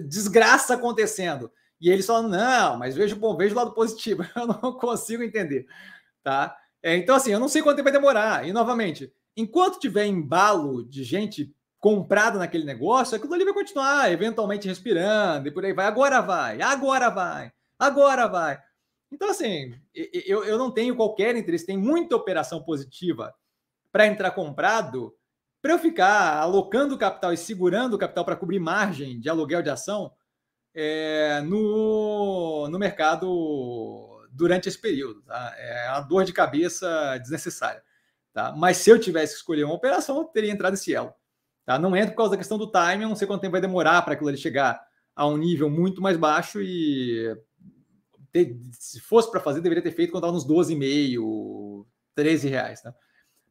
desgraça acontecendo. E eles falam, não, mas vejo, bom, vejo o lado positivo. Eu não consigo entender. Tá? É, então, assim, eu não sei quanto tempo vai demorar. E, novamente, enquanto tiver embalo de gente comprada naquele negócio, aquilo ali vai continuar eventualmente respirando e por aí vai. Agora vai, agora vai, agora vai. Então, assim, eu, eu não tenho qualquer interesse, tem muita operação positiva para entrar comprado, para eu ficar alocando capital e segurando o capital para cobrir margem de aluguel de ação é, no, no mercado durante esse período. Tá? É uma dor de cabeça desnecessária. Tá? Mas se eu tivesse que escolher uma operação, eu teria entrado esse elo. Tá? Não entra por causa da questão do time, eu não sei quanto tempo vai demorar para aquilo ali chegar a um nível muito mais baixo e ter, se fosse para fazer, deveria ter feito quando estava nos 12,5, 13 reais. Tá?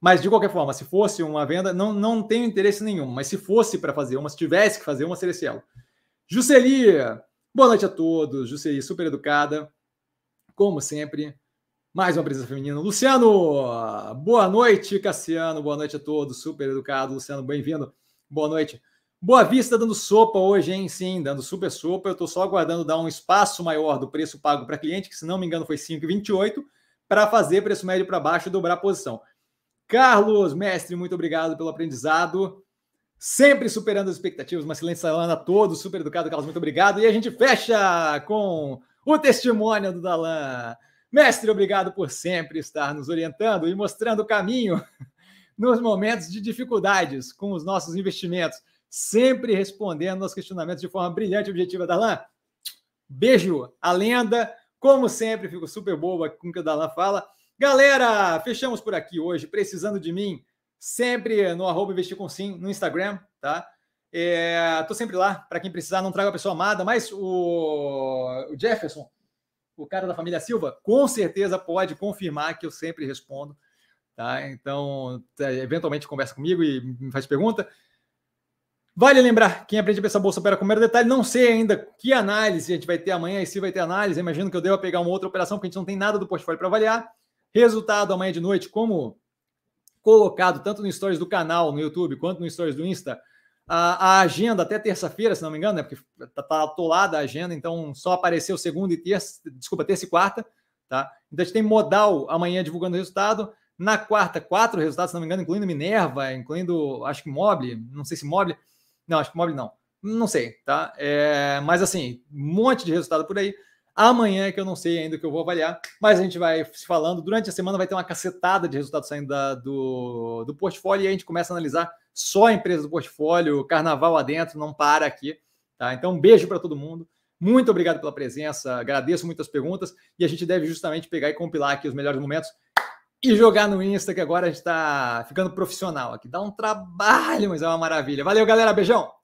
Mas de qualquer forma, se fosse uma venda, não, não tenho interesse nenhum, mas se fosse para fazer uma, se tivesse que fazer uma, seria esse elo. Juscelia, boa noite a todos. Juscelia, super educada, como sempre. Mais uma presença feminina. Luciano, boa noite, Cassiano. Boa noite a todos. Super educado. Luciano, bem-vindo. Boa noite. Boa Vista dando sopa hoje, hein? Sim, dando super sopa. Eu estou só aguardando dar um espaço maior do preço pago para cliente, que se não me engano foi 5,28, para fazer preço médio para baixo e dobrar a posição. Carlos, mestre, muito obrigado pelo aprendizado. Sempre superando as expectativas. Uma excelente salão a todos. Super educado, Carlos, muito obrigado. E a gente fecha com o testemunho do Dalan. Mestre, obrigado por sempre estar nos orientando e mostrando o caminho nos momentos de dificuldades com os nossos investimentos, sempre respondendo aos questionamentos de forma brilhante e objetiva. Darlan, beijo, a lenda. Como sempre, fico super boa com o que o Darlan fala. Galera, fechamos por aqui hoje. Precisando de mim, sempre no arroba investir com sim no Instagram, tá? É, tô sempre lá para quem precisar, não traga a pessoa amada, mas o, o Jefferson, o cara da família Silva, com certeza pode confirmar que eu sempre respondo. Tá? Então, é, eventualmente conversa comigo e me faz pergunta. Vale lembrar, quem aprende a pensar bolsa opera com mero detalhe, não sei ainda que análise a gente vai ter amanhã e se vai ter análise. Imagino que eu devo pegar uma outra operação, porque a gente não tem nada do portfólio para avaliar. Resultado amanhã de noite, como colocado tanto no stories do canal no YouTube quanto no stories do Insta, a, a agenda até terça-feira, se não me engano, né? Porque tá, tá atolada a agenda, então só apareceu segunda e terça, desculpa, terça e quarta, tá? Então a gente tem modal amanhã divulgando o resultado. Na quarta, quatro resultados, se não me engano, incluindo Minerva, incluindo, acho que Mobile, não sei se Mobile, não, acho que Mobile não, não sei, tá? É, mas assim, um monte de resultado por aí. Amanhã é que eu não sei ainda o que eu vou avaliar, mas a gente vai se falando. Durante a semana vai ter uma cacetada de resultados saindo da, do, do portfólio e a gente começa a analisar só a empresa do portfólio, carnaval adentro, não para aqui. Tá? Então, um beijo para todo mundo. Muito obrigado pela presença, agradeço muitas perguntas e a gente deve justamente pegar e compilar aqui os melhores momentos e jogar no Insta, que agora a gente está ficando profissional aqui. Dá um trabalho, mas é uma maravilha. Valeu, galera. Beijão!